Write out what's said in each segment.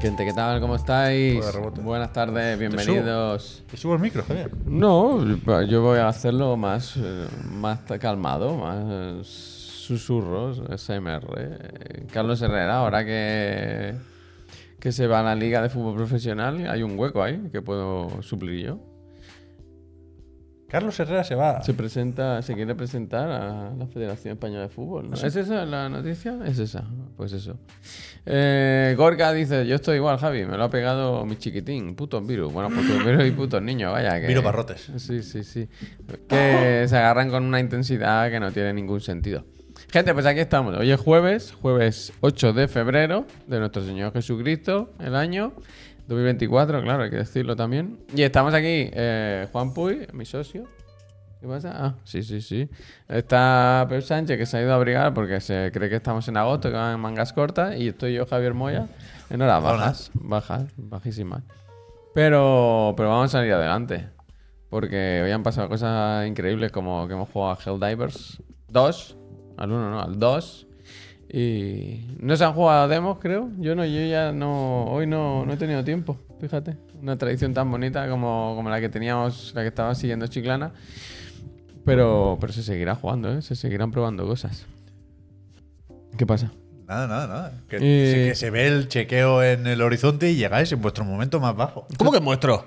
Gente, ¿qué tal? ¿Cómo estáis? Buenas tardes, bienvenidos. Te subo el micro, Javier. No, yo voy a hacerlo más, eh, más calmado, más susurros, SMR. Carlos Herrera, ahora que, que se va a la liga de fútbol profesional, hay un hueco ahí que puedo suplir yo. Carlos Herrera se va. Se presenta, se quiere presentar a la Federación Española de Fútbol. ¿no? ¿Es esa la noticia? Es esa. Pues eso. Eh, Gorka dice, yo estoy igual, Javi, me lo ha pegado mi chiquitín, putos virus. Bueno, putos virus y putos niños, vaya. Que, Viro Parrotes. Sí, sí, sí. Que se agarran con una intensidad que no tiene ningún sentido. Gente, pues aquí estamos. Hoy es jueves, jueves 8 de febrero de nuestro Señor Jesucristo, el año 2024, claro, hay que decirlo también. Y estamos aquí, eh, Juan Puy, mi socio. ¿Qué pasa? Ah, sí, sí, sí. Está Pep Sánchez que se ha ido a abrigar porque se cree que estamos en agosto, que van en mangas cortas. Y estoy yo, Javier Moya, en horas bajas, bajas, bajísimas. Pero, pero vamos a salir adelante. Porque hoy han pasado cosas increíbles como que hemos jugado a Helldivers 2, al 1 no, al 2. Y no se han jugado demos, creo. Yo no, yo ya no. Hoy no, no he tenido tiempo, fíjate. Una tradición tan bonita como, como la que teníamos, la que estaba siguiendo Chiclana. Pero, pero se seguirá jugando, ¿eh? Se seguirán probando cosas. ¿Qué pasa? Nada, nada, nada. Que, Eh, se, que se ve el chequeo en el horizonte y llegáis en vuestro momento más bajo. ¿Cómo que muestro?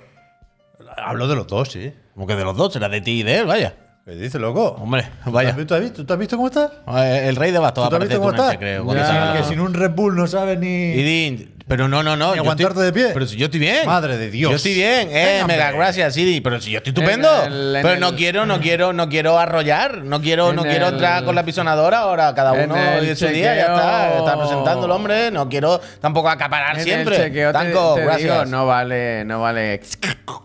Hablo de los dos, sí. Como que de los dos, será de ti y de él, vaya. ¿Qué dices, loco? Hombre, ¿Tú vaya. has visto, tú has visto cómo estás? Eh, El rey de bastos ¿Tú te has visto cómo estás? creo. Ya. Que sin un Red Bull no sabes ni. Y din- pero no, no, no. Yo aguantarte estoy- de pie. Pero si yo estoy bien. Madre de Dios. Yo estoy bien. Eh, mega gracias, Siri. Pero si yo estoy estupendo. El- pero no el- quiero, no quiero, no quiero arrollar. No quiero, no quiero entrar con la pisonadora. Ahora cada uno de su día, ya está. Está presentando el hombre. No quiero tampoco acaparar En siempre. el chequeo te, Tanco, te gracias. digo, no vale, no vale,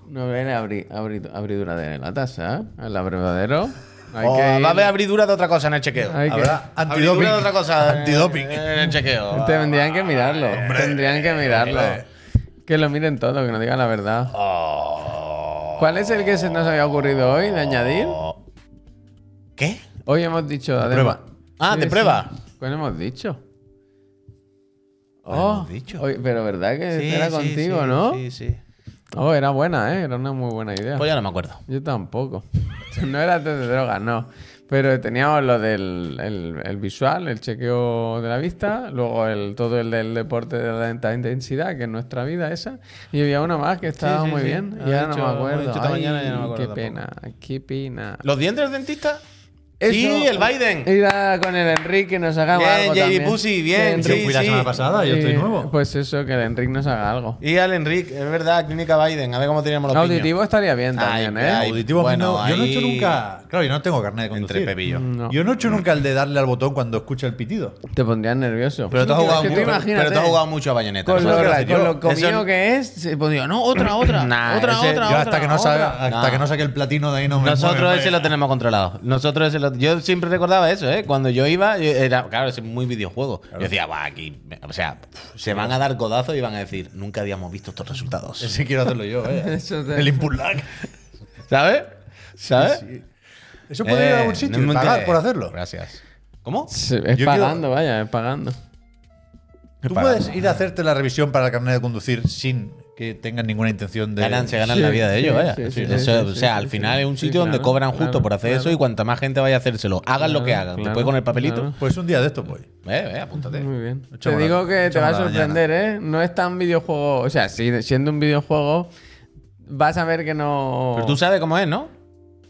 no vale abri- abri- abridura de la taza, ¿eh? El abrevadero. Hay O que ir- Oh, va a haber abridura de otra cosa en el chequeo. hay que- Habrá Abridura antidoping. de otra cosa en- Antidoping. en el chequeo. Tendrían que mirarlo. Tendrían que mirarlo. Que lo miren todo, que nos digan la verdad. Oh. ¿Cuál es el que se nos había ocurrido hoy de añadir? ¿Qué? Hoy hemos dicho. además- prueba. Ah, de prueba. ¿Cuál hemos dicho? ¿Cuál Oh, hemos dicho? hoy- pero verdad que era contigo, sí, ¿no? Sí, sí. Oh, era buena, ¿eh? Era una muy buena idea. Pues ya no me acuerdo. Yo tampoco. No era de drogas, no. Pero teníamos lo del el, el visual, el chequeo de la vista, luego el todo el del deporte de la alta intensidad, que es nuestra vida esa. Y había uno más que estaba sí, muy sí. bien. Y ahora no me acuerdo. ya no me acuerdo qué tampoco. pena, qué pena. ¿Los dientes del dentista? Eso- Sí, el Biden. Ir a con el Enrique que nos haga Bien, algo. JD también. Pussy, bien, Yo fui la sí. semana pasada, yo estoy Sí, nuevo. Pues eso, que el Enrique nos haga algo. Y al Enrique, es verdad, Clínica Biden. A ver cómo teníamos los Auditivo estaría bien Ay, también, ¿eh? ay. Auditivo bueno, no, Yo no he hecho nunca. Claro, yo no tengo carnet de Entre conducir. Pepillo. No. Yo no he hecho nunca el de darle al botón cuando escucha el pitido. Te pondrías nervioso. Pero tú has Es jugado, que mucho, imagínate, pero tú has jugado mucho a Bayonetta. Con ¿no? lo, con yo. comido Eso- que es, se podía, no, otra, otra, Nah, otra, ese- otra, Yo otra, hasta que no hasta No. que no saque el platino de ahí no me Nosotros mueve, ese lo tenemos controlado. Nosotros ese lo- Yo siempre recordaba eso, ¿eh? Cuando yo iba, yo era, claro, es muy videojuego. Yo decía, va, aquí. O sea, se van a dar codazos y van a decir, nunca habíamos visto estos resultados. Ese quiero hacerlo yo, eh. El input lag. ¿Sabes? ¿Sabes? Eso puede ir a algún Eh, sitio no y pagar por hacerlo. Gracias. ¿Cómo? Sí, Es Yo pagando, vaya, es pagando. Tú puedes ir a hacerte la revisión para el carnet de conducir sin que tengas ninguna intención de. Ganan, se ganan Sí, la vida de ellos, sí, vaya. sí, sí, Eso, sí, o sea, sí, al sí, final sí. es un Sí, sitio donde claro, cobran justo claro, por hacer claro. eso y cuanta más gente vaya a hacérselo, hagan lo que Claro, hagan. claro, Después con el papelito, claro. Pues un día de estos voy. eh, eh, apúntate. Muy bien. Te digo que te va a la sorprender, ¿eh? No es tan videojuego. O sea, sí, siendo un videojuego, vas a ver que no. Pero tú sabes cómo es, ¿no?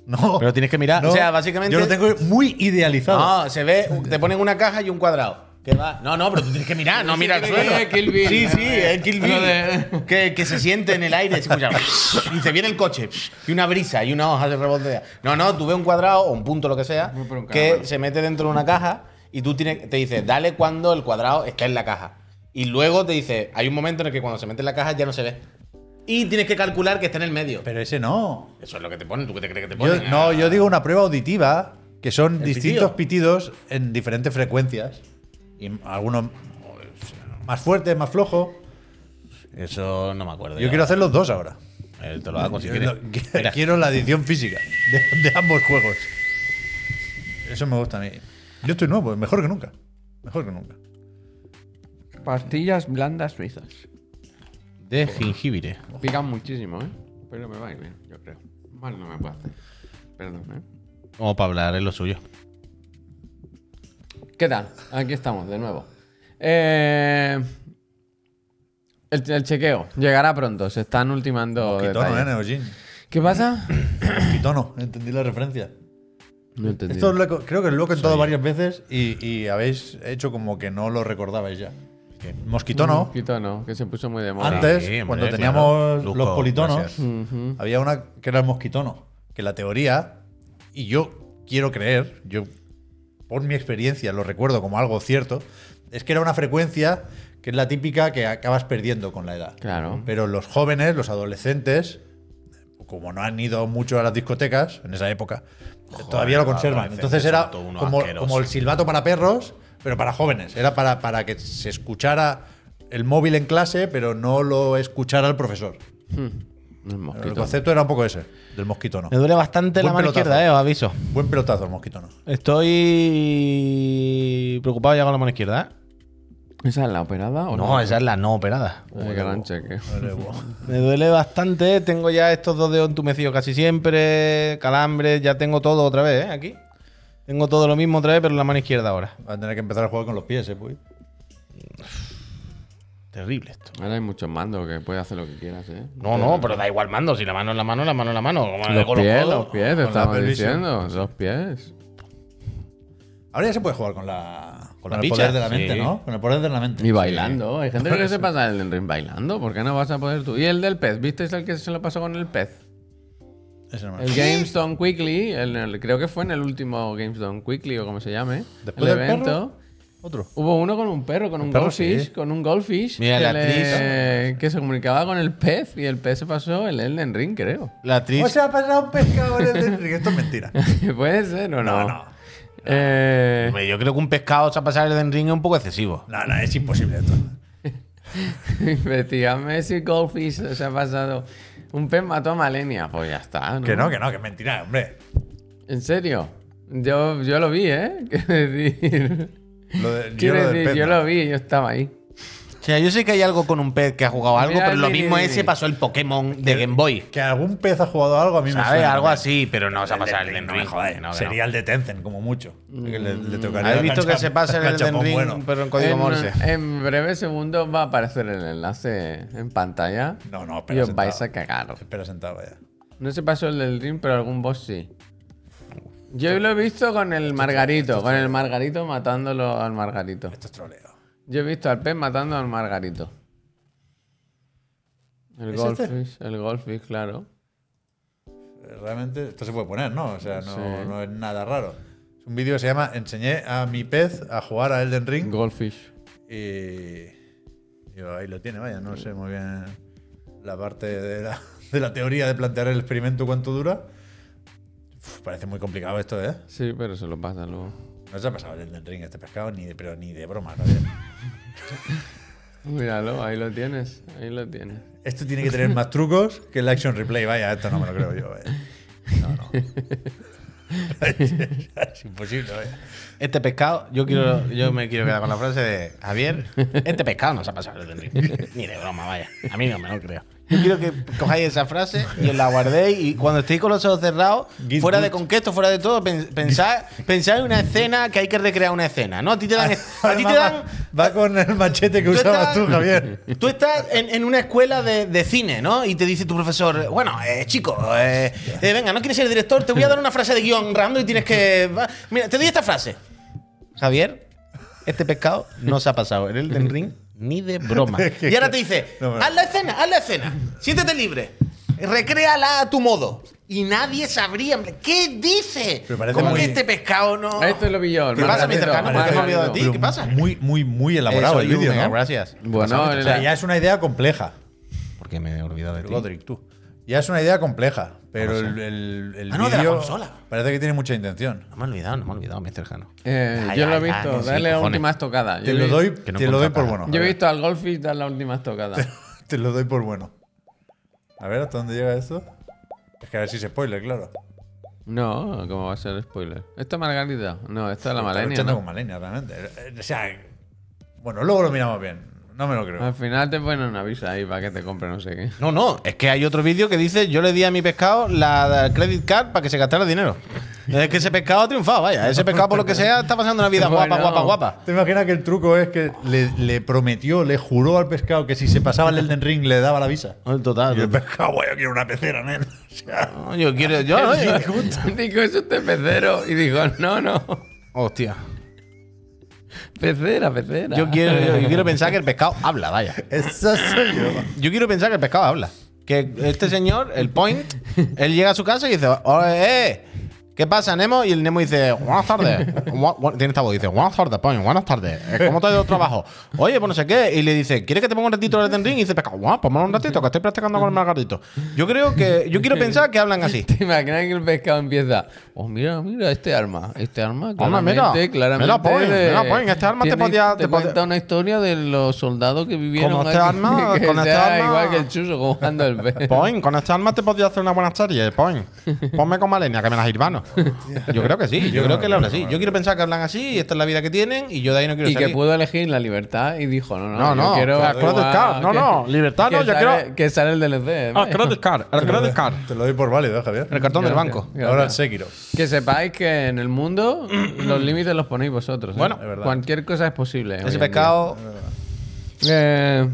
No. Pero tienes que mirar. No, o sea, básicamente. Yo lo tengo muy idealizado. No, se ve, te ponen una caja y un cuadrado. ¿Qué va? No, no, pero tú tienes que mirar, no mira el que suelo. es Kill Bill. Sí, sí, es Kill Bill. De- Que, que se siente en el aire, se escucha. Y se viene el coche. Y una brisa y una hoja se rebotea. No, no, tú ves un cuadrado o un punto, lo que sea, que se mete dentro de una caja y tú tienes, te dice, dale cuando el cuadrado está en la caja. Y luego te dice, hay un momento en el que cuando se mete en la caja ya no se ve. Y tienes que calcular que está en el medio. Pero ese no. Eso es lo que te ponen, ¿tú qué te crees que te Yo, ponen? no, yo digo una prueba auditiva que son ¿El distintos pitido? pitidos en diferentes frecuencias. Y algunos más fuerte, más flojo. Eso no me acuerdo. Yo quiero hacer los dos ahora. Eh, te lo hago si Yo quieres. Mira. Quiero la edición física de, de ambos juegos. Eso me gusta a mí. Yo estoy nuevo, mejor que nunca. Mejor que nunca. Pastillas blandas suizas. De jengibre. Pican muchísimo, ¿eh? Pero me va a ir bien, yo creo. Mal no me puedo hacer. Perdón, ¿eh? Como para hablar en lo suyo. ¿Qué tal? Aquí estamos, de nuevo. Eh, el, el chequeo llegará pronto, se están ultimando Mosquitono, ¿eh. Neojin? ¿Qué pasa? Mosquitono, entendí la referencia. No entendí. Esto lo creo que lo he contado varias veces y, y habéis hecho como que no lo recordabais ya. Mosquitono, Mosquito no, que se puso muy de moda. antes, Sí, hombre, cuando claro. teníamos Luzco, los politonos, había una que era el mosquitono. Que la teoría, y yo quiero creer, yo por mi experiencia lo recuerdo como algo cierto, es que era una frecuencia que es la típica que acabas perdiendo con la edad. Claro. Pero los jóvenes, los adolescentes, como no han ido mucho a las discotecas en esa época, todavía lo conservan. Entonces era como, como el silbato para perros, pero para jóvenes. Era para, para que se escuchara el móvil en clase, pero no lo escuchara el profesor. El El mosquito. concepto era un poco ese, del mosquitono. Me duele bastante la mano pelotazo. izquierda, eh, os aviso. Buen pelotazo el mosquitono. Estoy preocupado ya con la mano izquierda. ¿eh? ¿Esa es la operada o no? No, esa es la no operada. Gran cheque. Me duele bastante. Tengo ya estos dos dedos entumecidos casi siempre. Calambres, ya tengo todo otra vez, ¿eh? Aquí. Tengo todo lo mismo otra vez, pero en la mano izquierda ahora. Va a tener que empezar a jugar con los pies, eh, pues. Terrible esto. Ahora hay muchos mandos que puedes hacer lo que quieras, ¿eh? No, no, pero da igual mando. Si la mano es la mano, la mano es la mano. Como Los con pies, codos. los pies, te Con la estamos pelvis, diciendo. Los pies. Ahora ya se puede jugar con la con, el picha, poder de la mente, sí. ¿no? Con el poder de la mente. Y bailando. Hay gente que se pasa el del ring bailando. ¿Por qué no vas a poder tú? ¿Y el del pez? ¿Viste el que se lo pasó con el pez? Me El Games Done Quickly, el- el- creo que fue en el último Games Done Quickly o como se llame. Después el del evento. Otro. Hubo uno con un perro, con un perro, goldfish, sí. con un goldfish. Mira, que, la le- que se comunicaba con el pez y el pez se pasó el Elden Ring, creo. La actriz. ¿Cómo se ha pasado un pescado en el del ring? Esto es mentira. ¿Puede ser o no? No, no. Eh, Yo creo que un pescado se ha pasado el Den Ring es un poco excesivo. No, no, es imposible esto. investigame si Goldfish se ha pasado. Un pez mató a Malenia. Pues ya está, ¿no? Que no, que no, que es mentira, hombre. ¿En serio? Yo, yo lo vi, ¿eh? Quiero decir, Lo de, yo lo decir, yo lo vi, yo estaba ahí. O sea, yo sé que hay algo con un pez que ha jugado algo, Mira, pero lo mismo ese pasó el Pokémon de Game Boy. Que algún pez ha jugado algo a mí me ¿Sabes? suena. Algo también. así, pero no se ha pasado el Den no me Ring. Que no, que Sería el de Tencent, como mucho. Que le, le tocaría ¿Habéis el visto que se pasa el Ring, bueno. pero en código Morse? en breve segundo va a aparecer el enlace en pantalla. No, no, Y espera os sentado. vais a cagar. Espera sentado, vaya. No se pasó el del ring, pero algún boss sí. Yo lo he visto con el Margarito, con el Margarito matándolo al Margarito. Esto es troleo. Yo he visto al pez matando al Margarito. El ¿Es este? Goldfish, el Goldfish, claro. Realmente, esto se puede poner, ¿no? O sea, no, Sí. no es nada raro. Es un vídeo que se llama Enseñé a mi pez a jugar a Elden Ring. Goldfish. Y. y ahí lo tiene, vaya, no sé muy bien la parte de la, de la teoría de plantear el experimento cuánto dura. Uf, parece muy complicado esto, ¿eh? Sí, pero se lo pasa luego. No se ha pasado el Elden Ring este pescado, ni de, pero ni de broma. ¿no? Míralo, ahí lo tienes. Ahí lo tienes. Esto tiene que tener más trucos que el Action Replay. Vaya, esto no me lo creo yo. vaya. No, no. es imposible, vaya. Este pescado, yo quiero, yo me quiero quedar con la frase de Javier, este pescado no se ha pasado el Den Ring. Ni de broma, vaya. A mí no me lo creo. Yo quiero que cojáis esa frase y os la guardéis y cuando estéis con los ojos cerrados, fuera de conquesto, fuera de todo, pen- pensad, pensad en una escena que hay que recrear una escena, ¿no? A ti te dan, a ti te dan Va con el machete que Tú usabas estás- tú, Javier. Tú estás en, en una escuela de, de cine, ¿no? Y te dice tu profesor, bueno, eh, chico, eh, eh, venga, no quieres ser director, te voy a dar una frase de guion random y tienes que... va- Mira, te doy esta frase. Javier, este pescado no se ha pasado en el Den Ring ni de broma. Y ahora te dice, No haz la escena, haz la escena, siéntete libre, recréala a tu modo. Y nadie sabría, ¿qué dice? Muy- que este pescado no... Esto lo vi yo. ¿Qué pasa, mi cercano? ¿Por qué me he olvidado de ti? ¿Qué pasa? Muy, muy, muy elaborado el vídeo, ¿no? Gracias. Bueno, O sea, el- ya es una idea compleja. Porque me he olvidado de ti. Godric, tú. Ya es una idea compleja, pero No lo el, el, el Ah, no, de la vídeo consola. parece que tiene mucha intención. No me he olvidado, no me he olvidado, Mr. Jano. Eh, yo lo he visto. sí, Dale la última estocada. Te lo doy, te lo doy por bueno. Yo he visto al Goldfish dar la última estocada. Te lo doy por bueno. A ver, ¿hasta dónde llega esto? Es que a ver si es spoiler, claro. No, ¿cómo va a ser spoiler? ¿Esta es Margarita? No, esta es la Está Malenia. luchando ¿no? con Malenia, realmente. Eh, O sea, bueno, luego lo miramos bien. No me lo creo. Al final te ponen una visa ahí para que te compre no sé qué. No, no, es que hay otro vídeo que dice yo le di a mi pescado la credit card para que se gastara dinero. Es que ese pescado ha triunfado, vaya. Ese pescado, por lo que sea, está pasando una vida guapa, Bueno. guapa, guapa. ¿Te imaginas que el truco es que le, le prometió, le juró al pescado que si se pasaba el Elden Ring le daba la visa? Total. Y el pescado, "Güey, yo quiero una pecera, nen. O sea, No, Yo quiero. Yo, no, yo- Dijo, es usted pecero. Y dijo, no, no. Hostia. Pecera, pecera. Yo quiero, yo quiero pensar que el pescado habla, vaya. eso soy yo. Yo quiero pensar que el pescado habla. Que este señor, el Point, él llega a su casa y dice, "Oye, eh, ¿qué pasa, Nemo? Y el Nemo dice, buenas tardes. Tiene esta voz, dice, buenas tardes, Point, buenas tardes. ¿Cómo te ha ido el trabajo? Oye, pues no sé qué. Y le dice, ¿quieres que te ponga un ratito el Ring? Y dice, pescado, guau, ponme un ratito, que estoy practicando con el margarito. Yo creo que, yo quiero pensar que hablan así. ¿Te imaginas que el pescado empieza? Oh, mira, mira, este arma. Este arma, Hombre, mira, claramente, claramente. mira, de- mira, Point, este arma te podía- Te, te podía- cuenta una historia de los soldados que vivieron Como este aquí, arma, que con este arma- igual que el chuso jugando el pez. Point, con esta arma te podía hacer una buena serie, Point. Ponme con Malenia, que me las hirmano. Yo creo que sí, yo creo que le hablan así. Yo quiero pensar que hablan así y esta es la vida que tienen y yo de ahí no quiero Y que pudo elegir la libertad y dijo, no, no, No, yo no, quiero jugar- no, que- no, libertad no, yo sale- quiero- Que sale el DLC. Ah, credit card, el credit card. Te lo doy por válido, Javier. El cartón del banco. Ahora el Sekiro. Que sepáis que en el mundo los límites los ponéis vosotros. ¿eh? Bueno, cualquier cosa es posible. Ese pescado. Eh,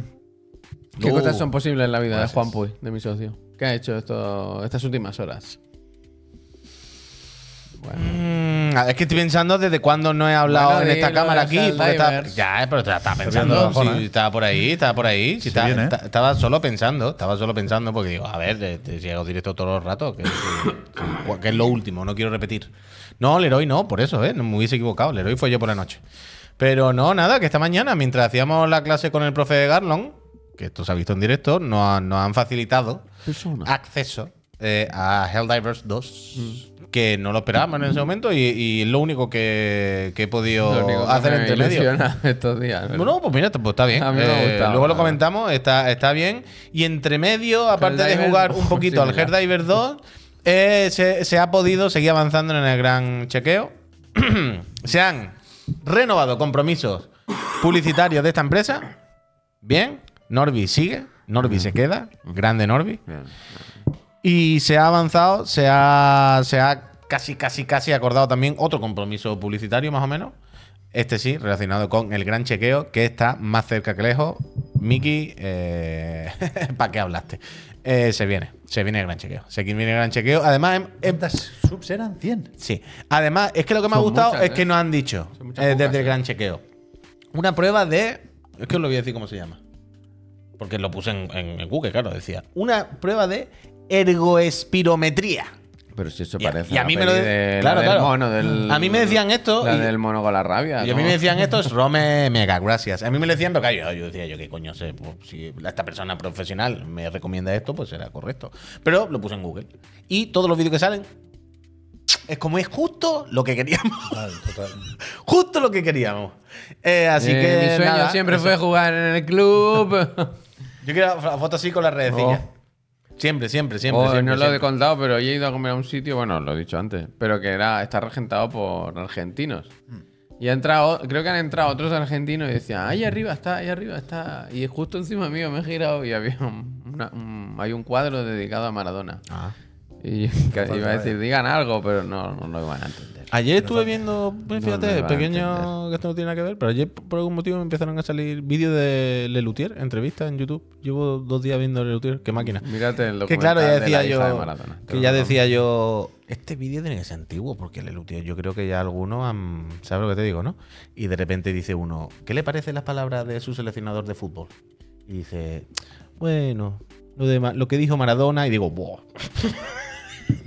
¿Qué Uh, cosas son posibles en la vida de. Juan Puy, de mi socio? ¿Qué ha hecho esto, estas últimas horas? Bueno, Mm, es que estoy pensando desde cuándo no he hablado Bueno, en esta cámara aquí. Porque estaba, Helldivers. ya, eh, pero estaba pensando. sí, ¿eh? estaba por ahí, estaba por ahí. estaba, viene, ¿eh? esta- estaba solo pensando, estaba solo pensando porque digo, a ver, te, te llego directo todos los ratos, que, que- que es lo último, no quiero repetir. No, Leroy no, por eso, ¿eh? No me hubiese equivocado. Leroy fue yo por la noche. Pero no, nada, que esta mañana, mientras hacíamos la clase con el profe Garlon, que esto se ha visto en directo, nos, han- nos han facilitado persona. acceso eh, a Helldivers 2, que no lo esperábamos en ese momento y, y es lo único que, que he podido hacer entre medio. estos días. No, no, pues mira, pues está bien. A mí me Eh, luego lo comentamos, está, está bien. Y entre medio, aparte de jugar un poquito sí, al mira. Helldivers 2, eh, se, se ha podido seguir avanzando en el gran chequeo. se han renovado compromisos publicitarios de esta empresa. Bien, Norby sigue, Norby se queda, grande Norby. Bien. Y se ha avanzado, se ha, se ha casi, casi, casi acordado también otro compromiso publicitario, más o menos. Este sí, relacionado con el gran chequeo, que está más cerca que lejos. Miki, eh, ¿para qué hablaste? Eh, se viene, se viene el gran chequeo. Se viene el gran chequeo. Además, em- em- ¿Cuántas subs eran? 100. Sí. Además, es que lo que me ha gustado muchas, es ¿eh? que nos han dicho eh, pocas, desde el ¿eh? gran chequeo. Una prueba de. Es que os lo voy a decir cómo se llama. Porque lo puse en, en- en Google, claro, decía. Una prueba de ergoespirometría. Pero si eso Y a- parece y a la mí me lo de- de- la claro, claro. mono, del- A mí me decían esto La y- del mono con la rabia. Y a mí me decían esto, es Rome mega, gracias. A mí me lo decían, pero claro, yo, yo decía yo, ¿qué coño sé? Pues, si esta persona profesional me recomienda esto, pues será correcto. Pero lo puse en Google. Y todos los vídeos que salen, es como es justo lo que queríamos. Total, total. justo lo que queríamos. Eh, así Eh, que. mi sueño nada, siempre eso. fue jugar en el club. Yo quiero la foto así con las redecillas. Siempre, siempre, siempre. Oh, siempre, no lo he contado, pero hoy he ido a comer a un sitio, bueno, lo he dicho antes, pero que era está regentado por argentinos. Hmm. Y ha entrado, creo que han entrado otros argentinos y decían, ahí arriba está, ahí arriba está. Y justo encima mío me he girado y había un, una- un- hay un cuadro dedicado a Maradona. Ah. Y que iba a decir, digan algo, pero no, no lo iban a entender. Ayer estuve viendo, pues, no fíjate, van pequeño, que esto no tiene nada que ver, pero ayer por algún motivo me empezaron a salir vídeos de Lelutier, entrevistas en YouTube. Llevo dos días viendo Lelutier, qué máquina. Mírate el Que claro, ya documental de la decía de yo. Maradona. Te Que ya decía yo. Este vídeo tiene que ser antiguo, porque Lelutier, yo creo que ya algunos han. ¿Sabes lo que te digo, no? Y de repente dice uno, ¿qué le parecen las palabras de su seleccionador de fútbol? Y dice, bueno, lo, de lo que dijo Maradona, y digo, ¡buah!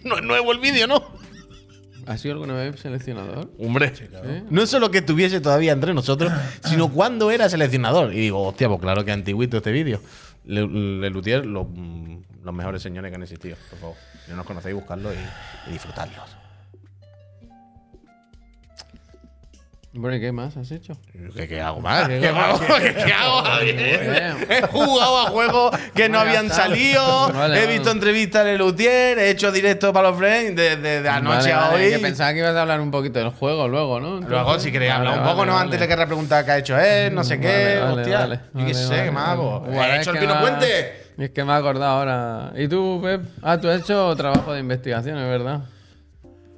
no es nuevo el vídeo, ¿no? ¿Has sido alguna vez seleccionador? Hombre, ¿Eh? no es solo que estuviese todavía entre nosotros, sino cuando era seleccionador. Y digo, hostia, pues claro que antiguito este vídeo. Le, Lelutier, los, mm, los mejores señores que han existido, por favor. Si no nos conocéis, buscarlos y, y disfrutarlos. Bueno, ¿y qué más has hecho? ¿Qué, qué hago más? ¿Qué, hago? ¿Qué, qué hago? He jugado a juegos que no habían salido. Vale, he visto entrevistas de Lutier. He hecho directo para los friends de, de- de anoche Vale, a vale, hoy. que pensaba que ibas a hablar un poquito del juego luego, ¿no? Luego, Entonces- si queréis Vale, hablar un vale, poco, ¿no? vale. Antes le querrá preguntar qué ha hecho él, no sé qué. Vale, vale, hostia. vale, Yo qué vale, sé, vale, qué más hago. Ahora hecho es el que Pino Puente. Es que me he acordado ahora. ¿Y tú, Pep? Ah, tú has hecho trabajo de investigación, es verdad.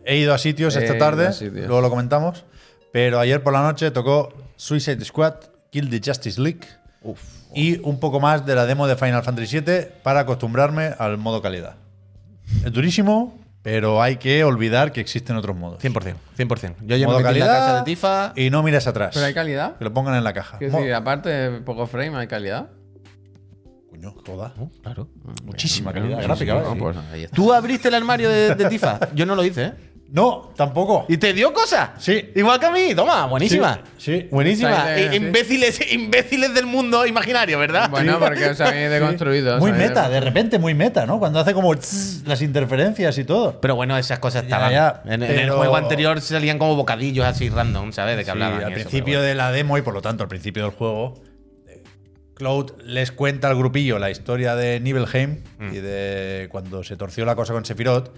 He ido a sitios esta tarde, luego lo comentamos. Pero ayer por la noche tocó Suicide Squad, Kill the Justice League. Y un poco más de la demo de Final Fantasy VII para acostumbrarme al modo calidad. Es durísimo, pero hay que olvidar que existen otros modos. 100%, 100%. Yo ya me modo metí en la calidad casa de Tifa. y no mires atrás. ¿Pero hay calidad? Que lo pongan en la caja. Que decir, aparte de poco frame, ¿hay calidad? Coño, joda. Claro. Muchísima calidad Sí, gráfica, sí, no, pues. ¿Tú abriste el armario de, de Tifa? Yo no lo hice, ¿eh? No, tampoco. ¿Y te dio cosas? Sí. Igual que a mí. Toma, buenísima. Sí, sí. Buenísima. I- imbéciles, imbéciles del mundo imaginario, ¿verdad? Bueno, porque os habéis deconstruido. Muy meta, de repente muy meta, ¿no? Cuando hace como tss, las interferencias y todo. Pero bueno, esas cosas Ya, estaban. ya, en, en el juego anterior salían como bocadillos así random, ¿sabes? De que Sí, hablaban. al eso, principio de la demo y por lo tanto al principio del juego, eh, Cloud les cuenta al grupillo la historia de Nibelheim Mm. y de cuando se torció la cosa con Sephiroth.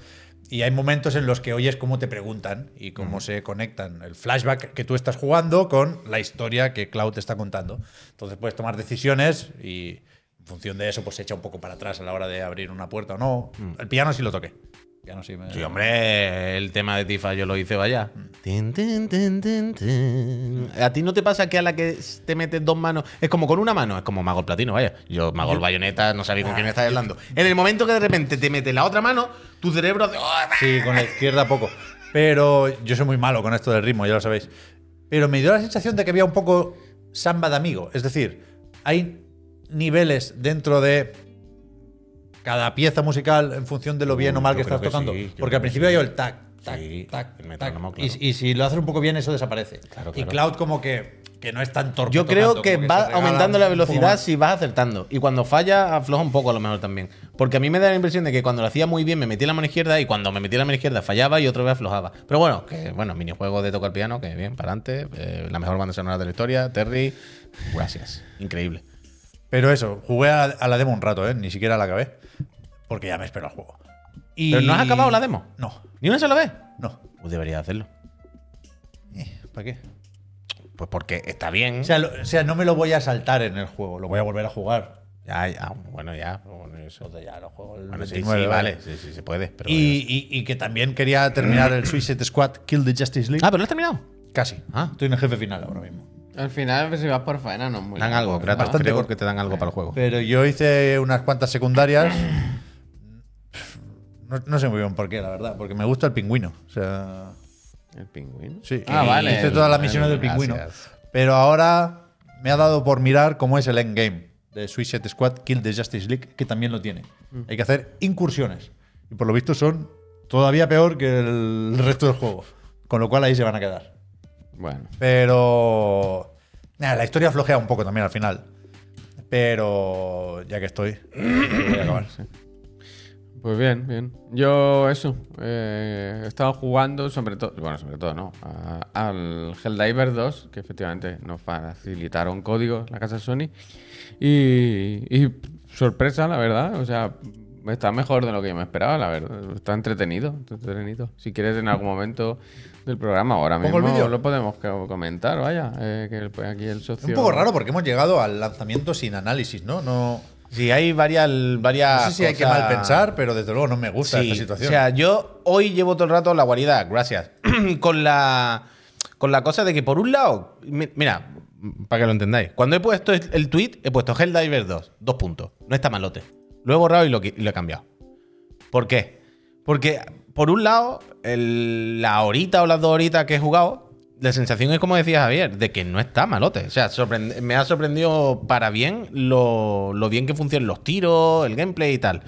Y hay momentos en los que oyes cómo te preguntan y cómo se conectan el flashback que tú estás jugando con la historia que Cloud te está contando. Entonces puedes tomar decisiones y en función de eso pues se echa un poco para atrás a la hora de abrir una puerta o no. El piano sí lo toqué. Me- bueno. Mm. Sí, hombre, el tema de Tifa yo lo hice, vaya. Tin, tin, tin, tin, tin. ¿A ti no te pasa que a la que te metes dos manos es como con una mano? Es como Mago el Platino, vaya. Yo, Mago el Bayoneta, no sabía con quién estás hablando. En el momento que de repente te metes la otra mano, tu cerebro hace. ¡Oh! Sí, con la izquierda poco. Pero yo soy muy malo con esto del ritmo, ya lo sabéis. Pero me dio la sensación de que había un poco samba de amigo. Es decir, hay niveles dentro de cada pieza musical en función de lo bien Uh, o mal yo que estás que tocando. sí, Porque al principio sí. hay el tac, tac, Sí, tac, el metrónomo, Y, claro. y si lo haces un poco bien, eso desaparece. Claro, Y claro. Cloud como que, que no es tan torpe. Yo creo tocando, que va aumentando la velocidad si vas acertando. Y cuando falla, afloja un poco a lo mejor también. Porque a mí me da la impresión de que cuando lo hacía muy bien me metía la mano izquierda y cuando me metía la mano izquierda fallaba y otra vez aflojaba. Pero bueno, que bueno, minijuego de tocar piano, que bien, para adelante. eh, la mejor banda sonora de la historia, Terry. Gracias. Increíble. Pero eso, jugué a, a la demo un rato, ¿eh? Ni siquiera la acabé. Porque ya me espero al juego. Y- ¿Pero no has acabado la demo? No, ¿Ni una sola vez? no. Pues debería hacerlo. ¿Para qué? Pues porque está bien. O sea, lo- o sea, no me lo voy a saltar en el juego, lo voy a volver a jugar. Ya, ya, bueno, ya. Bueno, eso. Entonces ya lo juego el Bueno, sí, 29, sí, vale. Sí, sí, se puede. Pero Y, y- y que también quería terminar el Suicide Squad Kill the Justice League. Ah, pero lo has terminado. Casi. Ah. Estoy en el jefe final ahora mismo. Al final, pues, si vas por faena, no es muy Dan algo. Bastante Creo que te dan algo para el juego. Pero yo hice unas cuantas secundarias. No, no sé muy bien por qué, la verdad. Porque me gusta el pingüino. O sea. ¿El pingüino? Sí. Ah, vale. Hice todas las Vale, misiones del gracias. pingüino. Pero ahora me ha dado por mirar cómo es el endgame de Suicide Squad Kill the Justice League, que también lo tiene. Mm. Hay que hacer incursiones. Y por lo visto son todavía peor que el resto del juego. Con lo cual ahí se van a quedar. Bueno. Pero. nada, la historia flojea un poco también al final. Pero ya que estoy, voy a acabar. Pues bien, bien. Yo eso, eh, he estado jugando sobre todo, bueno, sobre todo no, a- al Helldiver 2, que efectivamente nos facilitaron códigos la casa Sony. Y, y sorpresa, la verdad, o sea, está mejor de lo que yo me esperaba, la verdad. Está entretenido, está entretenido. Si quieres en algún momento del programa, ahora ¿Pongo el mismo vídeo? lo podemos co- comentar, vaya, eh, que el- aquí el socio... Es un poco raro porque hemos llegado al lanzamiento sin análisis, ¿no? No, Sí, hay varias. varias no sé si hay que cosas- mal pensar, pero desde luego no me gusta Sí, esta situación. O sea, yo hoy llevo todo el rato la guarida, gracias. con la con la cosa de que por un lado, mi- mira, para que lo entendáis, cuando he puesto el, tweet he puesto Helldiver 2, dos puntos. No está malote. Lo he borrado y lo, qui- y lo he cambiado. ¿Por qué? Porque por un lado, el- la horita o las dos horitas que he jugado, la sensación es como decía Javier, de que no está malote. O sea, me ha sorprendido para bien lo, lo bien que funcionan los tiros, el gameplay y tal.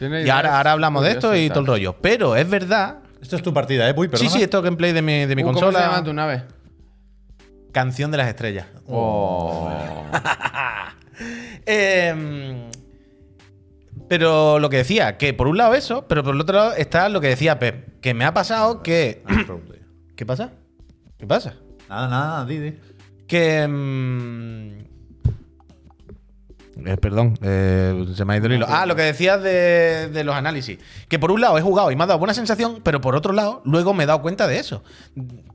Y ahora, hablamos de esto y todo el rollo. Pero es verdad. Esto es tu partida, ¿eh? Puy, Sí, sí, esto es gameplay de mi, de mi Uh, ¿Cómo consola. se llama tu nave? Canción de las estrellas. Oh. Em, pero lo que decía, que por un lado eso, pero por el otro lado está lo que decía Pep, que me ha pasado que... ¿Qué pasa? ¿Qué pasa? Nada, nada, Didi. que. mm, eh, perdón, eh, se me ha ido el hilo. Ah, lo que decías de, de los análisis. Que por un lado he jugado y me ha dado buena sensación, pero por otro lado, luego me he dado cuenta de eso.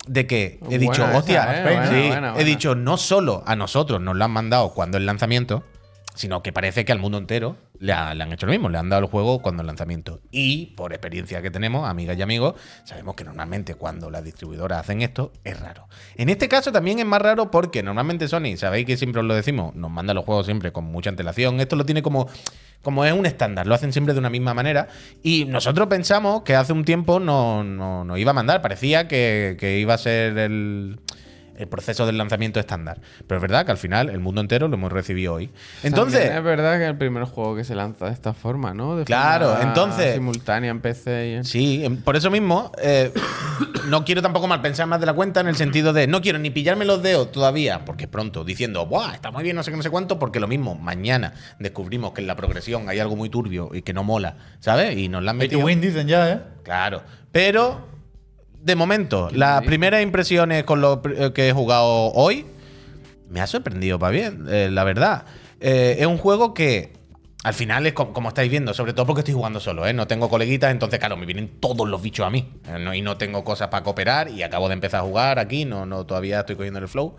De que he Buena dicho, esa, hostia, eh, buena, sí, buena, he dicho, no solo a nosotros nos lo han mandado cuando el lanzamiento, sino que parece que al mundo entero le, ha- le han hecho lo mismo, le han dado el juego cuando el lanzamiento. Y por experiencia que tenemos, amigas y amigos, sabemos que normalmente cuando las distribuidoras hacen esto es raro. En este caso también es más raro porque normalmente Sony, sabéis que siempre os lo decimos, nos manda los juegos siempre con mucha antelación. Esto lo tiene como como es un estándar, lo hacen siempre de una misma manera. Y nosotros pensamos que hace un tiempo no, no, no iba a mandar, parecía que iba a ser el, el proceso del lanzamiento estándar. Pero es verdad que al final el mundo entero lo hemos recibido hoy. Entonces, También es verdad que es el primer juego que se lanza de esta forma, ¿no? De Claro, forma entonces- Simultánea en PC y en. Sí, em, por eso mismo, eh, no quiero tampoco mal pensar más de la cuenta en el sentido de no quiero ni pillarme los dedos todavía, porque es pronto, diciendo, ¡buah! Está muy bien, no sé qué, no sé cuánto, porque lo mismo, mañana descubrimos que en la progresión hay algo muy turbio y que no mola, ¿sabes? Y nos la han Pay to metido. win dicen ya, ¿eh? Claro. Pero, de momento, las primeras impresiones con lo eh, que he jugado hoy me ha sorprendido para bien, eh, la verdad. Eh, es un juego que al final es co- como, estáis viendo, sobre todo porque estoy jugando solo, ¿eh? No tengo coleguitas, entonces, claro, me vienen todos los bichos a mí. eh, no- y no tengo cosas para cooperar y acabo de empezar a jugar aquí, no, no todavía estoy cogiendo el flow.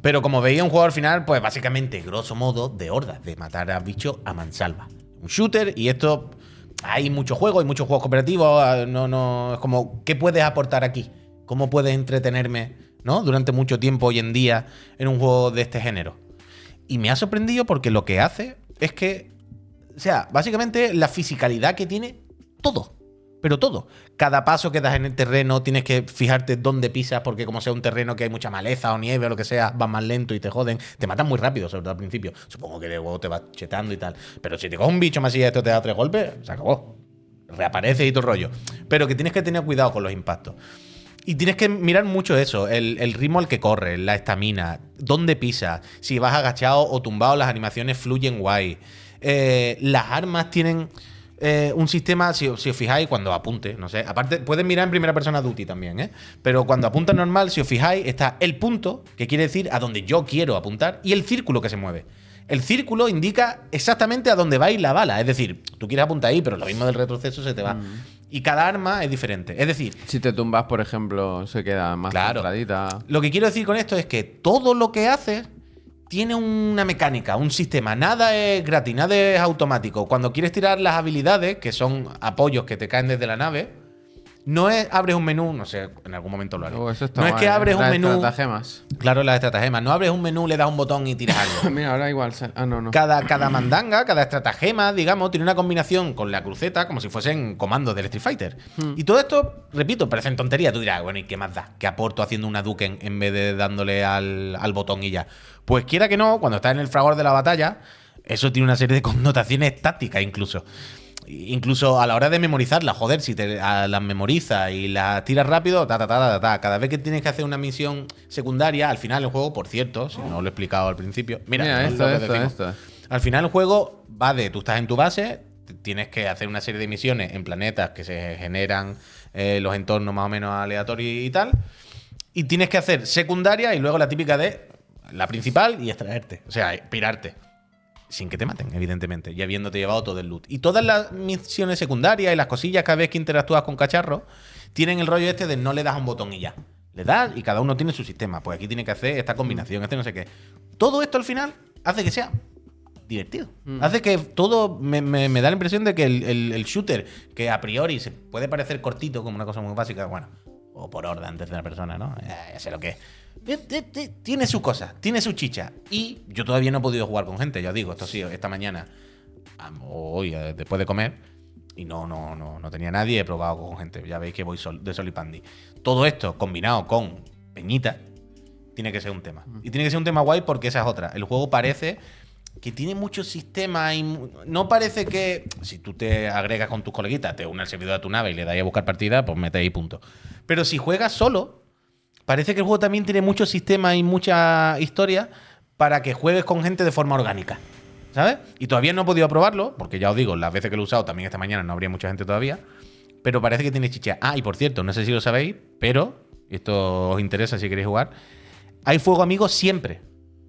Pero como veía un juego al final, pues básicamente, grosso modo, de hordas, de matar a bichos a mansalva. Un shooter y esto. Hay muchos juegos, hay muchos juegos cooperativos. ah, No, no. Es como, ¿qué puedes aportar aquí? ¿Cómo puedes entretenerme, ¿no? Durante mucho tiempo hoy en día en un juego de este género. Y me ha sorprendido porque lo que hace es que. O sea, básicamente la fisicalidad que tiene todo. Pero todo. Cada paso que das en el terreno tienes que fijarte dónde pisas, porque como sea un terreno que hay mucha maleza o nieve o lo que sea, vas más lento y te joden. Te matan muy rápido, sobre todo al principio. Supongo que luego te vas chetando y tal. Pero si te coge un bicho más y esto te da tres golpes, se acabó. Reaparece y todo el rollo. Pero que tienes que tener cuidado con los impactos. Y tienes que mirar mucho eso, el, el ritmo al que corre, la estamina, dónde pisas, si vas agachado o tumbado, las animaciones fluyen guay. Eh, las armas tienen eh, un sistema, si, si os fijáis, cuando apunte, no sé, aparte, puedes mirar en primera persona Duty también, ¿eh? Pero cuando apunta normal, si os fijáis, está el punto, que quiere decir a donde yo quiero apuntar, y el círculo que se mueve. El círculo indica exactamente a dónde va a ir la bala. Es decir, tú quieres apuntar ahí, pero lo mismo del retroceso se te va. Y cada arma es diferente. Es decir, Si te tumbas, por ejemplo, se queda más Claro. centradita. lo que quiero decir con esto es que todo lo que haces tiene una mecánica, un sistema. Nada es gratis, nada es automático. Cuando quieres tirar las habilidades, que son apoyos que te caen desde la nave, no es abres un menú, no sé, en algún momento lo haré. Oh, eso está no es que ¿eh? abres un menú. estratagemas. Claro, las estratagemas. No abres un menú, le das un botón y tiras algo. Mira, ahora igual. Ah, no, no. Cada, cada mandanga, cada estratagema, digamos, tiene una combinación con la cruceta como si fuesen comandos del Street Fighter. Y todo esto, repito, parecen tonterías. Tú dirás, bueno, ¿y qué más da? ¿Qué aporto haciendo una Duken en vez de dándole al, al botón y ya? Pues quiera que no, cuando estás en el fragor de la batalla, eso tiene una serie de connotaciones tácticas incluso. Incluso a la hora de memorizarlas, joder, si te a- las memorizas y las tiras rápido, ta, ta, ta, ta, ta. Cada vez que tienes que hacer una misión secundaria, al final el juego, por cierto, si no lo he explicado al principio, mira, es esto, esto. Al final el juego va de, tú estás en tu base, tienes que hacer una serie de misiones en planetas que se generan eh, los entornos más o menos aleatorios y tal, y tienes que hacer secundaria y luego la típica de la principal y extraerte, o sea, pirarte. Sin que te maten, evidentemente, y habiéndote llevado todo el loot. Y todas las misiones secundarias y las cosillas cada vez que interactúas con cacharros tienen el rollo este de no le das a un botón y ya. Le das y cada uno tiene su sistema. Pues aquí tiene que hacer esta combinación, este no sé qué. Todo esto al final hace que sea divertido. Hace que todo me, me- me da la impresión de que el, el- el shooter, que a priori se puede parecer cortito como una cosa muy básica, bueno, o por orden antes de una persona, ¿no? Ya sé lo que es. Ti- ti- ti- Tiene su cosa, tiene su chicha. Y yo todavía no he podido jugar con gente, ya os digo, esto sí, esta mañana, o hoy, eh, después de comer, y no, no, no, no tenía nadie, he probado con gente. Ya veis que voy sol- de sol y pandi. Todo esto combinado con Peñita, tiene que ser un tema. Y tiene que ser un tema guay porque esa es otra. El juego parece que tiene muchos sistemas y no parece que si tú te agregas con tus coleguitas, te unes al servidor de tu nave y le das a buscar partida, pues metes ahí punto. Pero si juegas solo, parece que el juego también tiene muchos sistemas y mucha historia para que juegues con gente de forma orgánica. ¿Sabes? Y todavía no he podido probarlo, porque ya os digo, las veces que lo he usado también esta mañana no habría mucha gente todavía. Pero parece que tiene chicha. Ah, y por cierto, no sé si lo sabéis, pero esto os interesa si queréis jugar. hay fuego amigo siempre.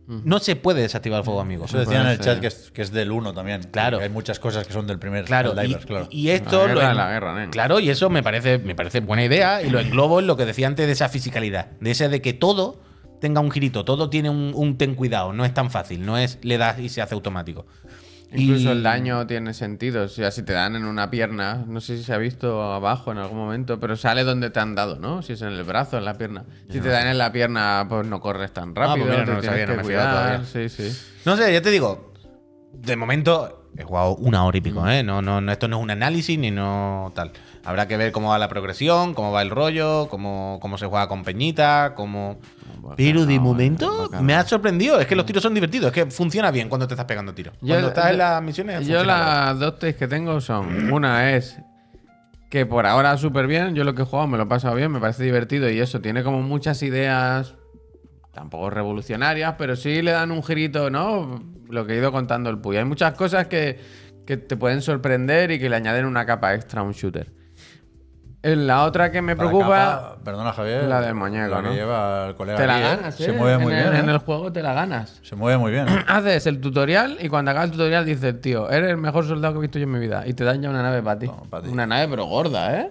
No se puede desactivar el fuego amigo. Eso decían en el chat que es, que es del 1 también. Claro. Hay muchas cosas que son del primer Claro, claro. y esto La lo en- la guerra. Claro, y eso me parece, me parece buena idea y lo englobo en lo que decía antes de esa fisicalidad, de ese de que todo tenga un girito, todo tiene un, un ten cuidado, no es tan fácil, no es le das y se hace automático. Incluso Y- el daño tiene sentido. O sea, si te dan en una pierna, no sé si se ha visto abajo en algún momento, pero sale donde te han dado, ¿no? Si es en el brazo, en la pierna. Si te dan en la pierna, pues no corres tan rápido. pues mira, no te sabía, no me cuidar. Sí, sí. No sé, ya te digo, de momento he jugado una hora y pico, ¿eh? No, no, no, esto no es un análisis ni no tal. Habrá que ver cómo va la progresión, cómo va el rollo, cómo, cómo se juega con Peñita, cómo... Pero de momento me ha sorprendido. Es que los tiros son divertidos. Es que funciona bien cuando te estás pegando tiros. Yo- Cuando estás yo- en las misiones. Yo las dos takes que tengo son, una es que por ahora súper bien, yo lo que he jugado me lo he pasado bien, me parece divertido y eso, tiene como muchas ideas, tampoco revolucionarias, pero sí le dan un girito, ¿no? Lo que he ido contando el Puy. Hay muchas cosas que, que te pueden sorprender y que le añaden una capa extra a un shooter. La otra que me preocupa... capa- perdona, Javier. la del muñeco, la que ¿no? lleva el colega Te la ¿eh? ganas, ¿eh? Se mueve muy en el, bien. En ¿eh? el juego te la ganas. Se mueve muy bien. ¿eh? Haces el tutorial y cuando acabas el tutorial dices, tío, eres el mejor soldado que he visto yo en mi vida. Y te dan ya una nave para ti. Toma, pa' ti. Una nave pero gorda, ¿eh?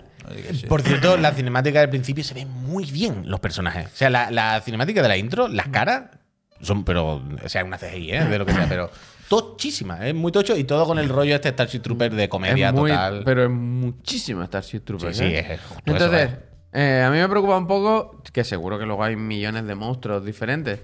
Sí. Por cierto, la cinemática del principio se ven muy bien los personajes. O sea, la, la cinemática de la intro, las caras son, pero, o sea, una CGI, ¿eh? De lo que sea, pero tochísima, es muy tocho y todo con el rollo este Starship Trooper de comedia es muy, total. Pero es muchísimo Starship Troopers. Sí, sí, ¿eh? es justo Entonces, eso, eh, a mí me preocupa un poco que seguro que luego hay millones de monstruos diferentes.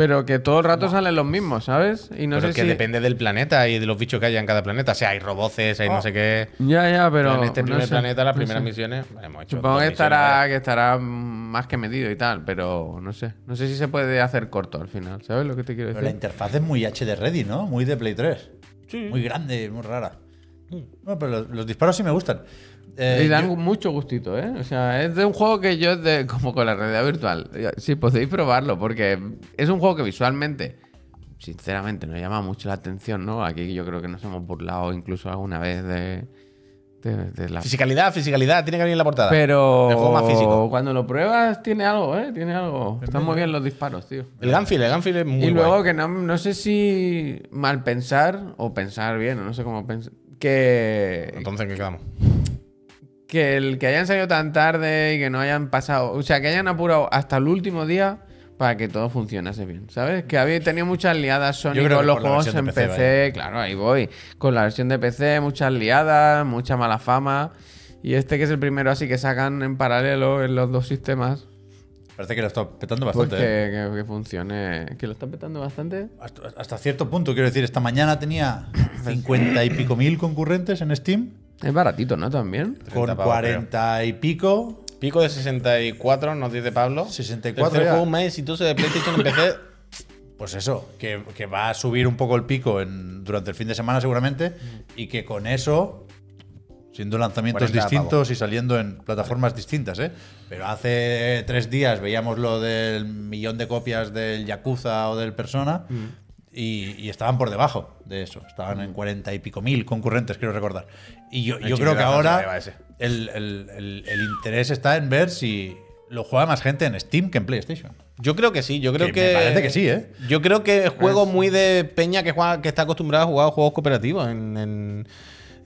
Pero que todo el rato salen los mismos, ¿sabes? Y no pero sé es que si. depende del planeta y de los bichos que haya en cada planeta. O sea, hay roboces, hay no sé qué. Ya, ya, pero. en este no primer sé, planeta, las no primeras sé. misiones, hemos hecho. Supongo que estará, que estará más que medido y tal, pero no sé. No sé si se puede hacer corto al final, ¿sabes lo que te quiero Pero la decir? interfaz es muy HD ready, ¿no? Muy de Play 3. Muy grande, muy rara. No, pero los, los disparos sí me gustan. Eh, y dan yo- mucho gustito, ¿eh? O sea, es de un juego que yo, de, como con la realidad virtual, si podéis probarlo, porque es un juego que visualmente, sinceramente, nos llama mucho la atención, ¿no? Aquí yo creo que nos hemos burlado incluso alguna vez de, de, de la... Fisicalidad, fisicalidad, tiene que venir en la portada. Pero El juego más físico. cuando lo pruebas tiene algo, ¿eh? Tiene algo. Están muy bien los disparos, tío. El Gunfield, el Gunfield es muy y luego guay. que no, no sé si mal pensar o pensar bien, o no sé cómo pensar. Que, Entonces, ¿qué quedamos? Que el que hayan salido tan tarde y que no hayan pasado, o sea, que hayan apurado hasta el último día para que todo funcionase bien, ¿sabes? Que había tenido muchas liadas Sony con los juegos en PC, PC, claro, ahí voy. Con la versión de PC, muchas liadas, mucha mala fama. Y este que es el primero así que sacan en paralelo en los dos sistemas, Parece que lo está petando pues bastante. que, ¿eh? que- que funcione. ¿Que lo está petando bastante? Hasta, hasta cierto punto, quiero decir, esta mañana tenía 50 y pico mil concurrentes en Steam, Es baratito, ¿no? También. 30 con pavos, 40 y pico. Pico de 64, nos dice Pablo. 64 Tercer ya. juego más exitoso de PlayStation en PC. Pues eso, que, que va a subir un poco el pico en- durante el fin de semana seguramente y que con eso, siendo lanzamientos 40 distintos y saliendo en plataformas distintas, ¿eh? Pero hace tres días veíamos lo del millón de copias del Yakuza o del Persona y, y estaban por debajo de eso, estaban en 40 y pico mil concurrentes, quiero recordar. Y yo, yo creo que ahora el, el- el- el interés está en ver si lo juega más gente en Steam que en PlayStation. Yo creo que sí, yo creo Que que. me parece que sí, ¿eh? Yo creo que juego muy de peña que juega, que está acostumbrado a jugar juegos cooperativos en, en-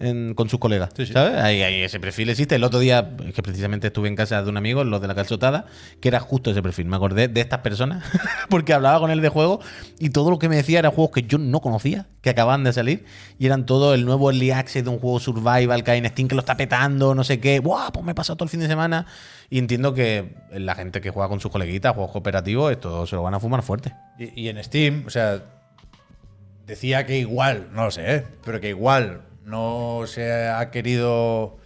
en- con sus colegas. Sí, sí. ¿Sabes? Ahí, ahí ese perfil existe. El otro día, que precisamente estuve en casa de un amigo, los de la calzotada, que era justo ese perfil. Me acordé de estas personas porque hablaba con él de juego y todo lo que me decía eran juegos que yo no conocía, que acababan de salir y eran todo el nuevo early access de un juego survival que hay en Steam que lo está petando, no sé qué. ¡Buah! Pues me he pasado todo el fin de semana. Y entiendo que la gente que juega con sus coleguitas, juegos cooperativos, esto se lo van a fumar fuerte. Y, y en Steam, o sea, decía que igual, no lo sé, ¿eh? pero que igual no se ha querido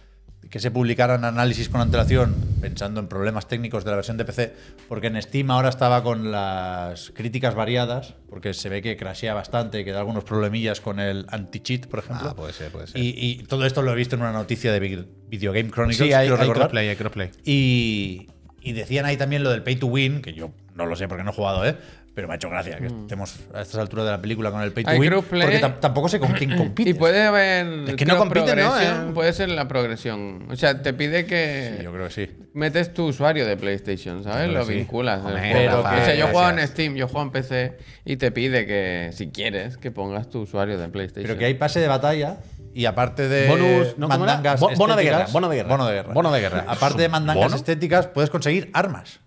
que se publicaran análisis con antelación pensando en problemas técnicos de la versión de PC, porque en Steam ahora estaba con las críticas variadas, porque se ve que crashea bastante, que da algunos problemillas con el anti-cheat, por ejemplo. Ah, puede ser, puede ser. Y, y todo esto lo he visto en una noticia de Vid- Video Game Chronicles. Sí, hay, quiero hay recordar. crossplay, hay crossplay. Y, y decían ahí también lo del pay to win, que yo no lo sé porque no he jugado, ¿eh? Pero me ha hecho gracia que estemos a estas alturas de la película con el pay to Mm. Hay win. Porque tam- tampoco sé con quién compite. Y puede haber. Es que no creo, compiten, ¿no? Eh. Puede ser la progresión. O sea, te pide que. yo creo que sí. metes tu usuario de PlayStation, ¿sabes? Lo sí. vinculas. Hombre, Pero Rafa, que, o sea, yo juego en. Steam, yo juego en PC y te pide que, si quieres, que pongas tu usuario de PlayStation. Pero que hay pase de batalla y aparte de Bonus, ¿no? Mandangas Bo- bono de guerra, bono de guerra. Bono de guerra. Bono de guerra. Aparte de mandangas ¿Bono? estéticas, puedes conseguir armas.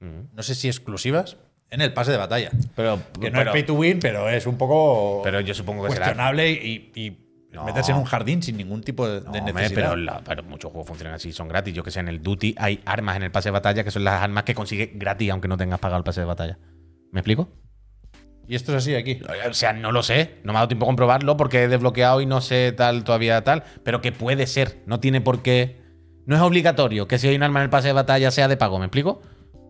No sé si exclusivas en el pase de batalla. Pero, Que no pero- es pay to win, pero es un poco Pero yo supongo que será. cuestionable y, y No. meterse en un jardín sin ningún tipo de, hombre, necesidad. pero, la- pero muchos juegos funcionan así, son gratis. Yo que sé, en el Duty hay armas en el pase de batalla que son las armas que consigues gratis aunque no tengas pagado el pase de batalla. ¿Me explico? Y esto es así aquí. O sea, no lo sé. No me ha dado tiempo a comprobarlo porque he desbloqueado y no sé tal todavía tal. Pero que puede ser. No tiene por qué. No es obligatorio que si hay un arma en el pase de batalla sea de pago. ¿Me explico?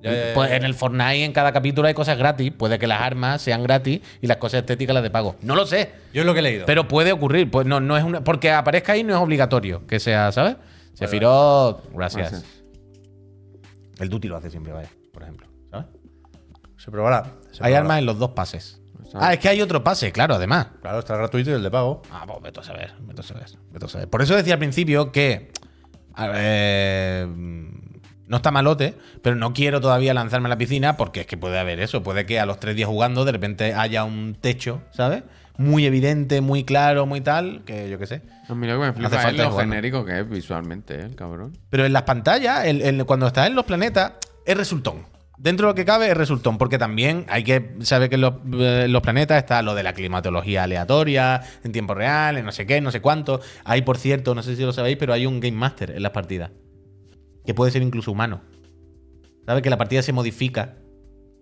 Ya, ya, ya, Pues en el Fortnite en cada capítulo hay cosas gratis. Puede que las armas sean gratis y las cosas estéticas las de pago. No lo sé. Yo es lo que he leído. Pero puede ocurrir. Pues no, no es una, porque aparezca ahí no es obligatorio que sea, ¿sabes? Sephiroth, gracias. Gracias. El Duty lo hace siempre, vaya, por ejemplo. ¿Sabes? se probará. se Hay probará. armas en los dos pases. Ah, es que hay otro pase, claro, además. Claro, está gratuito y el de pago. Ah, pues vete a saber, vete a saber, vete a saber. Por eso decía al principio que a ver, no está malote, pero no quiero todavía lanzarme a la piscina porque es que puede haber eso. Puede que a los tres días jugando de repente haya un techo, ¿sabes? Muy evidente, muy claro, muy tal, que yo qué sé. A mí lo que me flipa es falta lo genérico que es visualmente, ¿eh? el cabrón. Pero en las pantallas, el- el- cuando estás en los planetas, es resultón. Dentro de lo que cabe es resultón, porque también hay que saber que en los, eh, los planetas está lo de la climatología aleatoria, en tiempo real, en no sé qué, no sé cuánto. Hay, por cierto, no sé si lo sabéis, pero hay un Game Master en las partidas. Que puede ser incluso humano. ¿Sabes? Que la partida se modifica.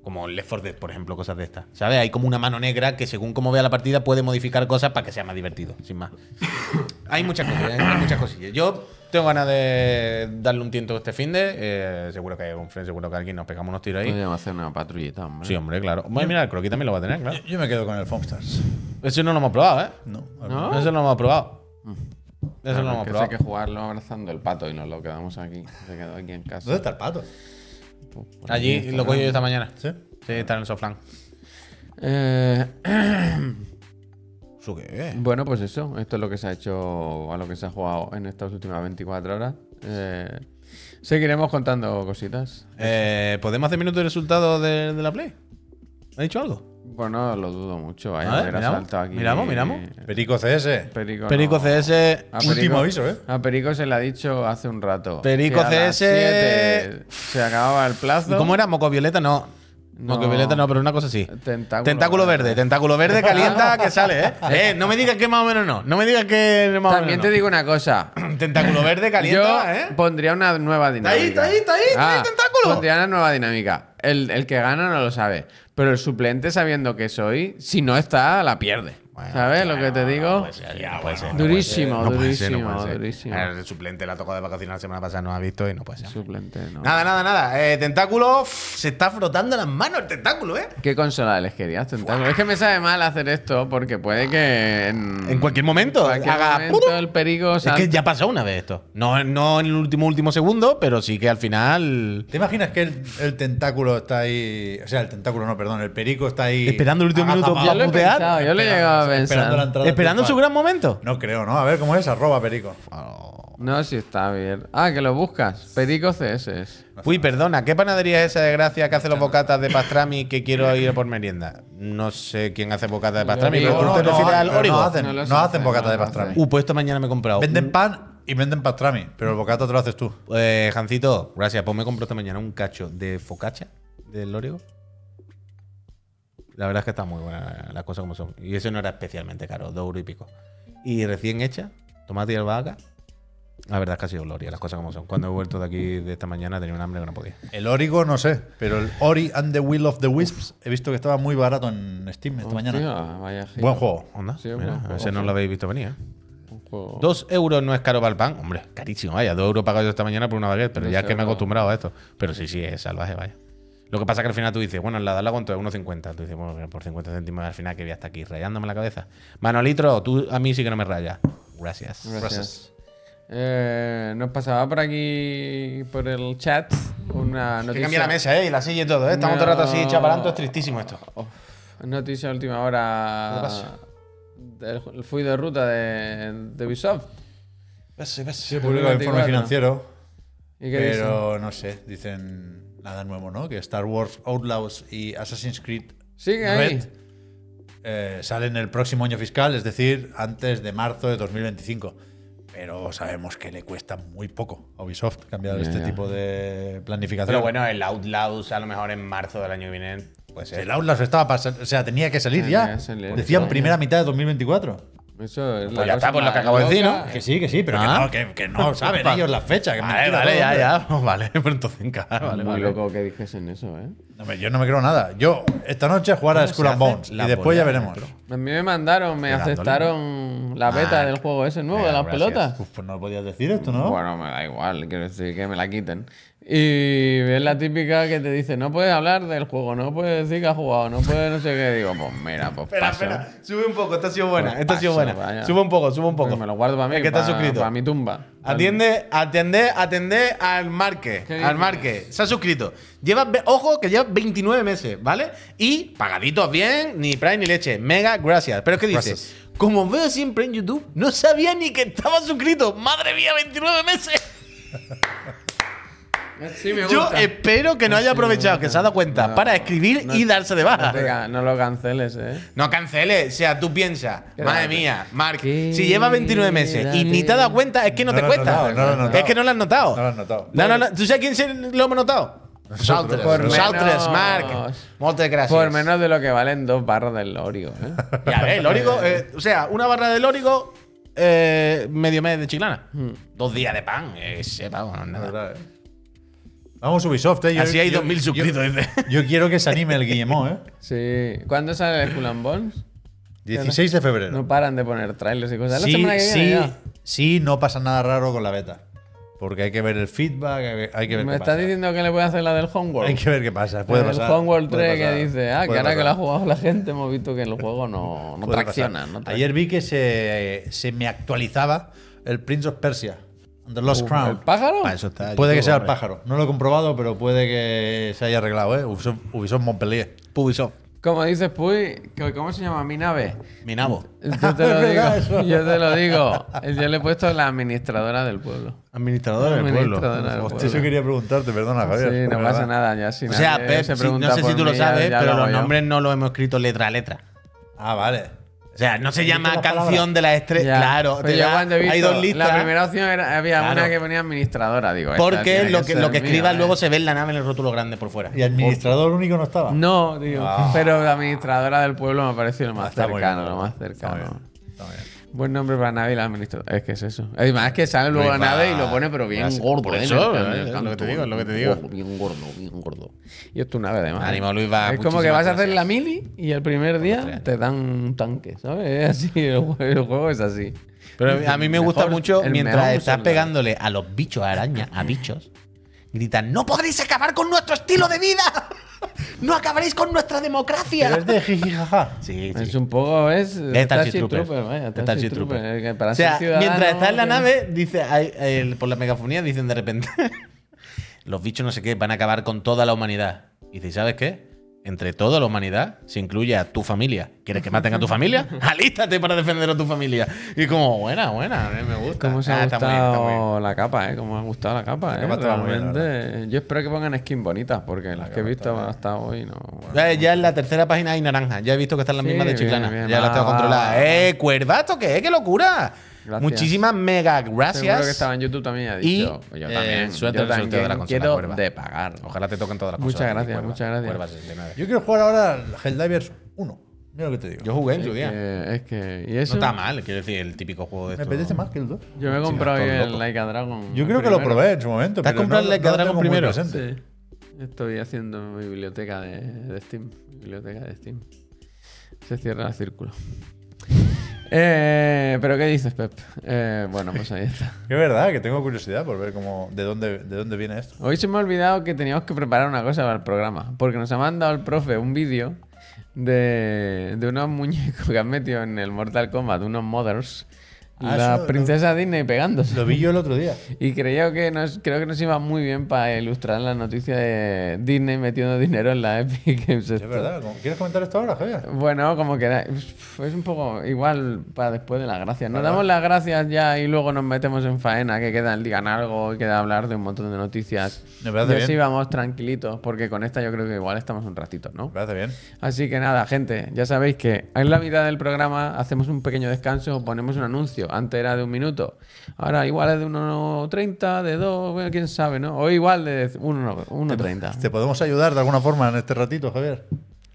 Como Left 4 Dead, por ejemplo, cosas de estas. ¿Sabes? Hay como una mano negra que según cómo vea la partida puede modificar cosas para que sea más divertido, sin más. hay muchas cosas, ¿eh? hay muchas cosillas. Yo tengo ganas de darle un tiento este fin de. eh, seguro que hay un friend, seguro que alguien nos pegamos unos tiros ahí. Podríamos hacer una patrullita, hombre. Sí, hombre, claro. Bueno, mira, el croquis también lo va a tener, claro. Yo, yo me quedo con el Foamstars. Eso no lo hemos probado, ¿eh? No, ¿No? Eso no lo hemos probado. Eso Claro, no hemos hay que jugarlo abrazando el pato y nos lo quedamos aquí. Se quedó aquí en casa. ¿Dónde está el pato? Pues, por Allí lo cogí yo esta mañana. ¿Sí? Sí, está en el soflán. Eh, ¿Eso qué bueno, pues eso. Esto es lo que se ha hecho, a lo que se ha jugado en estas últimas 24 horas. Eh, seguiremos contando cositas. Eh, ¿Podemos hacer minutos de resultados de, de la Play? ¿Ha dicho algo? Bueno, lo dudo mucho. Vaya, A ver, haber miramos. saltado aquí. Miramos, miramos. Perico CS. Perico, Perico no. CS. A Último aviso, ¿eh? A Perico se le ha dicho hace un rato. Perico que a las CS. 7 Se acababa el plazo. ¿Y cómo era? ¿Moco Violeta? No. No. Moco Violeta no, pero una cosa así. Tentáculo, Tentáculo verde. Tentáculo verde calienta que sale, ¿eh? Eh, no me digas que más o menos no. No me digas que más o También menos te no. digo una cosa. Tentáculo verde calienta, Yo ¿eh? pondría una nueva dinámica. ahí, está ahí, está ahí, está ahí, tentáculo. Pondría una nueva dinámica. El, el que gana no lo sabe. Pero el suplente, sabiendo que soy, si no está, la pierde. Bueno, ¿Sabes claro, lo que te digo? No puede ser, no puede ser, no Durísimo, no puede ser, durísimo. El suplente la tocó de vacaciones la semana pasada, no ha visto y no puede ser. Suplente, no. Nada, nada, nada. Eh, tentáculo se está frotando las manos el tentáculo, ¿eh? ¿Qué consola les querías, Tentáculo? Es que me sabe mal hacer esto porque puede que en, En cualquier momento cualquier haga el perico Es que ya pasó una vez esto. No, no en el último último segundo, pero sí que al final. ¿Te imaginas que el, el tentáculo está ahí? O sea, el tentáculo no, perdón, el perico está ahí. Esperando el último minuto he putear? yo lo he llegado Esperando la pensar. entrada Esperando su gran momento. No creo, ¿no? A ver cómo es, arroba perico. No, si está bien. Ah, que lo buscas. Perico CS. Uy, perdona, ¿qué panadería es esa de gracia que hace los bocatas de pastrami que quiero ir por merienda? No sé quién hace bocatas de pastrami, pero tú te no, refieres al Origo. no hacen, hacen no bocata de pastrami. Uh, pues esta mañana me he comprado. Venden pan y venden pastrami, pero el bocata te lo haces tú. Eh, Jancito, gracias. Pues me compré esta mañana un cacho de focaccia del Origo. La verdad es que está muy buena las cosas como son. Y eso no era especialmente caro, dos euros y pico. Y recién hecha, tomate y albahaca. La verdad es que ha sido gloria, las cosas como son. Cuando he vuelto de aquí de esta mañana tenía un hambre que no podía. El Origo no sé, pero el Ori and the Will of the Wisps he visto que estaba muy barato en Steam esta mañana. Vaya. Buen juego. Onda, Sí, mira, buen juego, ese no lo habéis visto venir, ¿eh? Juego- Dos euros no es caro para el pan. Hombre, carísimo, vaya. Dos euros pagado yo esta mañana por una baguette, pero ya es que me he acostumbrado a esto. Pero sí, sí, es salvaje, vaya. Lo que pasa es que al final tú dices, bueno, en la dala cuánto es 1,50. Tú dices, bueno, por 50 céntimos al final que voy hasta aquí rayándome la cabeza. Manolitro, tú a mí sí que no me rayas. Gracias. Gracias. Eh, nos pasaba por aquí, por el chat, una Que noticia. cambia la mesa, ¿eh? Y la silla y todo, ¿eh? Estamos todo el rato así, No. chapalanto, es tristísimo esto. Noticia de última hora. ¿Qué pasa? del el fui de ruta de, de Ubisoft. Ves, ves. Sí, publica el informe 24. financiero. ¿Y qué Pero no sé, dicen nada nuevo, ¿no? Que Star Wars Outlaws y Assassin's Creed Sigue ahí. Red eh, salen el próximo año fiscal, es decir, antes de marzo de 2025. Pero sabemos que le cuesta muy poco a Ubisoft cambiar este tipo de planificación. Pero bueno, el Outlaws a lo mejor en marzo del año que viene puede ser. el Outlast estaba pasando, o sea, tenía que salir Tenía ya. salir. Decían primera mitad de 2024. Eso es Pues la ya está, pues lo que acabo de decir. ¿no? Que sí, que sí, pero Ah. que no, que, que no saben ellos la fecha. Que Vale, vale, todo, ya, ya. Pues Vale, pero entonces encaja. Vale, Muy vale. loco que dijesen eso, ¿eh? No, yo no me creo nada. Yo esta noche jugar a ¿Cómo Skull and Bones y después ya veremos. A mí me mandaron, me Pegándole. aceptaron la beta Ah, del juego ese nuevo, de las gracias. pelotas. Uf, pues no podías decir esto, ¿no? Bueno, me da igual, quiero decir que me la quiten. Y es la típica que te dice, no puedes hablar del juego, no puedes decir que has jugado, no puedes no sé qué. Digo, pues mira, pues Espera, paso. espera. Sube un poco, esta ha sido buena. Pues esta ha sido paso, buena. vaya. Sube un poco, sube un poco. Me lo guardo para mí, Es que está para, suscrito. para mi tumba. Atiende, atiende, atiende al Marque. ¿Qué Al? Marque. Se ha suscrito. Lleva, ve- ojo, que lleva 29 meses, ¿vale? Y pagaditos bien, ni Prime ni leche. Mega gracias. Pero es que dice, Gracias. como os veo siempre en YouTube, no sabía ni que estaba suscrito. Madre mía, 29 meses. Sí, me Yo espero que no haya aprovechado, que se ha dado cuenta No, para escribir no- y darse de baja. ca- no lo canceles, ¿eh? No canceles, o sea, tú piensas, madre mía, Mark, si lleva 29 meses y ni te has dado cuenta, es que no, No te cuesta. notado, no lo has notado. Es que no lo has notado. No lo has notado. No, no, no. ¿Tú sabes quién se lo hemos notado? Saltres. Por Saltres, menos- Mark. Muchas gracias. Por menos de lo que valen dos barras del Lórigo, ¿eh? Ya ves, el Órigo, eh, o sea, una barra del Órigo, eh, medio mes de chiclana. Hmm. Dos días de pan, eh, sepa, nada. verdad, eh. Vamos Ubisoft, eh. Yo- Así hay yo- 2.000 yo- suscritos, dice. Yo quiero que se anime el Guillemot, ¿eh? Sí. ¿Cuándo sale el Skull and Bones? 16 de febrero. No paran de poner trailers y cosas. la sí, semana que sí, ya. sí, no pasa nada raro con la beta. Porque hay que ver el feedback, hay que- hay que ver Me qué estás pasa. diciendo que le puede hacer la del Homeworld. Hay que ver qué pasa. Puede el pasar. Homeworld puede 3 que pasar, dice, ah, que puede ahora que lo ha jugado la gente hemos visto que el juego no, no puede tracciona. pasar. no tra- Ayer vi que se, se me actualizaba el Prince of Persia, The Lost Uh, Crown. ¿El pájaro? Para eso está Puede que sea el pájaro. No lo he comprobado, pero puede que se haya arreglado, ¿eh? Ubisoft, Ubisoft Montpellier. Ubisoft. Como dices, Puy, ¿cómo se llama mi nave? Mi nabo. Yo te lo digo. Yo te lo digo. Yo le he puesto la administradora del pueblo. Administrador del pueblo. Administradora del Hostia, pueblo. Eso quería preguntarte, perdona, Javier. Sí, no ¿verdad? pasa nada ya. Si O sea, Pep, se si- no sé si tú lo mí, ya- sabes, ya pero lo los yo. nombres no los hemos escrito letra a letra. Ah, vale. O sea, no se llama canción palabras? de las estrellas. Ya. Claro, te da- visto hay dos listas. La primera opción era, había Claro. una que ponía administradora, digo. porque lo que, ser lo que escribas ¿eh? luego se ve en la nave en el rótulo grande por fuera. ¿Y administrador único no estaba? No, digo. Ah. Pero la administradora del pueblo me pareció lo más cercano, bien, lo más está cercano. bien, está muy bien. Buen nombre para nave y la administradora. Es que es eso. Además, es que sale luego la nave y lo pone, pero bien Gracias. gordo. Por ¿eh? eso, es lo canto, que te digo, es lo que te digo. gordo, Bien gordo, bien gordo. Y es tu nave, además. ¿eh? Ánimo, Luis, va, Es como que vas a hacer gracias. la mili y el primer día te dan un tanque, ¿sabes? Es así, el juego, el juego es así. Pero a mí me gusta Mejor- mucho mientras estás pegándole a los bichos, a arañas, a bichos, gritan: ¡No podréis acabar con nuestro estilo de vida! ¡No acabaréis con nuestra democracia! Pero es de jijijaja. Sí, Es un poco. Es. Starship Starship Troopers. Trooper, vaya. Starship O sea, ciudadano, mientras está en la nave, dice, hay- el- por la megafonía dicen de repente, los bichos no sé qué van a acabar con toda la humanidad. Y dice, ¿sabes qué? Entre toda la humanidad se incluye a tu familia. ¿Quieres que maten a tu familia? Alístate para defender a tu familia. Y como, buena, buena, a mí me gusta. Cómo se ha Ah, está muy bien, está muy bien. gustado la capa, ¿eh? Cómo me ha gustado la capa, ¿eh? capa bien. Yo espero que pongan skins bonitas, porque las que he visto hasta hoy no. Ya, ya en la tercera página hay naranja. Ya he visto que están las Sí, mismas de Chiclana. bien. Ya las tengo Va, controladas. ¡Eh, cuervato! ¿Qué? ¡Qué locura! Gracias. Muchísimas mega gracias. Seguro que estaba en YouTube también ha Y, dicho. yo eh, también. suerte yo sorteo de la también consola, quiero Cuerva. de pagar. Ojalá te toquen todas las Muchas cosas. gracias, muchas gracias. Cuerva 69. Yo quiero jugar ahora al Helldivers 1. Mira lo que te digo. Yo jugué en su día. Eh, es que. ¿Y No eso? está mal, quiero decir, el típico juego de Me esto. apetece más que el 2. Yo me he Sí, comprado hoy el. Like a Dragon. Yo creo que lo probé en su momento. ¿Te has comprado no- el Like no a Dragon primero? Sí. Estoy haciendo mi biblioteca de, de Steam. Biblioteca de Steam. Se cierra el círculo. Eh, ¿Pero qué dices, Pep? Eh, bueno, pues ahí está. Que es verdad, que tengo curiosidad por ver cómo, de, dónde, de dónde viene esto. Hoy se me ha olvidado que teníamos que preparar una cosa para el programa. Porque nos ha mandado el profe un vídeo de, de unos muñecos que han metido en el Mortal Kombat, unos mothers. Ah, la eso lo- princesa Disney pegándose. Lo vi yo el otro día. Y creo que nos, creo que nos iba muy bien para ilustrar la noticia de Disney metiendo dinero en la Epic Games Es verdad. ¿Cómo- ¿Quieres comentar esto ahora, Javier? Bueno, como que es un poco igual para después de las gracias. Nos damos las gracias ya y luego nos metemos en faena, que queda el digan algo y queda hablar de un montón de noticias. Me parece y así bien. vamos tranquilitos, porque con esta yo creo que igual estamos un ratito, ¿no? Me parece bien. Así que nada, gente, ya sabéis que en la mitad del programa hacemos un pequeño descanso o ponemos un anuncio. Antes era de un minuto, ahora igual es de 1.30, de 2, bueno, quién sabe, ¿no? O igual de 1.30. ¿Te podemos ayudar de alguna forma en este ratito, Javier?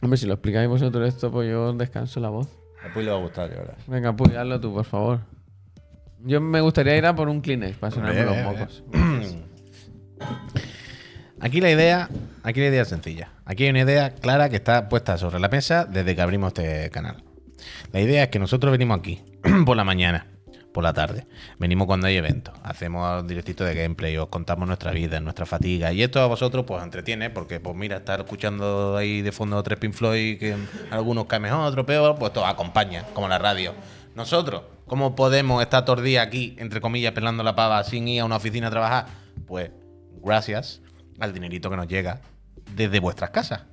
Hombre, si lo explicáis vosotros esto, pues yo descanso la voz. A Puy le va a gustar, verás. Venga, pues hazlo tú, por favor. Yo me gustaría ir a por un Kleenex para sonarme los bien, mocos. Aquí la idea, aquí la idea es sencilla. Aquí hay una idea clara que está puesta sobre la mesa desde que abrimos este canal. La idea es que nosotros venimos aquí por la mañana, por la tarde. Venimos cuando hay eventos, hacemos directitos de gameplay, os contamos nuestra vida, nuestra fatiga. Y esto a vosotros pues entretiene, porque pues mira, estar escuchando ahí de fondo tres Pink Floyd, que algunos caen mejor, otros peor, pues todo acompaña, como la radio. Nosotros, ¿cómo podemos estar todos los días aquí, entre comillas, pelando la pava sin ir a una oficina a trabajar? Pues gracias al dinerito que nos llega desde vuestras casas.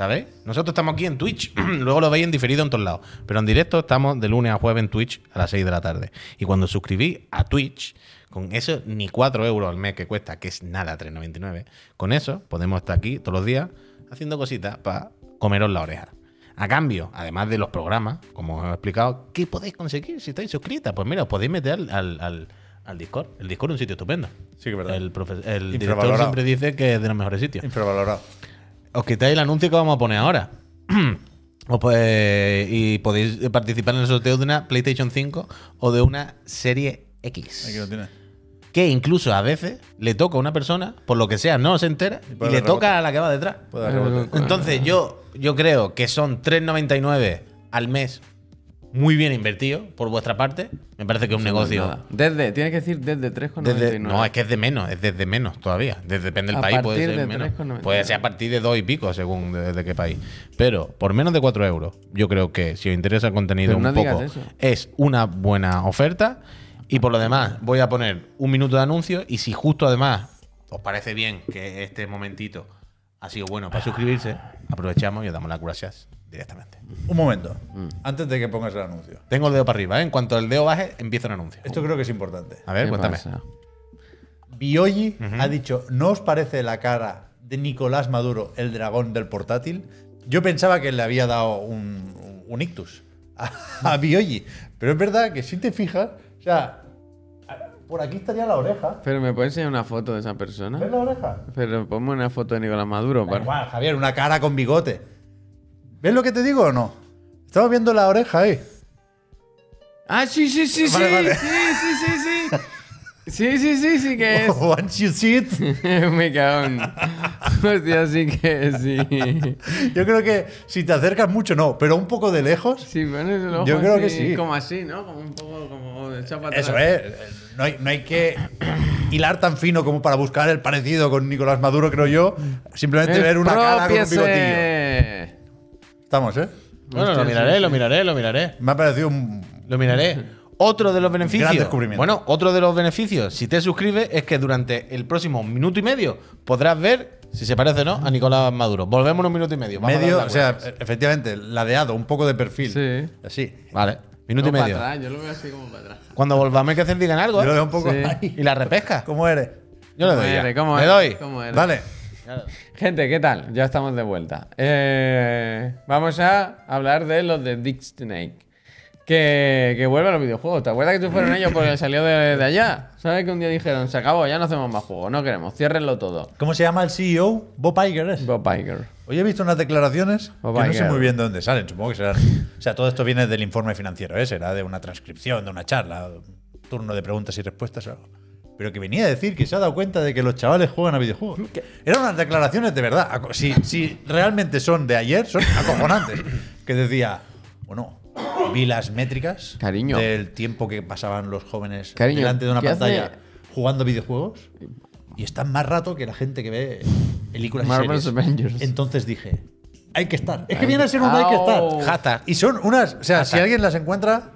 ¿Sabéis? Nosotros estamos aquí en Twitch. Luego lo veis en diferido en todos lados. Pero en directo estamos de lunes a jueves en Twitch a las 6 de la tarde. Y cuando suscribís a Twitch, con eso ni 4 euros al mes que cuesta, que es nada, 3,99, con eso podemos estar aquí todos los días haciendo cositas para comeros la oreja. A cambio, además de los programas, como os he explicado, ¿qué podéis conseguir si estáis suscritas? Pues mira, os podéis meter al, al- al- al Discord. El Discord es un sitio estupendo. Sí, que es verdad. El, el director siempre dice que es de los mejores sitios. Infravalorado. Os quitáis el anuncio que vamos a poner ahora. Pues- y podéis participar en el sorteo de una PlayStation 5 o de una serie Aquí X. lo tienes. Que incluso a veces le toca a una persona, por lo que sea, no se entera y, puede le toca a la que va detrás. Entonces yo, yo creo que son 3,99 al mes muy bien invertido por vuestra parte. Me parece que es un negocio. Nada. Desde, tienes que decir desde 3,99. Desde, no, es que es de menos, es desde menos todavía. Desde, depende del A país, puede ser de menos. 3,99. Puede ser a partir de dos y pico, según de, de qué país. Pero por menos de 4 euros, yo creo que si os interesa el contenido Pero un no poco, es una buena oferta. Y por lo demás, voy a poner un minuto de anuncio. Y si justo además os parece bien que este momentito ha sido bueno para suscribirse, aprovechamos y os damos las gracias directamente. Un momento. Mm. Antes de que pongas el anuncio. Tengo el dedo para arriba, ¿eh? En cuanto el dedo baje, empieza el anuncio. Esto creo que es importante. A ver, ¿Qué cuéntame. pasa? Bioyi ha dicho, ¿no os parece la cara de Nicolás Maduro, el dragón del portátil? Yo pensaba que le había dado un, un ictus a, a Bioyi. Pero es verdad que si te fijas, o sea, por aquí estaría la oreja. Pero me puedes enseñar una foto de esa persona. ¿Ves la oreja? Pero ponme una foto de Nicolás Maduro. Da para- igual, Javier, una cara con bigote. ¿Ves lo que te digo o no? Estamos viendo la oreja ahí. Ah, sí, sí, sí, sí. Vale, vale. Sí, sí, sí, sí. Sí, sí, sí, sí que es. Once you see it. Me cago en. Hostia, sí que sí. Yo creo que si te acercas mucho, no, pero un poco de lejos. Sí, pones el ojo Yo creo que así, sí. Como así, ¿no? Como un poco como para Eso atrás. es. No hay, no hay que hilar tan fino como para buscar el parecido con Nicolás Maduro, creo yo. Simplemente ver una cara con un bigotillo. Expropiese. Estamos, ¿eh? Bueno, Hostia, lo miraré, sí, lo miraré, lo miraré. Me ha parecido un. Lo miraré. Otro de los beneficios. Gran descubrimiento. Bueno, otro de los beneficios, si te suscribes, es que durante el próximo minuto y medio podrás ver si se parece o no a Nicolás Maduro. Volvemos en un minuto y medio. Vamos medio, o sea, efectivamente, ladeado, un poco de perfil. Sí. Así. Vale, minuto No, y para medio. atrás, yo lo veo así como para atrás. Cuando volvamos hay que hacer digan algo. Yo lo ¿eh? veo un poco Sí. ahí. Y la repesca. ¿Cómo eres? Yo le ¿Cómo doy. ya. eres? ¿Cómo le eres? doy. ¿Cómo eres? Vale. Gente, ¿qué tal? Ya estamos de vuelta. Eh, vamos a hablar de los de Dick Snake. Que, que vuelve a los videojuegos. ¿Te acuerdas que tú fueron ellos porque salió de, de allá? ¿Sabes que un día dijeron, se acabó, ya no hacemos más juegos, no queremos, ciérrenlo todo? ¿Cómo se llama el CEO? Bob Iger es. Bob Iger. Hoy he visto unas declaraciones Bob que no sé Iger. muy bien de dónde salen. Supongo que serán. O sea, todo esto viene del informe financiero, ¿eh? Será de una transcripción, de una charla, un turno de preguntas y respuestas o algo. Pero que venía a decir que se ha dado cuenta de que los chavales juegan a videojuegos. Eran unas declaraciones de verdad. Si, si realmente son de ayer, son acojonantes. Que decía, bueno, vi las métricas Cariño. del tiempo que pasaban los jóvenes Cariño, delante de una ¿qué hace- pantalla jugando videojuegos. Y están más rato que la gente que ve películas y Marvel's series. Avengers. Entonces dije, hay que estar. Es que viene a ser un hay que estar. Hashtag. Y son unas, o sea, si alguien las encuentra,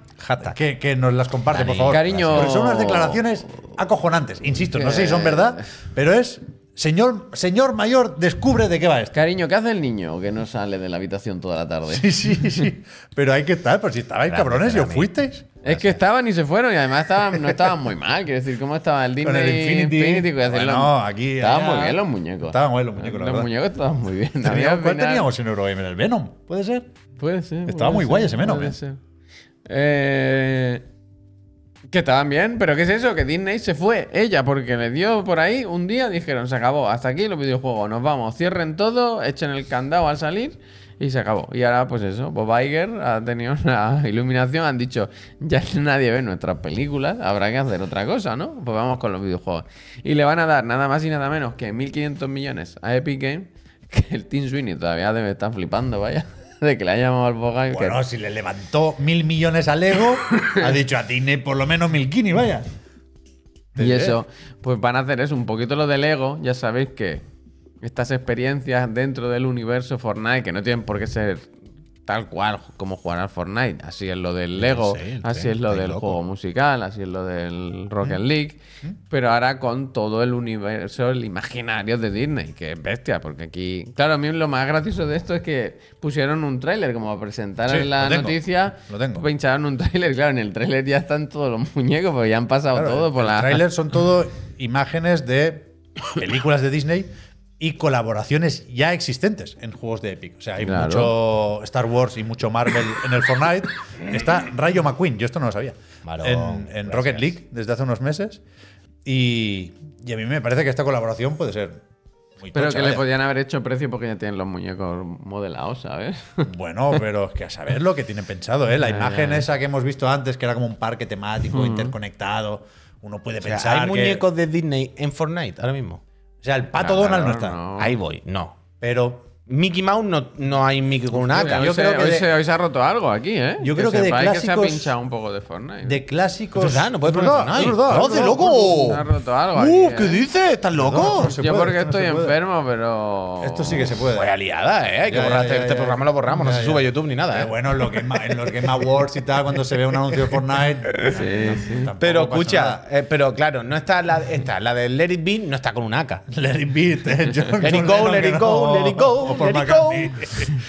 que, que nos las comparte, por favor. Cariño. Porque son unas declaraciones acojonantes. Insisto, no sé si son verdad, pero es. Señor, señor mayor, descubre de qué va esto. Cariño, ¿qué hace el niño que no sale de la habitación toda la tarde? Sí, sí, sí. Pero hay que estar, por si estabais Gracias, cabrones y os fuisteis. Es que estaban y se fueron y además estaban, no estaban muy mal. Quiero decir, ¿cómo estaba el Disney Con el Infinity. quiero decir, Bueno, los- aquí, Estaban allá. muy bien los muñecos. Estaban muy bien los muñecos, la Los verdad. muñecos estaban muy bien. Teníamos, ¿Cuál teníamos en Eurogamer? ¿El Venom? ¿Puede ser? Puede ser. Estaba puede muy ser, guay ese Venom, puede eh. ser. Eh, que estaban bien, pero ¿qué es eso? Que Disney se fue, ella, porque le dio por ahí un día, dijeron, se acabó, hasta aquí los videojuegos, nos vamos, cierren todo, echen el candado al salir y se acabó. Y ahora, pues eso, Bob Iger ha tenido una iluminación, han dicho, ya nadie ve nuestras películas, habrá que hacer otra cosa, ¿no? Pues vamos con los videojuegos. Y le van a dar nada más y nada menos que 1.500 millones a Epic Games, que el Team Sweeney todavía debe estar flipando, vaya. De que le haya llamado al Iger. Bueno, si le levantó mil millones al Lego, ha dicho a Disney por lo menos mil kini, vaya. Y eso, pues van a hacer eso, un poquito lo del Lego. Ya sabéis que estas experiencias dentro del universo Fortnite, que no tienen por qué ser tal cual como jugar al Fortnite. Así es lo del Lego, sé, así es lo del juego musical, así es lo del Rocket League. Pero ahora con todo el universo, el imaginario de Disney, que es bestia, porque aquí. Claro, a mí lo más gracioso de esto es que pusieron un tráiler como a presentar Sí, la lo noticia. lo tengo. Pincharon un tráiler, claro, en el tráiler ya están todos los muñecos, porque ya han pasado Claro, todo por el la. tráiler son todo imágenes de películas de Disney y colaboraciones ya existentes en juegos de Epic. O sea, hay Claro. mucho Star Wars y mucho Marvel en el Fortnite. Está Rayo McQueen, yo esto no lo sabía. En. Rocket League desde hace unos meses. Y, y a mí me parece que esta colaboración puede ser muy Pero tocha, que le podían haber hecho precio porque ya tienen los muñecos modelados, ¿sabes? Bueno, pero es que a saber lo que tienen pensado, ¿eh? La Ya, imagen ya, ya. esa que hemos visto antes, que era como un parque temático interconectado, uno puede O sea, pensar ¿Hay que- muñecos de Disney en Fortnite ahora mismo? O sea, el pato Donald no está. no. Ahí voy, no. Pero Mickey Mouse no, no hay Mickey con una AK. hoy, yo se, creo que hoy de- se- hoy se ha roto algo aquí, ¿eh? Yo creo que de sepáis que se ha clásicos- pinchado un poco de Fortnite. de clásicos. Es verdad, no puedes Es poner Fortnite. es verdad, ¡No, de loco! Se ha roto algo Uh, aquí, ¿qué ¿eh? dices? ¿Estás loco? No, no se Yo porque esto no estoy enfermo, pero... Esto sí que se puede. Vaya liada, ¿eh? Hay que Ya, borrar ya, este, ya, este ya. programa, lo borramos, no se sube a YouTube ni nada, Pero ¿eh? bueno, en, lo que, en los Game Awards y tal, cuando se ve un anuncio de Fortnite. Sí, sí. Pero escucha, eh, pero claro, no está la, esta, la de Let It Be, no está con un AK. Let it be, Let it go, let que it go, let it go, o. McCartney.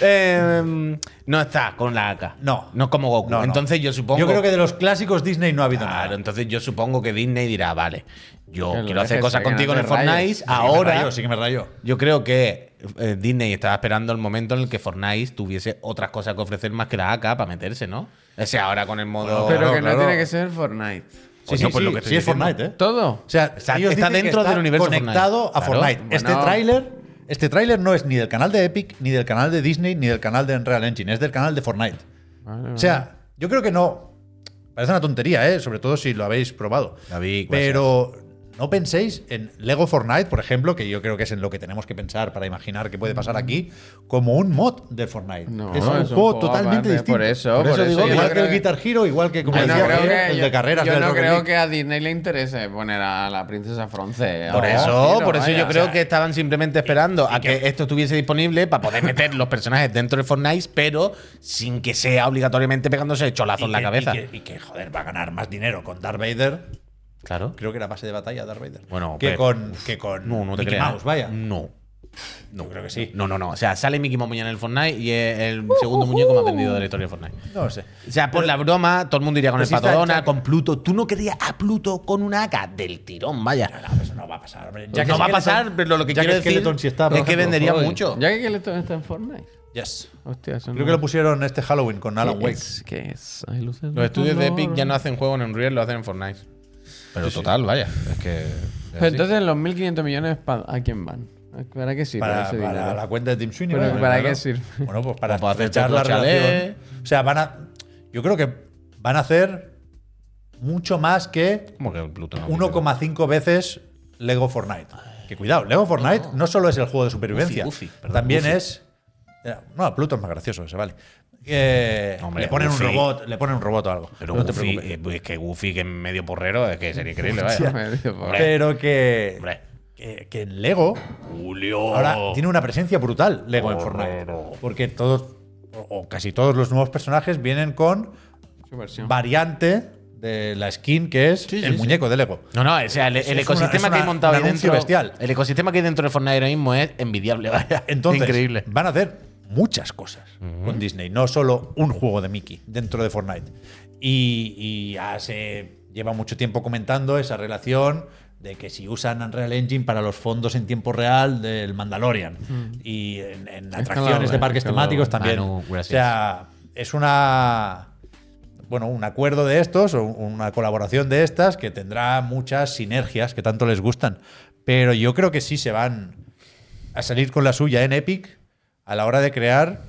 Eh, no está con la AK. No. No como Goku. No, no. Entonces yo supongo. Yo creo que de los clásicos Disney no ha habido Claro, nada. entonces yo supongo que Disney dirá, vale, yo Que lo quiero hacer cosas que no contigo en el Fortnite, que ahora rayó, sí que me rayó. yo creo que eh, Disney estaba esperando el momento en el que Fortnite tuviese otras cosas que ofrecer más que la AK para meterse, ¿no? O sea, ahora con el modo... Pero Claro, que no claro. tiene que ser Fortnite. Sí, sí, pues lo sí, que estoy sí es. Fortnite, ¿eh? ¿Todo? O sea, Está- ellos está dicen que dentro está del universo conectado Fortnite. a Claro. Fortnite. Este Bueno. tráiler, este tráiler no es ni del canal de Epic, ni del canal de Disney, ni del canal de Unreal Engine, es del canal de Fortnite. Vale, O sea, yo creo que no. Parece una tontería, ¿eh? Sobre todo si lo habéis probado. David. Pero no penséis en Lego Fortnite, por ejemplo, que yo creo que es en lo que tenemos que pensar para imaginar qué puede pasar aquí, como un mod de Fortnite. No, es un es juego totalmente distinto. por eso, por eso digo, yo igual que el Guitar Hero, igual que como no decía que, el yo- de carreras yo no creo League. que a Disney le interese poner a la princesa Fronce. Por eso, tiro, por eso vaya. yo creo O sea, que estaban simplemente esperando a que esto estuviese disponible para poder meter los personajes dentro de Fortnite, pero sin que sea obligatoriamente pegándose cholazos en la cabeza. Y que, y que, joder, va a ganar más dinero con Darth Vader. Claro. Creo que era base de batalla Darth Vader. Bueno, que pero- con, que con No, no te Mickey creas. Mouse, vaya. No. No, creo que sí. No, no, no. O sea, sale Mickey Mouse mañana en el Fortnite y es el segundo muñeco más vendido de la historia de Fortnite. No lo sé. O sea, por la broma, todo el mundo iría con el si pato está Donald, hecha- con Pluto. ¿Tú no querías a Pluto con una AK del tirón? Vaya. No, eso no va a pasar, hombre. no va a pasar, pero lo que quiero decir Skeleton sí está, por es que vendería joder. mucho. Ya que Skeleton está en Fortnite. Yes. Hostia, Creo no- que lo pusieron este Halloween con Alan ¿Qué Wake. es? Los estudios de Epic ya no hacen juegos en Unreal, lo hacen en Fortnite. Pero total, vaya. Es que. es entonces, los 1.500 millones, ¿pa- ¿a quién van? ¿Para qué sirve Para, ese para dinero? la cuenta de Tim Sweeney. Pero vaya, ¿para claro. qué sirve? Bueno, pues para, para hacer la relación. O sea, van a. Yo creo que van a hacer mucho más que ¿Cómo que el Pluto no? 1,5 veces Lego Fortnite. Que cuidado, Lego Fortnite no solo es el juego de supervivencia, perdón, también es. No, Pluto es más gracioso, ese vale. Eh, Hombre, le ponen Goofy. un robot, le ponen un robot o algo. Pero no te Goofy, preocupes. eh, pues que Goofy, que es medio porrero, es que sería increíble, vaya. Medio. Pero que, Hombre. que, que en Lego Julio. ahora tiene una presencia brutal Lego en Porrero. Fortnite. Porque todos, o casi todos los nuevos personajes vienen con Su versión. variante de la skin que es Sí, sí, el sí. muñeco de Lego. No, no, o sea, el, Es- el es una- ecosistema es que hay una- montado un ahí dentro. bestial. El ecosistema que hay dentro de Fortnite ahora mismo es envidiable, vaya. Entonces, Increíble. van a hacer muchas cosas con Disney, no solo un juego de Mickey dentro de Fortnite. Y, y ya se lleva mucho tiempo comentando esa relación de que si usan Unreal Engine para los fondos en tiempo real del Mandalorian y en, atracciones de parques es que lo- temáticos también. Manu, o sea, es una bueno, un acuerdo de estos o una colaboración de estas que tendrá muchas sinergias que tanto les gustan. Pero yo creo que sí se van a salir con la suya en Epic a la hora de crear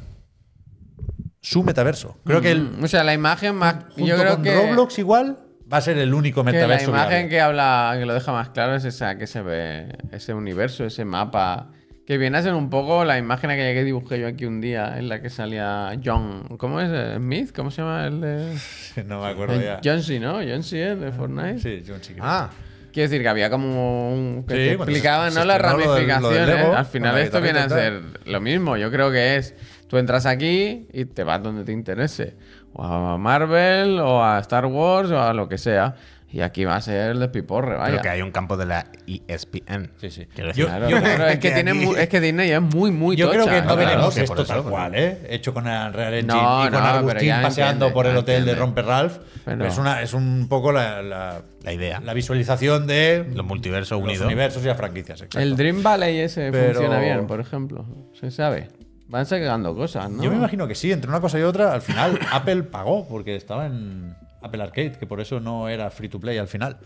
su metaverso. Creo que el, Mm, O sea, la imagen más. junto Yo creo con que. Roblox igual va a ser el único que la metaverso. imagen viable. que habla, que lo deja más claro es esa que se ve, ese universo, ese mapa. Que viene a ser un poco la imagen aquella que dibujé yo aquí un día, en la que salía John. ¿Cómo es? Eh, ¿Smith? ¿Cómo se llama el de.? No me acuerdo el ya. John C, ¿no? John C, el de Fortnite. Sí, John creo. Ah, Quiero decir que había como un. que Sí, explicaban, ¿no? Las estrenó lo del- lo del ramificaciones. Lego, Al final esto viene a ser lo mismo. Yo creo que es. Tú entras aquí y te vas donde te interese. O a Marvel, o a Star Wars, o a lo que sea. Y aquí va a ser el despiporre, vaya. creo que hay un campo de la ESPN. Sí, sí. Quiero decir, Yo- Claro, yo- claro, es, que que tiene aquí- mu- es que Disney es muy, muy Yo creo que no claro. veremos esto eso, tal cual, ¿eh? Hecho con el Real Engine No, y con no, pero Agustín paseando entiende, por el hotel de. Romper Ralph. Pero- es, una, es un poco la, la, La idea. la visualización de Los multiversos los unidos. universos y las franquicias. exacto. El Dream Valley ese Pero- funciona bien, por ejemplo. Se sabe. Van sacando cosas, ¿no? Yo me imagino que sí, entre una cosa y otra, al final Apple pagó porque estaba en Apple Arcade, que por eso no era free to play al final.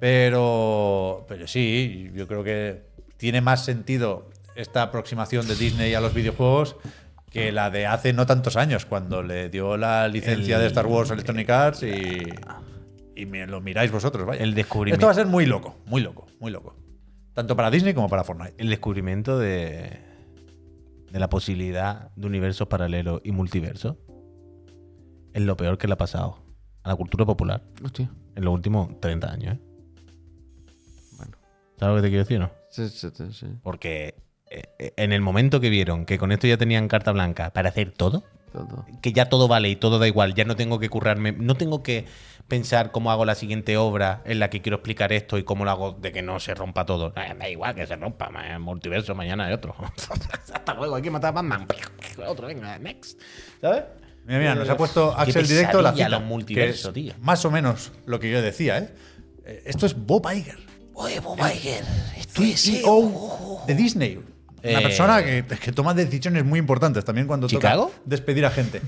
Pero, pero sí, yo creo que tiene más sentido esta aproximación de Disney a los videojuegos que la de hace no tantos años, cuando le dio la licencia El- de Star Wars Electronic Arts y, y me- lo miráis vosotros, vaya. El descubrimiento. Esto va a ser muy loco, muy loco, muy loco. Tanto para Disney como para Fortnite. El descubrimiento de, de la posibilidad de universos paralelos y multiversos es lo peor que le ha pasado a la cultura popular Hostia. en los últimos 30 años. ¿eh? Bueno. ¿Sabes lo que te quiero decir, no? Sí, sí, sí, sí. Porque eh, eh, en el momento que vieron que con esto ya tenían carta blanca para hacer todo, Todo. que ya todo vale y todo da igual, ya no tengo que currarme, no tengo que pensar cómo hago la siguiente obra en la que quiero explicar esto y cómo lo hago de que no se rompa todo. Eh, da igual que se rompa, multiverso, mañana hay otro. Hasta luego, hay que matar a Batman. Otro, venga, next. ¿Sabes? Mira, mira, nos ha puesto Qué Axel directo la cita, los multiversos, que es tío. Más o menos lo que yo decía, ¿eh? Eh, Esto es Bob Iger, Oye, Bob Iger, esto es CEO de Disney. Una Eh, persona que, que toma decisiones muy importantes también cuando ¿Chicago? toca despedir a gente.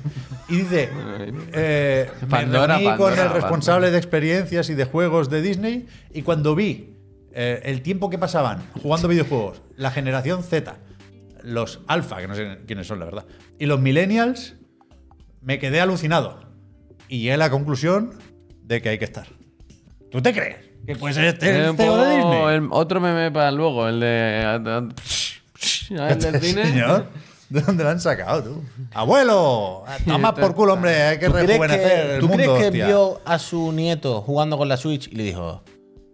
Y dice, eh, me Pandora, reuní con el responsable de experiencias y de juegos de Disney y cuando vi eh, el tiempo que pasaban jugando videojuegos, la generación Z, los alfa, que no sé quiénes son la verdad, y los millennials, me quedé alucinado. Y llegué a la conclusión de que hay que estar. ¿Tú te crees? Que puede ser este Es el CEO de poco Disney. el otro meme para luego, el de. El del cine. Señor, ¿de dónde lo han sacado tú? ¡Abuelo! Toma por culo, hombre, hay que ¿Tú crees rejuvenecer que, el tú mundo, crees que hostia. vio a su nieto jugando con la Switch y le dijo,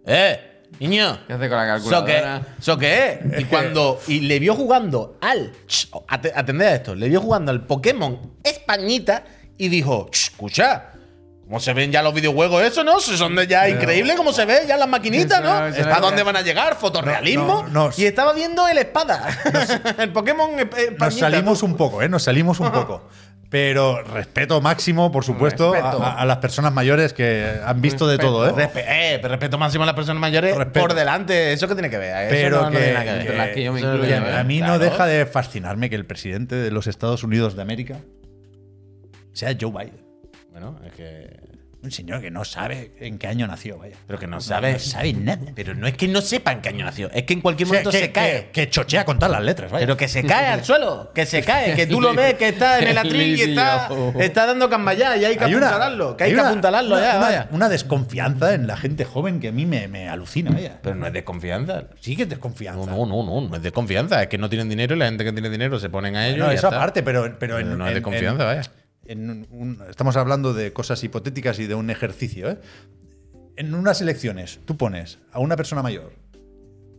¡Eh, niño! ¿Qué hace con la ¿Eso qué? calculadora? ¿Eso qué es? Y cuando. Y le vio jugando al. Atended a esto. Le vio jugando al Pokémon Españita y dijo: "Ch, Escucha. ¿Cómo se ven ya los videojuegos eso, no? Son de ya increíbles cómo se ven ya las maquinitas, ¿no? ¿Para lo dónde van a llegar? ¿Fotorrealismo? No, no, y estaba viendo el espada. el Pokémon eh, Españita. Nos salimos un poco, ¿eh? Nos salimos un poco. Pero respeto máximo, por supuesto, a, a las personas mayores que han visto de todo, ¿eh? Respe- eh, respeto máximo a las personas mayores Respeto. por delante. ¿Eso qué tiene que ver? Pero que, a mí no deja de fascinarme que el presidente de los Estados Unidos de América sea Joe Biden. Bueno, es que. Un señor que no sabe en qué año nació, vaya. Pero que no sabe. No sabe nada. Pero no es que no sepa en qué año nació, es que en cualquier O sea, momento que, se cae. que- que chochea con todas las letras, vaya. Pero que se cae al suelo, que se cae, que tú lo ves que está en el atril y está, dando camballá y hay que apuntalarlo, que hay, que una- apuntalarlo una- ya, una- vaya. Una desconfianza en la gente joven que a mí me, me alucina, vaya. Pero no es desconfianza. Sí que es desconfianza. No, no, no, no, no es desconfianza, es que no tienen dinero y la gente que tiene dinero se ponen a ellos. No, y eso está. aparte, pero, pero, en, Pero no es en- de confianza, en- vaya. En un- un- estamos hablando de cosas hipotéticas y de un ejercicio. ¿eh? En unas elecciones, tú pones a una persona mayor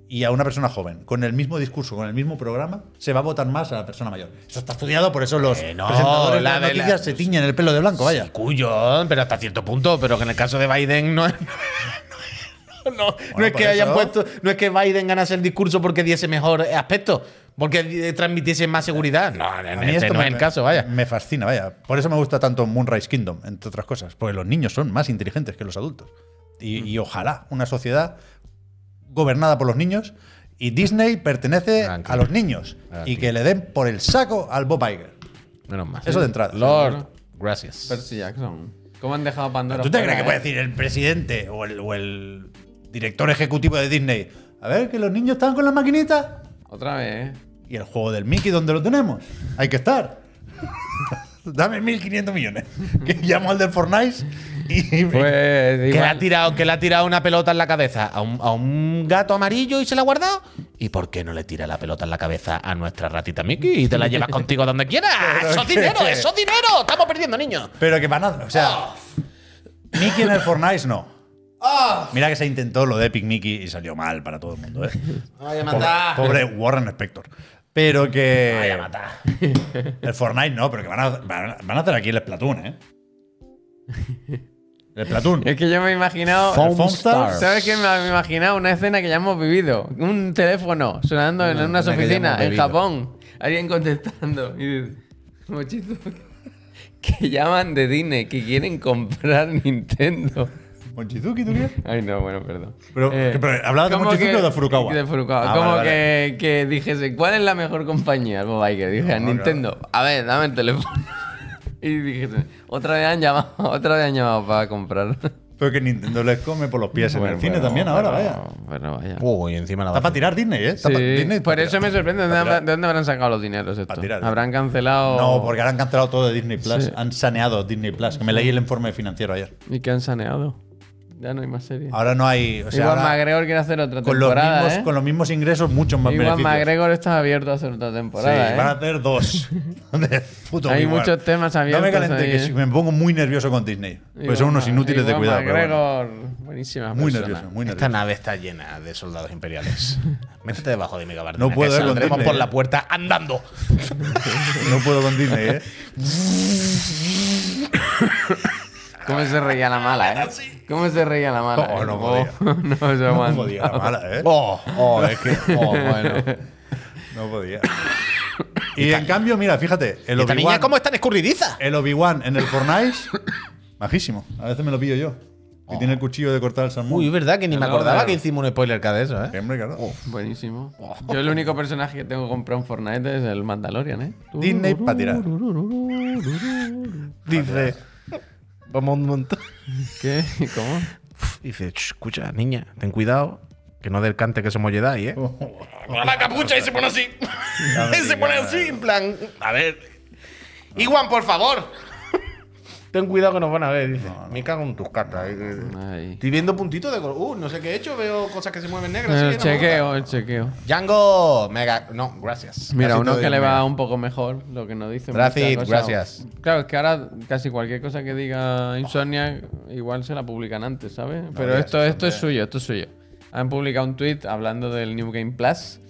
y a una persona joven, con el mismo discurso, con el mismo programa, se va a votar más a la persona mayor. Eso está estudiado, por eso los Eh, no, presentadores la de las de la- noticias se tiñen el pelo de blanco, vaya. Cuyo, pero hasta cierto punto, pero que en el caso de Biden no es. No, no, no Bueno, es por que hayan eso- puesto, no es que Biden ganase el discurso porque diese mejor aspecto, porque eh, transmitiese más seguridad. No, A en mí este esto no me- es el caso, vaya. Me fascina, vaya. Por eso me gusta tanto Moonrise Kingdom, entre otras cosas. Porque los niños son más inteligentes que los adultos. Y, Mm. y ojalá una sociedad gobernada por los niños y Disney pertenece Tranquilo. a los niños. Y Tranquilo. que le den por el saco al Bob Iger. Menos mal. Eso de entrada. Lord, gracias. Percy Jackson. ¿Cómo han dejado Pandora ¿Tú te fuera, crees que eh? puede decir el presidente o el, o el director ejecutivo de Disney? A ver, que los niños están con las maquinitas. Otra vez, ¿eh? ¿Y el juego del Mickey dónde lo tenemos? Hay que estar. Dame 1.500 millones. Que llamo al del Fortnite y... Pues Que le, ha tirado, que le ha tirado una pelota en la cabeza a un, a un gato amarillo y se la ha guardado. ¿Y por qué no le tira la pelota en la cabeza a nuestra ratita Mickey y te la llevas contigo donde quieras? ¡Eso es dinero! ¡Eso es dinero! ¡Estamos perdiendo, niños! Pero que van a... O sea, Mickey en el Fortnite no. Mira que se intentó lo de Epic Mickey y salió mal para todo el mundo, ¿eh? ¡Vaya a Pobre, matar! pobre Warren Spector. Pero que... ¡Vaya a matar! El Fortnite no, pero que van a, van a- van a hacer aquí el Splatoon, ¿eh? El Splatoon. Es que yo me he imaginado. Foam Foam Stars. ¿Sabes qué? Me he imatginado una escena que ya hemos vivido. Un teléfono sonando en unas una hemos oficinas en. Japón. Alguien contestando. Y dice, Mochito, que llaman de Disney, que quieren comprar Nintendo. Mochizuki, ¿tú quieres? Ay, no, bueno, perdón. Eh, Pero- pero, ¿hablabas de que- o de Furukawa? De Furukawa. Ah, como vale, que, que dijese, ¿cuál es la mejor compañía? El Iger. Dije, No, Nintendo. A ver, dame el teléfono. y dijese, otra vez han llamado, otra vez han llamado para comprar. Pero que Nintendo les come por los pies en el cine bueno, también ahora, vaya. Bueno, vaya. Uy, encima la Está para tirar Disney, ¿eh? Está Sí, Disney por eso me sorprende. ¿De dónde, tirar. de dónde habrán sacado los dineros estos? tirar, ¿eh? ¿Habrán cancelado? No, porque ahora han cancelado todo de Disney Plus. Sí. Han saneado Disney Plus. Que me leí el informe financiero ayer. ¿Y qué han saneado? Ya no hay más series. Ahora no hay. O sea, Igual ahora McGregor quiere hacer otra con, los temporada, mismos, ¿eh? con los mismos ingresos, muchos más Igual beneficios. McGregor está abierto a hacer otra Sí, temporada, ¿eh? van a hacer dos. Puto Hay muchos temas No abiertos me calente, ahí, que ¿eh? me pongo muy nervioso con Disney. Pues son Igual unos inútiles de igual cuidado. bueno. McGregor, buenísima Muy persona. nervioso, muy Esta nave está llena de soldados imperiales. Métete debajo de mi gabardina. No puedo, que con Disney, por la puerta andando. No puedo con Disney, ¿eh? ¿Cómo se reía la mala, eh? ¿Cómo se reía la mala? Oh, eh? no podía. no se No aguanta. podía, la mala, ¿eh? Oh, oh, es que. Oh, bueno. No podía. Y en cambio, mira, fíjate, el Esta niña, Obi-Wan ¿cómo es tan escurridiza? el Obi-Wan en el Fortnite, majísimo. A veces me lo pillo yo. Y tiene el cuchillo de cortar el salmón. Uy, es verdad que ni me No, acordaba que hicimos un spoiler cada de eso, ¿eh? Hombre, claro. Buenísimo. Yo el único personaje que tengo comprado en Fortnite es el Mandalorian, ¿eh? Disney para tirar. Dice. Vamos un montón. ¿Qué? ¿Cómo? Dice, "Ch, escucha, niña, ten cuidado. Que no del cante que somos Jedi, ¿eh? La capucha y se pone así. y se pone así, en plan. A ver. Iwan, por favor. Ten cuidado que nos van a ver, dice. Me cago en tus cartas. eh. Ahí. Estoy viendo puntitos de color. Uh, no sé qué he hecho, veo cosas que se mueven negras. El así que no me chequeo, el chequeo. Django, mega. No, gracias. Mira, Casi uno que le va mega. un poco mejor, lo que nos dice. Gracias, gracias. Claro, es que ahora casi cualquier cosa que diga Insomnia, igual se la publican antes, ¿sabes? Pero esto, esto es suyo, esto es suyo. Han publicado un tweet hablando del New Game Plus,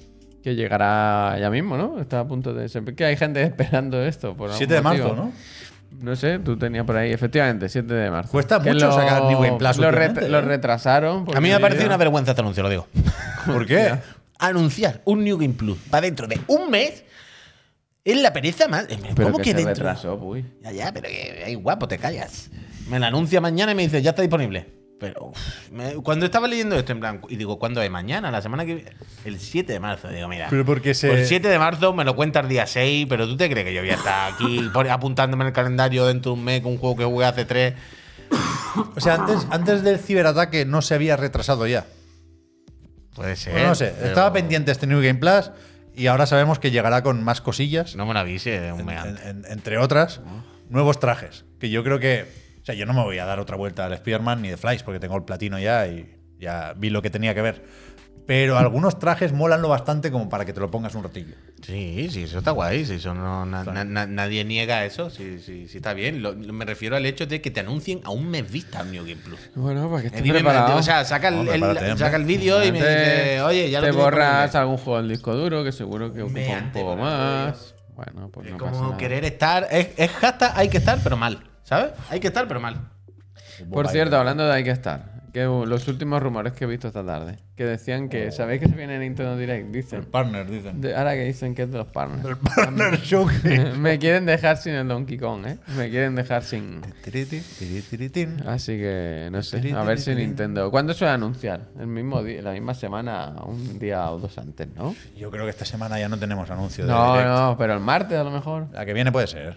que llegará ya mismo, ¿no? Está a punto de ser. Que hay gente esperando esto. Por algún 7 de marzo, motivo. ¿no? No sé, tú tenías por ahí, efectivamente, 7 de marzo. Cuesta Que mucho sacar New Game Plus Lo, lo ¿eh? retrasaron. A mí me ha parecido una vergüenza este anuncio, lo digo. ¿Por qué? Anunciar un New Game Plus para dentro de un mes es la pereza más. Pero ¿Cómo que, que, se dentro? retrasó, uy. Ya, ya, pero que ay, guapo, te callas. Me la anuncia mañana y me dice, ya está disponible. Pero uf, me- cuando estaba leyendo esto en plan, y digo, ¿cuándo es? Mañana, la semana que viene. El 7 de marzo. Digo, mira. Pero porque se- El 7 de marzo me lo cuenta el día 6, pero tú te crees que yo voy a estar aquí apuntándome en el calendario dentro de un mes con un juego que jugué hace 3. O sea, antes, antes del ciberataque no se había retrasado ya. Puede ser. Bueno, no sé. pero Estaba pendiente este New Game Plus y ahora sabemos que llegará con más cosillas. No me lo avise un mes en- antes. en- entre otras, nuevos trajes. Que yo creo que. O sea, yo no me voy a dar otra vuelta al Spider-Man ni de Flash porque tengo el platino ya y ya vi lo que tenía que ver. pero algunos trajes molan lo bastante como para que te lo pongas un ratillo. Sí, sí, eso está guay. Sí, eso no, na- na- na- nadie niega eso. Sí, sí, sí, está bien. Lo- lo- me refiero al hecho de que te anuncien a un mes vista el New Game Plus. Bueno, para que Eh, estés dime, preparado. o sea, saca el, el- saca el vídeo y me Te- dice, oye, ya lo Te borras disponible". algún juego del disco duro que seguro que ocupa un poco más. Bueno, pues Es no pasa como nada. querer estar. Es, es hashtag hay que estar, pero mal. ¿Sabes? Hay que estar, pero mal. Por cierto, hablando de hay que estar, que los últimos rumores que he visto esta tarde, que decían que, ¿sabéis que se viene Nintendo Direct? El Dicen. partner, dicen. De- ahora que dicen que es de los partners. El partner showcase. Me quieren dejar sin el Donkey Kong, ¿eh? Me quieren dejar sin... Así que no sé, a ver si Nintendo... ¿Cuándo a anunciar? El mismo día, la misma semana, un día o dos antes, ¿no? Yo creo que esta semana ya no tenemos anuncio de No, Direct. no, pero el martes a lo mejor. La que viene puede ser.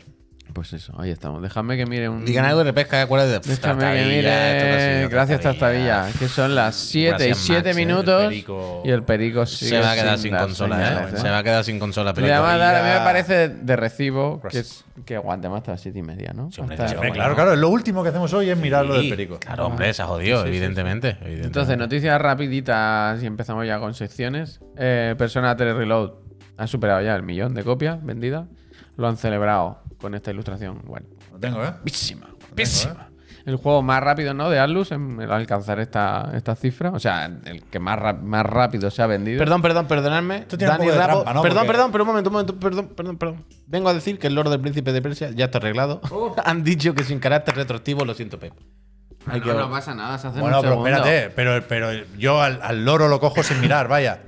Pues eso, ahí estamos. Déjame que mire un... Digan algo de repesca, acuérdate de Déjame que mire. Gracias. Tartadilla. Que son las 7 y Gracias, 7 Max, ¿eh? minutos. El perico- Y el perico Se sigue va a quedar sin consola, señales, ¿eh? Se va a quedar sin consola, Le a dar, a mí me parece de recibo que, Gracias. que aguante más hasta las 7 y media, ¿no? Sí, hombre, Hasta- sí, Hombre, bueno. claro, claro. Lo último que hacemos hoy es mirar lo del perico. Claro, hombre, se ha jodido, evidentemente, evidentemente. Entonces, noticias rapiditas y empezamos ya con secciones. Eh, Persona 3 Reload ha superado ya el millón de copias vendidas. Lo han celebrado con esta ilustración. Bueno, Lo tengo, ¿eh? guapísima, ¿eh? guapísima. El juego más rápido, ¿no? De Atlus en alcanzar esta, esta cifra. O sea, el que más, más rápido se ha vendido. Perdón, perdón, perdonadme. Esto tiene un Dani poco de Rapo- trampa, ¿no? Perdón, Porque- perdón, pero un momento, un momento, perdón, perdón, perdón. Vengo a decir que el Lord del Príncipe de Persia ya está arreglado. Han dicho que sin carácter retroactivo, lo siento, Pep. Hay que... no pasa nada, se hace en Bueno, un pero segundo. espérate. Pero, pero yo al, al loro lo cojo sin mirar, vaya.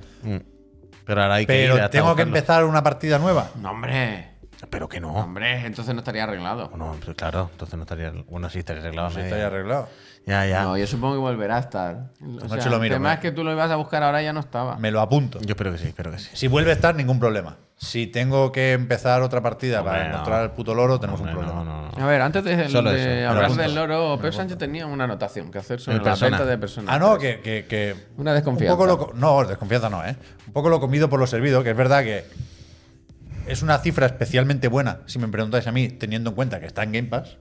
Pero ahora hay que ir Pero hasta tengo que buscarlo. empezar una partida nueva. No, hombre. Pero que no. Hombre, entonces no estaría arreglado. No, pues claro, entonces no estaría. Bueno, sí estaría arreglado. Sí, ya arreglado. Ya, ya. No, yo supongo que volverá a estar. O noche sea, lo el miro, tema me- es que tú lo ibas a buscar ahora y ya no estaba. Me lo apunto. Yo espero que sí, espero que sí. Si vuelve a estar, ningún problema. Si tengo que empezar otra partida para Hombre, no. encontrar el puto loro, tenemos Hombre, un problema. no, no, no. A ver, antes de, hablar del loro, Pep Sánchez tenía una anotación que hacer sobre El la persona. venta de personas. Ah, no, que, que, que- Una desconfianza. Un poco lo, no, desconfianza no, ¿eh? Un poco lo comido por lo servido, que es verdad que es una cifra especialmente buena, si me preguntáis a mí, teniendo en cuenta que está en Game Pass.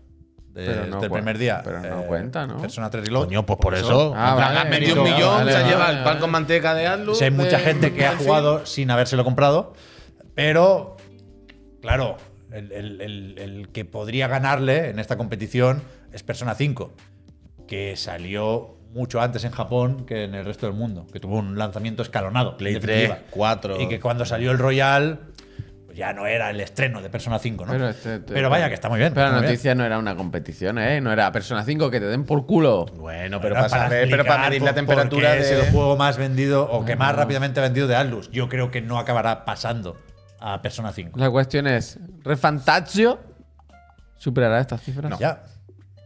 de- Pero no desde el cuen- primer día. pero no cuenta, ¿no? Persona 3 Reload. Coño, pues por eso. Ah, vale, has un mérito, millón, vale, se vale, lleva vale. el pan con manteca de Atlus. Si hay mucha de- gente que ha jugado sin habérselo comprado, pero claro, el, el- el- el que podría ganarle en esta competición es Persona 5, que salió mucho antes en Japón que en el resto del mundo, que tuvo un lanzamiento escalonado. Play en 3, definitiva. 4. Y que cuando salió el Royal, ya no era el estreno de Persona 5, ¿no? Pero, este- este- Pero vaya, que está muy bien. Pero la bien. noticia no era una competición, ¿eh? No era Persona 5 que te den por culo. Bueno, pero para, pero para medir la temperatura de. es el juego más vendido o que más rápidamente ha vendido de Atlus. Yo creo que no acabará pasando a Persona 5. La cuestión es, ¿Refantazio superará esta cifra? Ya.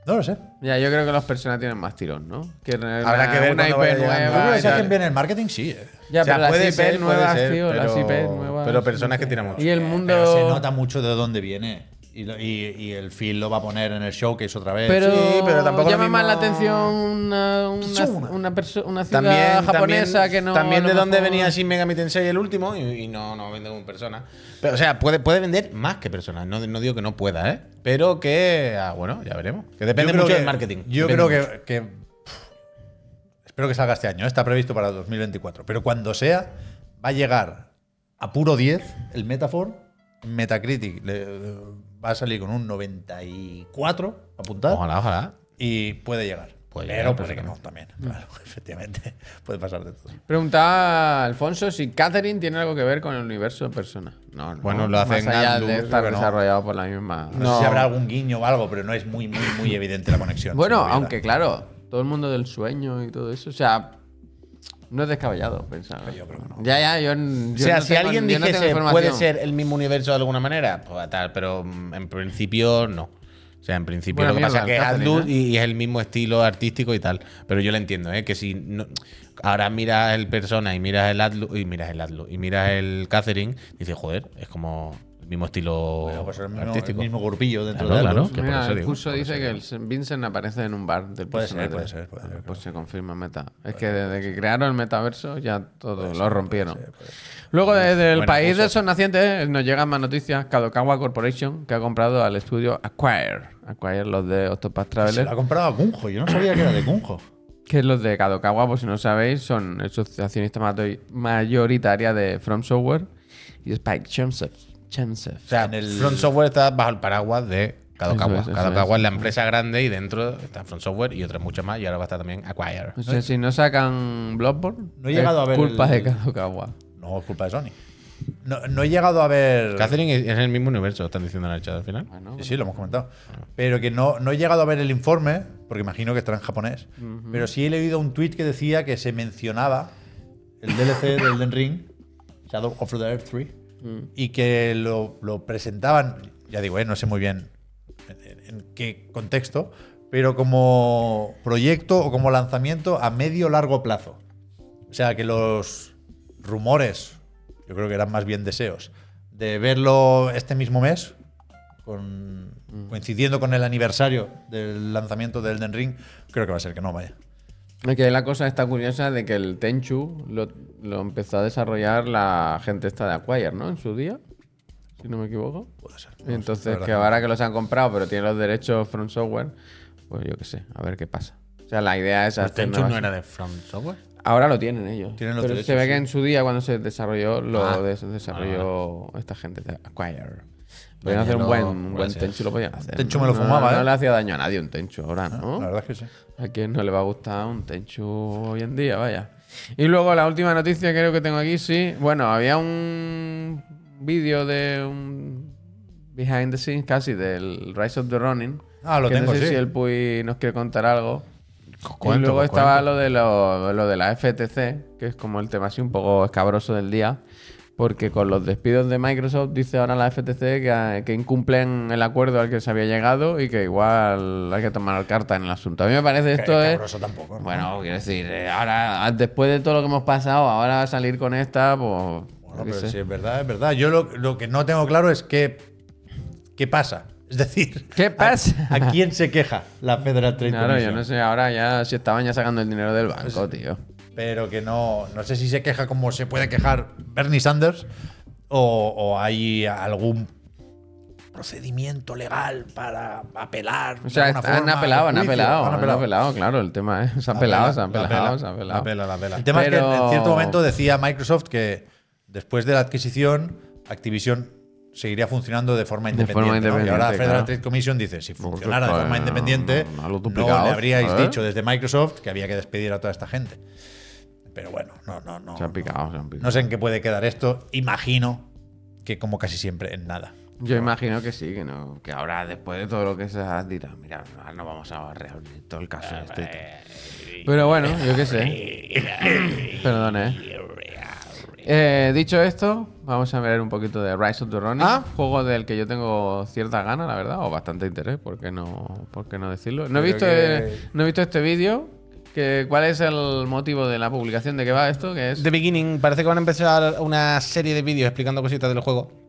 No lo sé. Ya, yo creo que los personas tienen más tirón, ¿no? Que Habrá que ver una IP nueva. si hacen bien el marketing, sí. eh. Ya, O sea, pero las puede IP ser, puede nuevas, ser, tío, las pero- IP nuevas. pero personas que tiran mucho. Y el mundo. Pero se nota mucho de dónde viene. Y, lo- y- y el Phil lo va a poner en el showcase otra vez. Pero, Sí, pero tampoco llama más la atención una, una, Kitsuna. una, ciudad También, japonesa también, que no. también de dónde venía Shin Megami Tensei el último y, y no, no vende como persona. Pero, o sea, puede, puede vender más que personas. No, no digo que no pueda, ¿eh? Pero que, ah, bueno, ya veremos. Que depende mucho que- del marketing. Yo Depende creo que, Espero que salga este año. ¿eh? Está previsto para 2024. Pero cuando sea, va a llegar a puro 10 el Metafor. Metacritic le- va a salir con un 94 apuntar. Ojalá, ojalá. Y puede llegar. Puede pero llegar, puede que no también. Claro, efectivamente. Puede pasar de todo. Preguntaba Alfonso si Catherine tiene algo que ver con el universo de persona. No, no. Bueno, lo hacen Más allá de estar no. desarrollado por la misma. No, sé si habrá algún guiño o algo, pero no es muy, muy, muy evidente la conexión. Bueno, aunque claro, todo el mundo del sueño y todo eso, o sea, no es descabellado pensar. Yo creo que no. Ya, ya, yo, yo o sea, no si tengo- alguien no dijese puede ser el mismo universo de alguna manera, pues tal, pero mm, en principio no. O sea, en principio lo que pasa es que es Atlus y, y es el mismo estilo artístico y tal. Pero yo lo entiendo, ¿eh? Que si no- ahora miras el Persona y miras el Atlus y miras el Atlus y miras el Catherine, dices, joder, es como el mismo estilo Bueno, pues el mismo, artístico. el mismo grupillo dentro Claro, de claro. Que por Mira, eso el digo, curso dice que el St. Vincent aparece en un bar del Puede ser, puede 3. ser, puede ser, Pues se confirma meta. Es que desde que crearon el metaverso ya todo lo rompieron. Luego desde el país de esos nacientes nos llegan más noticias. Kadokawa Corporation que ha comprado al estudio Acquire. Acquire los de Octopath Se Traveler. lo ha comprado a Kunjo. Yo no sabía que era de Kunjo. Que los de Kadokawa, por si no sabéis, son mato- mayoritaria de From Software y Spike Chunsoft. O sea, En el- Front Software está bajo el paraguas de Kadokawa. Es, Kadokawa es. es la empresa grande y dentro está Front Software y otras muchas más. Y ahora va a estar también Acquire. O sea, si no sacan Bloodborne, No he llegado es a ver culpa el- de Kadokawa. No, es culpa de Sony. No, no he llegado a ver. Catherine es el mismo universo, están diciendo en el chat al final. Bueno, Sí, sí, lo hemos comentado. Pero que no, no he llegado a ver el informe, porque imagino que estará en japonés. Pero sí he leído un tweet que decía que se mencionaba el DLC del Elden Ring, Shadow of the Earth 3, y que lo, lo presentaban, ya digo, eh, no sé muy bien en, en- en qué contexto, pero como proyecto o como lanzamiento a medio largo plazo. O sea, que los rumores, yo creo que eran más bien deseos, de verlo este mismo mes, con- coincidiendo con el aniversario del lanzamiento del Elden Ring, creo que va a ser que no, vaya. Que la cosa está curiosa de que el Tenchu lo, lo empezó a desarrollar la gente esta de Acquire, ¿no? En su día, si no me equivoco. Puede ser. Entonces, que ahora que los han comprado, pero tienen los derechos From Software, pues yo qué sé, a ver qué pasa. O sea, la idea es ¿El Tenchu no era de Front Software? Ahora lo tienen ellos. Tienen los pero derechos, se ve sí. que en su día, cuando se desarrolló, lo Ah. des- desarrolló esta gente de Acquire. Podrían hacer un buen, un buen gracias. Tenchu, lo podían hacer. Tenchu ¿no? me lo fumaba, no, ¿eh? le hacía daño a nadie un Tenchu ahora, ¿no? La verdad es que sí. ¿A quién no le va a gustar un Tenchu hoy en día? Vaya. Y luego la última noticia creo que tengo aquí, sí. Bueno, había un vídeo de un behind the scenes casi del Rise of the Ronin. Ah, lo que tengo, no sé sí. si el Puy nos quiere contar algo. y cuento, luego pues estaba cuento. lo de, lo, lo de la FTC, que es como el tema así un poco escabroso del día. Porque con los despidos de Microsoft dice ahora la FTC que, que incumplen el acuerdo al que se había llegado y que igual hay que tomar carta en el asunto. A mí me parece esto Que es... cabroso tampoco. ¿no? Bueno, quiero decir, eh, ahora, después de todo lo que hemos pasado, ahora salir con esta, pues. Bueno, pero sí, es verdad, es verdad. Yo lo, lo que no tengo claro es qué, qué pasa. Es decir, ¿Qué ¿a- pasa? ¿A, quién se queja la Federal Trade Claro, yo no sé, ahora ya si estaban ya sacando el dinero del banco, tío. Pero que no, no sé si se queja como se puede quejar Bernie Sanders o, o hay algún procedimiento legal para apelar. O sea, de alguna han forma, apelado, han apelado, Han han apelado. apelado, claro, el tema es. Se han La pelado, pela, se han la pelado, pela, se han La pelado. pela, la pela. El tema es que Pero- en cierto momento decía Microsoft que después de la adquisición, Activision seguiría funcionando de forma De independiente. forma ¿no? Y ahora la independiente, Federal claro. Trade Commission dice, si funcionara de forma independiente, no, no no le habríais ¿eh? dicho desde Microsoft que había que despedir a toda esta gente. Pero bueno, no, no, no. Se han picado, se han picado. No sé en qué puede quedar esto. Imagino que como casi siempre, en nada. Yo imagino que sí, que no. Que ahora, después de todo lo que se ha dirá, mira, no vamos a reabrir todo el caso este. y tal". Pero bueno, yo qué sé. Perdón, eh. Eh, Dicho esto, vamos a ver un poquito de Rise of the Ronin. Ah. Juego del que yo tengo cierta gana, la verdad, o bastante interés, ¿por qué no, por qué no decirlo? No he visto, que- eh, no he visto este vídeo. Que, ¿Cuál es el motivo de la publicación? ¿De qué va esto? Que es The Beginning, parece que van a empezar una serie de vídeos explicando cositas del juego.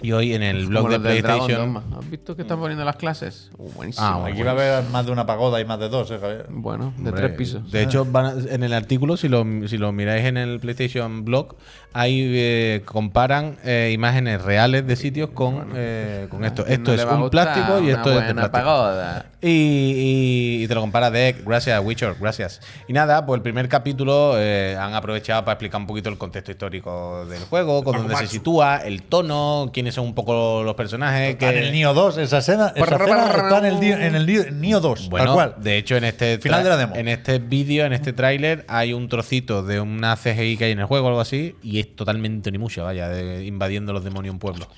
Y hoy en el blog de PlayStation. ¿Has visto que están poniendo las clases? Uh, buenísimo. Ah, bueno. Aquí va a haber más de una pagoda y más de dos, ¿eh, Javier? Bueno, de Hombre, tres pisos. De hecho, van a- en el artículo, si lo, si lo miráis en el PlayStation Blog, ahí eh, comparan eh, imágenes reales de sitios con, eh, con esto. ¿A quién Esto no es un plástico y esto es de plástico. pagoda. Y, y- y te lo compara de gracias Witcher, gracias. Y nada, pues el primer capítulo eh, han aprovechado para explicar un poquito el contexto histórico del juego, con dónde se sitúa, el tono, quiénes son un poco los personajes. Está en que- el Nio 2, esa escena, esa escena está en el, Nio- en el Nio- Nio 2, Bueno, tal cual. de hecho, en este Final de la demo. En este vídeo, en este tráiler, hay un trocito de una CGI que hay en el juego o algo así, y es totalmente ni mucha, vaya, de- invadiendo los demonios un pueblo.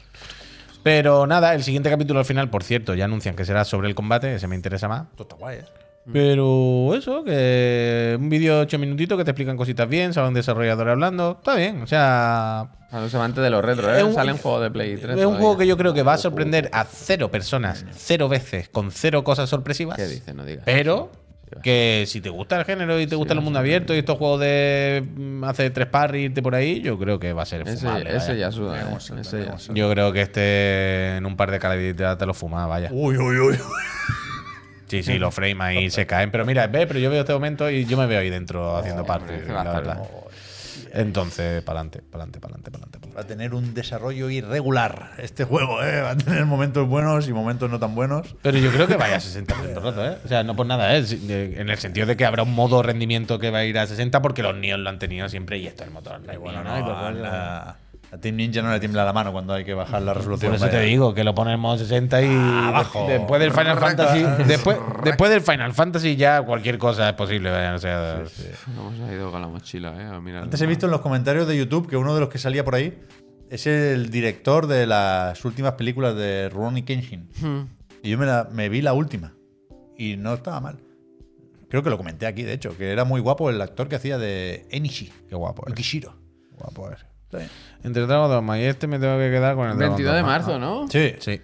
Pero nada, el siguiente capítulo al final, por cierto, ya anuncian que será sobre el combate, ese me interesa más. Esto está guay, ¿eh? Pero eso, que un vídeo de 8 minutitos que te explican cositas bien, sale un desarrollador hablando, está bien, o sea, A los amantes de los retro, ¿eh? Es un- juegos de Play 3. es un juego que yo creo que va a sorprender a cero personas, cero veces, con cero cosas sorpresivas. ¿Qué dices? No digas. Pero que si te gusta el género y te gusta el mundo abierto y estos juegos de mm, hacer tres parry irte por ahí, yo creo que va a ser Ese, fumable, ese ya suda. ¿eh? Ese ya suda. Yo creo que este en un par de calidades te lo fuma, vaya. Uy, uy, uy. Sí, sí, los frames ahí se caen. Pero mira, ve, pero yo veo este momento y yo me veo ahí dentro haciendo va a la verdad. Entonces, para adelante, para adelante, para adelante, para adelante. Va a tener un desarrollo irregular este juego, ¿eh? Va a tener momentos buenos y momentos no tan buenos. Pero yo creo que vaya a 60 todo el rato, ¿eh? O sea, no por nada, ¿eh? En el sentido de que habrá un modo rendimiento que va a ir a 60 porque los Neon lo han tenido siempre y esto es el motor. Y bueno, ¿no? A, pues, Team Ninja no le tiembla la mano cuando hay que bajar la resolución. Por eso te vaya. digo que lo ponemos 60 y abajo. de- después del Final Fantasy después, después del Final Fantasy ya cualquier cosa es posible, vaya, o sea, Nos hemos ido con la mochila, eh. a mirar. Antes he visto en los comentarios de YouTube que uno de los que salía por ahí es el director de las últimas películas de Ronnie Kenshin. Hmm. Y yo me, la- me vi la última. Y no estaba mal. Creo que lo comenté aquí, de hecho, que era muy guapo el actor que hacía de Enishi. qué guapo es. Yukishiro. Guapo es. Está bien. Entre Dragon Dogma y este me tengo que quedar con el Dragon 22 de marzo, ¿no? Sí, Sí,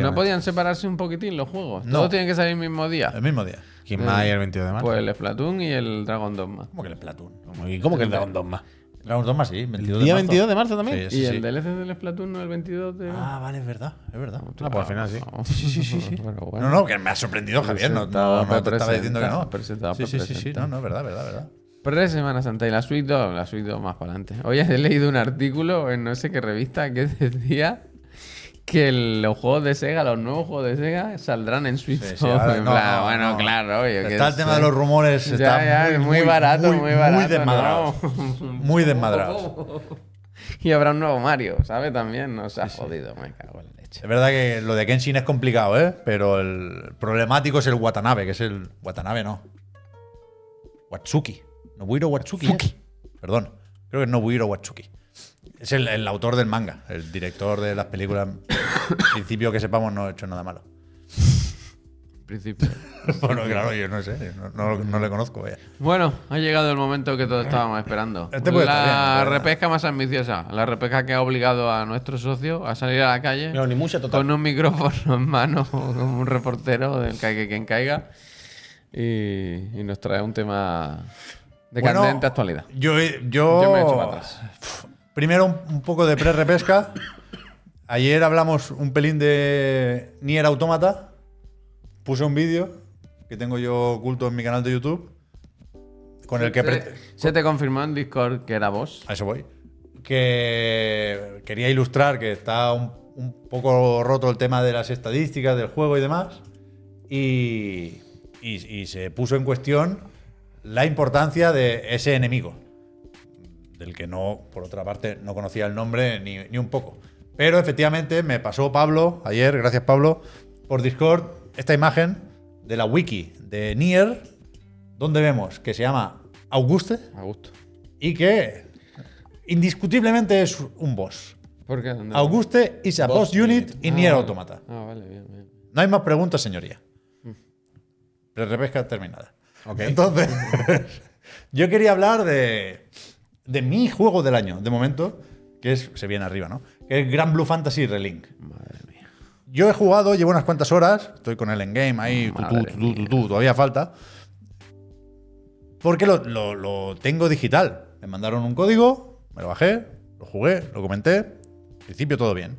¿No podían separarse un poquitín los juegos? No. Todos tienen que salir el mismo día. el mismo día. ¿Quién más hay el 22 de marzo? Pues el Splatoon y el Dragon Dogma. ¿Cómo que el Platoon? ¿Y cómo que el Dragon Dogma? Dragon Dogma sí, 22 ¿Día de marzo. 22 de marzo también? Sí, ¿Y sí, el sí. DLC del Splatoon no el 22 de Ah, vale, es verdad, es verdad. Ah, pues al final sí. Sí, sí, sí, sí. Bueno. No, no, que me ha sorprendido Javier, no, no, no te estaba diciendo que no. presentado, sí, sí, sí, sí, no, no, es verdad, verdad, verdad. Pre-Semana Santa y la Suite 2, la Suite 2 más para adelante. Hoy he leído un artículo en no sé qué revista que decía que el- los juegos de Sega, los nuevos juegos de Sega, saldrán en Switch. Sí, sí, 2. ahora- En no, plan, no, bueno, no. claro, que Está el tema de los rumores, Ya, está ya, muy, es muy, muy, barato, muy, muy, barato. Muy desmadrado. ¿no? Muy desmadrado. y habrá un nuevo Mario, ¿sabes? También nos ha jodido, me cago en la leche. Es verdad que lo de Kenshin es complicado, ¿eh? Pero el problemático es el Watanabe, que es el. Watanabe no. Watsuki. Nobuhiro Watsuki. ¿es? Perdón. Creo que es Nobuhiro Watsuki. Es el, el autor del manga, el director de las películas. En principio que sepamos no ha hecho nada malo. En principio. bueno, claro, yo no sé, no, no- no le conozco. vaya. Bueno, ha llegado el momento que todos estábamos esperando. Este puede estar bien, la repesca más ambiciosa. La repesca que ha obligado a nuestro socio a salir a la calle No, ni mucha total. con un micrófono en mano, como un reportero del caiga quien caiga. Y, y nos trae un tema de Bueno, candente actualidad. Yo, yo, Yo me he hecho para atrás. Primero un, un poco de pre-repesca. Ayer hablamos un pelín de Nier Automata. Puse un vídeo que tengo yo oculto en mi canal de YouTube. Con el que. Se, te confirmó en Discord que era vos. A eso voy. Que quería ilustrar que está un, un poco roto el tema de las estadísticas del juego y demás. Y, y- y se puso en cuestión la importancia de ese enemigo. Del que no, por otra parte, no conocía el nombre ni, ni un poco. Pero efectivamente me pasó Pablo, ayer, gracias Pablo, por Discord, esta imagen de la wiki de Nier, donde vemos que se llama Auguste y que indiscutiblemente es un boss. ¿Por qué? Auguste is a boss, Boss unit unit. in Nier Automata. Ah, vale, bien, bien. No hay más preguntas, señoría. Pre-repesca terminada. Ok. Entonces, yo quería hablar de, de mi juego del año, de momento, que es, se viene arriba, ¿no? Que es Grand Blue Fantasy Relink. Madre mía. Yo he jugado, llevo unas cuantas horas, estoy con el endgame ahí, tú, tú, tú, todavía falta. Porque lo, lo- lo tengo digital. Me mandaron un código, me lo bajé, lo jugué, lo comenté. En principio todo bien.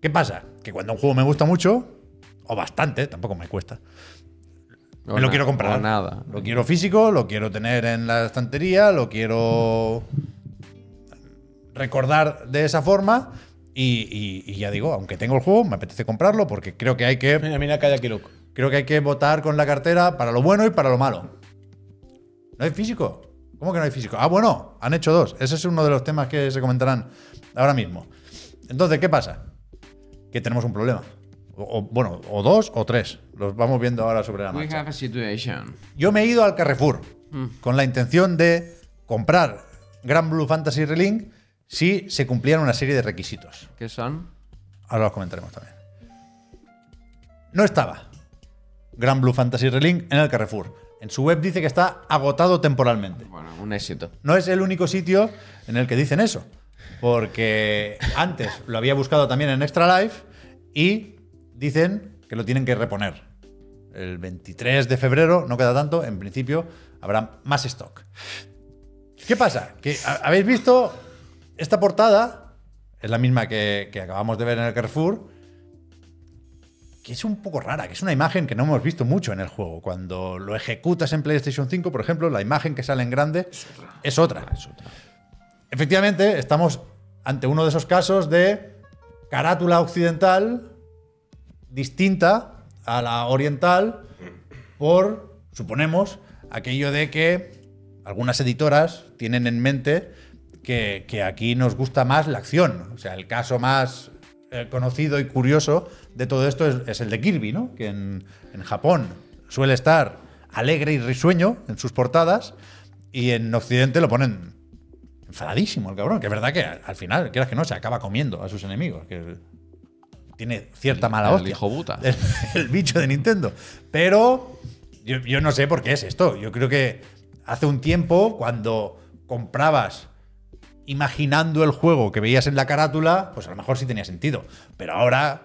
¿Qué pasa? Que cuando un juego me gusta mucho, o bastante, tampoco me cuesta, O me lo quiero comprar. o nada. Lo quiero físico, lo quiero tener en la estantería, lo quiero recordar de esa forma. Y, y- y ya digo, aunque tengo el juego, me apetece comprarlo porque creo que hay que Mira, mira que hay aquí, Luke. Creo que hay que votar con la cartera para lo bueno y para lo malo. ¿No hay físico? ¿Cómo que no hay físico? Ah, bueno, han hecho dos. Ese es uno de los temas que se comentarán ahora mismo. Entonces, ¿qué pasa? Que tenemos un problema. O, o, bueno, o dos o tres. Los vamos viendo ahora sobre la We marcha. have a situation. Yo me he ido al Carrefour con la intención de comprar Grand Blue Fantasy Relink si se cumplían una serie de requisitos. ¿Qué son? Ahora los comentaremos también. No estaba Grand Blue Fantasy Relink en el Carrefour. En su web dice que está agotado temporalmente. Bueno, un éxito. No es el único sitio en el que dicen eso. Porque antes lo había buscado también en Extra Life y dicen que lo tienen que reponer. El 23 de febrero, no queda tanto, en principio habrá más stock. ¿Qué pasa? Que habéis visto esta portada, es la misma que, que acabamos de ver en el Carrefour, que es un poco rara, que es una imagen que no hemos visto mucho en el juego. Cuando lo ejecutas en PlayStation 5, por ejemplo, la imagen que sale en grande es otra. efectivamente, estamos ante uno de esos casos de carátula occidental distinta a la oriental por, suponemos, aquello de que algunas editoras tienen en mente que, aquí nos gusta más la acción. O sea, el caso más eh, conocido y curioso de todo esto es, el de Kirby, ¿no? Que en, en Japón suele estar alegre y risueño en sus portadas y en Occidente lo ponen enfadadísimo el cabrón. Que es verdad que al final, quieras que no, se acaba comiendo a sus enemigos. Tiene cierta mala el hostia. hijo puta. El, el bicho de Nintendo. Pero yo, yo no sé por qué es esto. Yo creo que hace un tiempo, cuando comprabas imaginando el juego que veías en la carátula, pues a lo mejor sí tenía sentido. Pero ahora,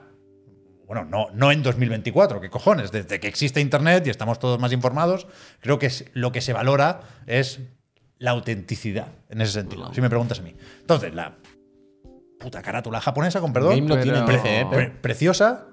bueno, no, no en 2024, ¿qué cojones? Desde que existe Internet y estamos todos más informados, creo que es- lo que se valora es la autenticidad, en ese sentido, si me preguntas a mí. Entonces, la puta carátula japonesa, con perdón, Game no Pero- tiene PC, pre- preciosa,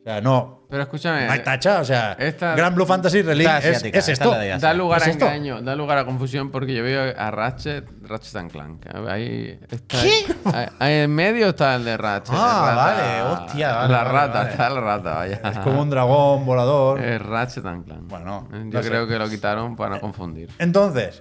o sea, no, Pero escúchame. no hay tacha, o sea, esta- Gran Blue Fantasy Esta es, asiática, es esta esto. Da lugar ¿Es a esto? engaño, da lugar a confusión porque yo veo a Ratchet, Ratchet and Clank. Ahí está. ¿Qué? Ahí, ahí en medio está el de Ratchet. Ah, vale, hostia, vale, la vale, rata, vale. está la rata, vaya. Es como un dragón volador. Es Ratchet and Clank. Bueno, yo no sé. creo que lo quitaron para no confundir. Entonces,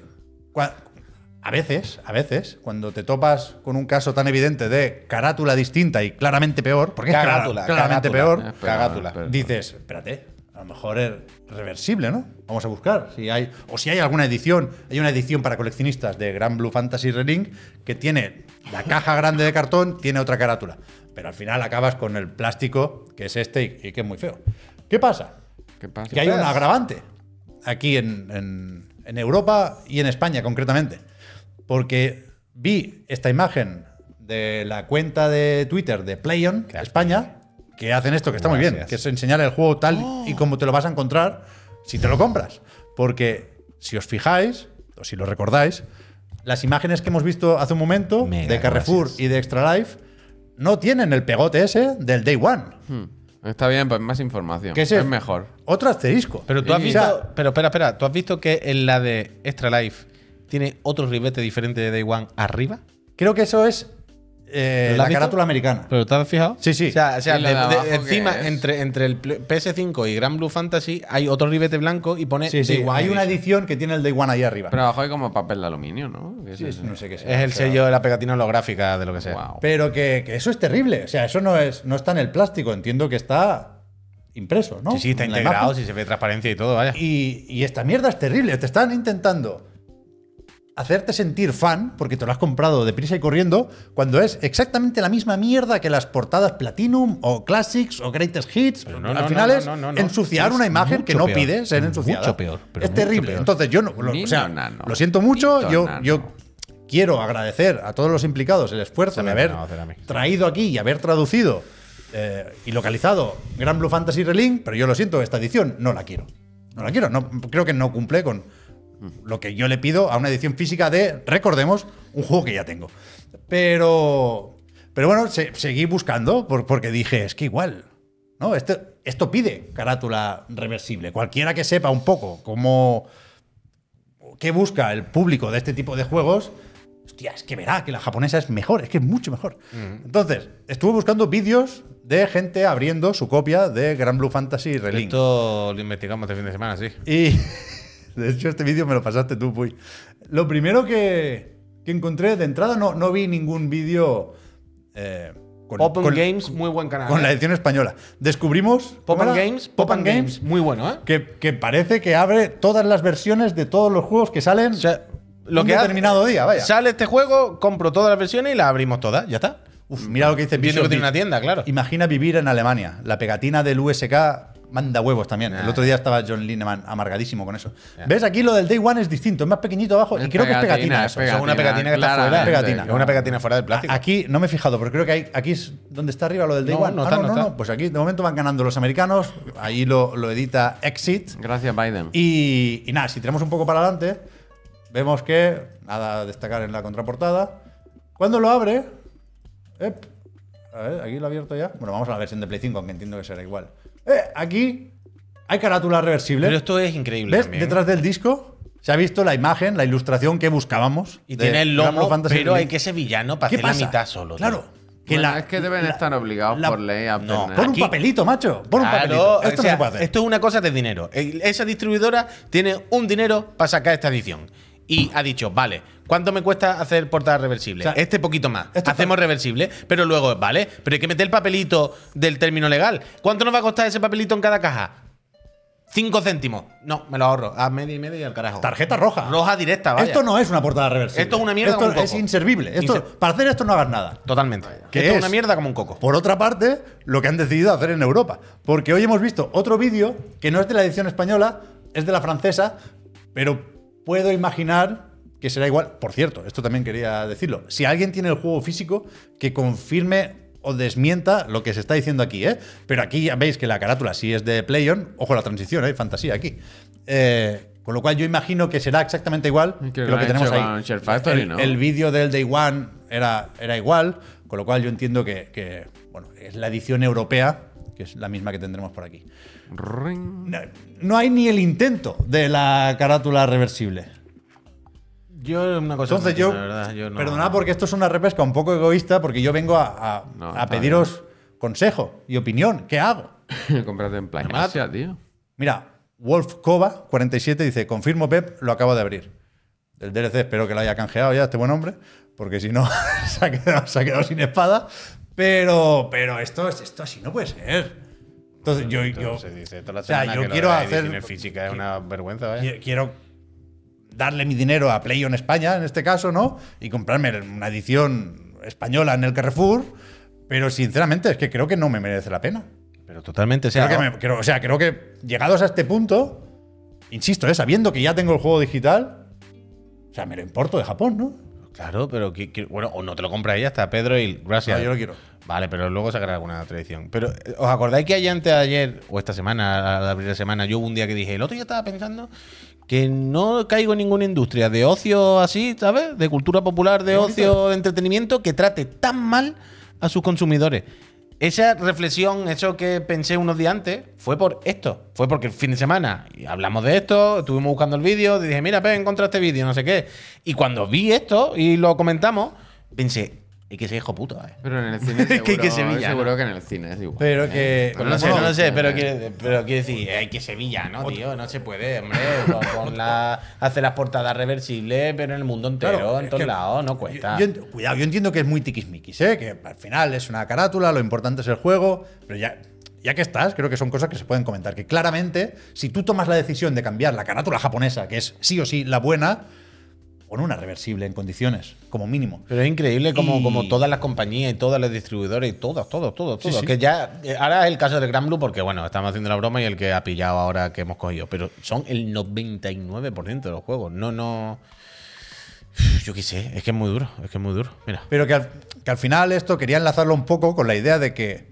a veces, a veces, cuando te topas con un caso tan evidente de carátula distinta y claramente peor, porque es Cagátula, claramente peor, es peor. dices, espérate, a lo mejor es reversible, ¿no? Vamos a buscar si hay o si hay alguna edición, hay una edición para coleccionistas de Gran Blue Fantasy Relink que tiene la caja grande de cartón, tiene otra carátula, pero al final acabas con el plástico que es este y, y que es muy feo. ¿Qué pasa? ¿Qué pasa? Que hay un agravante aquí en, en- en Europa y en España concretamente. Porque vi esta imagen de la cuenta de Twitter de PlayOn España, que hacen esto, que está muy bien, que es enseñar el juego tal y como te lo vas a encontrar si te lo compras. Porque si os fijáis, o si lo recordáis, las imágenes que hemos visto hace un momento Mega de Carrefour gracias. y de Extra Life no tienen el pegote ese del Day One. Hmm. Está bien, pues más información. Que es ese- mejor. Otro asterisco. Pero tú has Y- visto. o sea- pero espera, espera. ¿Tú has visto que en la de Extra Life tiene otro ribete diferente de Day One arriba? Creo que eso es eh, ¿Lo la carátula americana. ¿Pero te has fijado? Sí, sí. O sea, o sea, ¿Y lo de- de de- abajo qué encima, entre, entre el Pl- PS5 y Gran Blue Fantasy, hay otro ribete blanco y pone Sí, sí. Day One Hay una edición que tiene el Day One ahí arriba. Pero abajo hay como papel de aluminio, ¿no? ¿Qué es Sí, no sé qué sea. Es el O sea, sello de la pegatina holográfica de lo que sea. Wow. Pero que, que eso es terrible. O sea, eso no, es, no está en el plástico. Entiendo que está impreso, ¿no? Sí, sí, está integrado, sí se ve transparencia y todo, vaya. Y, y esta mierda es terrible. Te están intentando hacerte sentir fan porque te lo has comprado deprisa y corriendo cuando es exactamente la misma mierda que las portadas Platinum o Classics o Greatest Hits. No, Al no, final es no, ensuciar Es una imagen que no pide ser ensuciada. Mucho peor, pero es mucho terrible. peor. Entonces yo no, lo, o sea, lo siento mucho. Yo, yo quiero agradecer a todos los implicados el esfuerzo de haber traído aquí y haber traducido eh, y localizado Gran Blue Fantasy Relink, pero yo lo siento, esta edición no la quiero. No la quiero. No, creo que no cumple con lo que yo le pido a una edición física de, recordemos, un juego que ya tengo. Pero, pero bueno, se- seguí buscando por- porque dije, es que igual, ¿no? Esto, esto pide carátula reversible. Cualquiera que sepa un poco cómo qué busca el público de este tipo de juegos, hostia, es que verá que la japonesa es mejor, es que es mucho mejor. Entonces, estuve buscando vídeos de gente abriendo su copia de Gran Blue Fantasy Relink. Esto lo investigamos este fin de semana, sí. Y de hecho este vídeo me lo pasaste tú, Puy. Lo primero que, que encontré de entrada, no, no vi ningún vídeo eh, con, Open con- Games, muy buen canal. con la ¿eh? edición española. Descubrimos... Pop ¿cómo and? Games, Pop and Games, muy bueno, ¿eh? Que, que parece que abre todas las versiones de todos los juegos que salen O sea, lo un que hace- determinado día, vaya. Sale este juego, compro todas las versiones y las abrimos todas, ya está. Uf, mira lo que dice Bishop que tiene una tienda, claro. Imagina vivir en Alemania. La pegatina del USK manda huevos también. El Ah, otro día estaba John Lineman amargadísimo con eso. Ya. ¿Ves? Aquí lo del Day One es distinto, es más pequeñito abajo. y Es creo que es pegatina, pegatina. es eso. pegatina. Son una pegatina que está fuera. Pegatina. Es una pegatina fuera del plástico. Aquí no me he fijado, pero creo que hay, aquí es donde está arriba lo del Day No, One. no Ah, está, no está. Pues aquí de momento van ganando los americanos. Ahí lo, lo edita Exit. Gracias, Biden. Y, y nada, si tenemos un poco para adelante, vemos que, nada a destacar en la contraportada, cuando lo abre, ep, a ver, aquí lo he abierto ya. Bueno, vamos a la versión de Play 5, aunque entiendo que será igual. Eh, aquí hay carátula reversible. Pero esto es increíble ¿Ves? también. Detrás del disco, se ha visto la imagen, la ilustración que buscábamos. Y tiene el lomo, pero hay que ser villano para ¿Qué hacer pasa? la mitad solo. Claro. tío. Que Bueno, la- es que deben la- estar obligados la- por ley a No. Pon un papelito, macho. Pon un papelito. o Esto sea, no se puede hacer. Esto es una cosa de dinero. Esa distribuidora tiene un dinero para sacar esta edición. Y ha dicho, vale, ¿cuánto me cuesta hacer portada reversible? O sea, este poquito más. Hacemos reversible, pero luego, vale, pero hay que meter el papelito del término legal. ¿Cuánto nos va a costar ese papelito en cada caja? Cinco céntimos. No, me lo ahorro. A media y media y al carajo. Tarjeta roja. Roja directa, vaya. Esto no es una portada reversible. Esto es una mierda Esto como un es coco. inservible. Esto, Inser- para hacer esto no hagas nada. Totalmente. ¿Qué Esto es es? una mierda como un coco. Por otra parte, lo que han decidido hacer en Europa. Porque hoy hemos visto otro vídeo que no es de la edición española, es de la francesa, pero puedo imaginar que será igual. Por cierto, esto también quería decirlo. Si alguien tiene el juego físico, que confirme o desmienta lo que se está diciendo aquí, ¿eh? Pero aquí ya veis que la carátula sí es de PlayOn. Ojo la transición, hay fantasía aquí. Eh, con lo cual yo imagino que será exactamente igual que que lo que tenemos ahí. Factory, el, ¿no? el vídeo del Day One era, era igual, con lo cual yo entiendo que, que, bueno, es la edición europea, que es la misma que tendremos por aquí. No, no hay ni el intento de la carátula reversible. Yo una cosa Entonces no yo, entiendo, la verdad, yo no- perdonad porque esto es una repesca un poco egoísta, porque yo vengo a, a- No, a está pediros consejo y opinión. ¿Qué hago? Cómprate en Play Además- Asia, tío. Mira, Wolf Kova 47 dice, confirmo Pep, lo acabo de abrir. Del DLC espero que lo haya canjeado ya este buen hombre, porque si no se, ha quedado, se ha quedado sin espada. Pero, pero esto, es- esto así no puede ser. Entonces yo, yo, se dice toda la o sea, yo quiero hacer- física es una vergüenza, quiero darle mi dinero a PlayOn España, en este caso, ¿no? Y comprarme una edición española en el Carrefour, pero sinceramente es que creo que no me merece la pena. Pero totalmente, o sea, Creo que me- creo- o sea, creo que llegados a este punto, insisto, ¿eh? sabiendo que ya tengo el juego digital, o sea, me lo importo de Japón, ¿no? Claro, pero que, que- bueno, o no te lo compras ya está Pedro y gracias. No, yo lo quiero. Vale, pero luego sacará alguna otra edición. Pero, eh, ¿os acordáis que ayer, antes de ayer, o esta semana, al abrir la semana, yo hubo un día que dije, el otro día estaba pensando que no caigo en ninguna industria de ocio así, ¿sabes? De cultura popular, de ocio, de entretenimiento, que trate tan mal a sus consumidores. Esa reflexión, eso que pensé unos días antes, fue por esto. Fue porque el fin de semana hablamos de esto, estuvimos buscando el vídeo, dije, mira, Pe, encontré este vídeo, no sé qué. Y cuando vi esto y lo comentamos, pensé, hay que ser hijo puta, eh. Pero en el cine Es que hay seguro, que Sevilla, seguro ¿no? que en el cine es igual. Pero que. Pues no sé, no lo sé, pero eh. quiere, pero quiere decir, hay que Sevilla, ¿no, tío? No se puede, hombre. Con, la, hacer las portadas reversibles, pero en el mundo entero, Claro, en es todos que lados, no cuesta. yo- yo cuidado, yo entiendo que es muy tiquismiquis, ¿eh? Que al final es una carátula, lo importante es el juego, pero ya. Ya que estás, creo que son cosas que se pueden comentar. Que claramente, si tú tomas la decisión de cambiar la carátula japonesa, que es sí o sí la buena, pon una reversible en condiciones, como mínimo. Pero es increíble como, Y- como todas las compañías y todas las distribuidoras y todos, todos, todos, Sí, todos. sí. Que ya, eh, ahora es el caso del Gran Blue porque, bueno, estamos haciendo la broma y el que ha pillado ahora que hemos cogido. Pero son el 99% de los juegos. No, no. Yo qué sé, es que es muy duro, es que es muy duro. Mira. Pero que al, que al final esto quería enlazarlo un poco con la idea de que,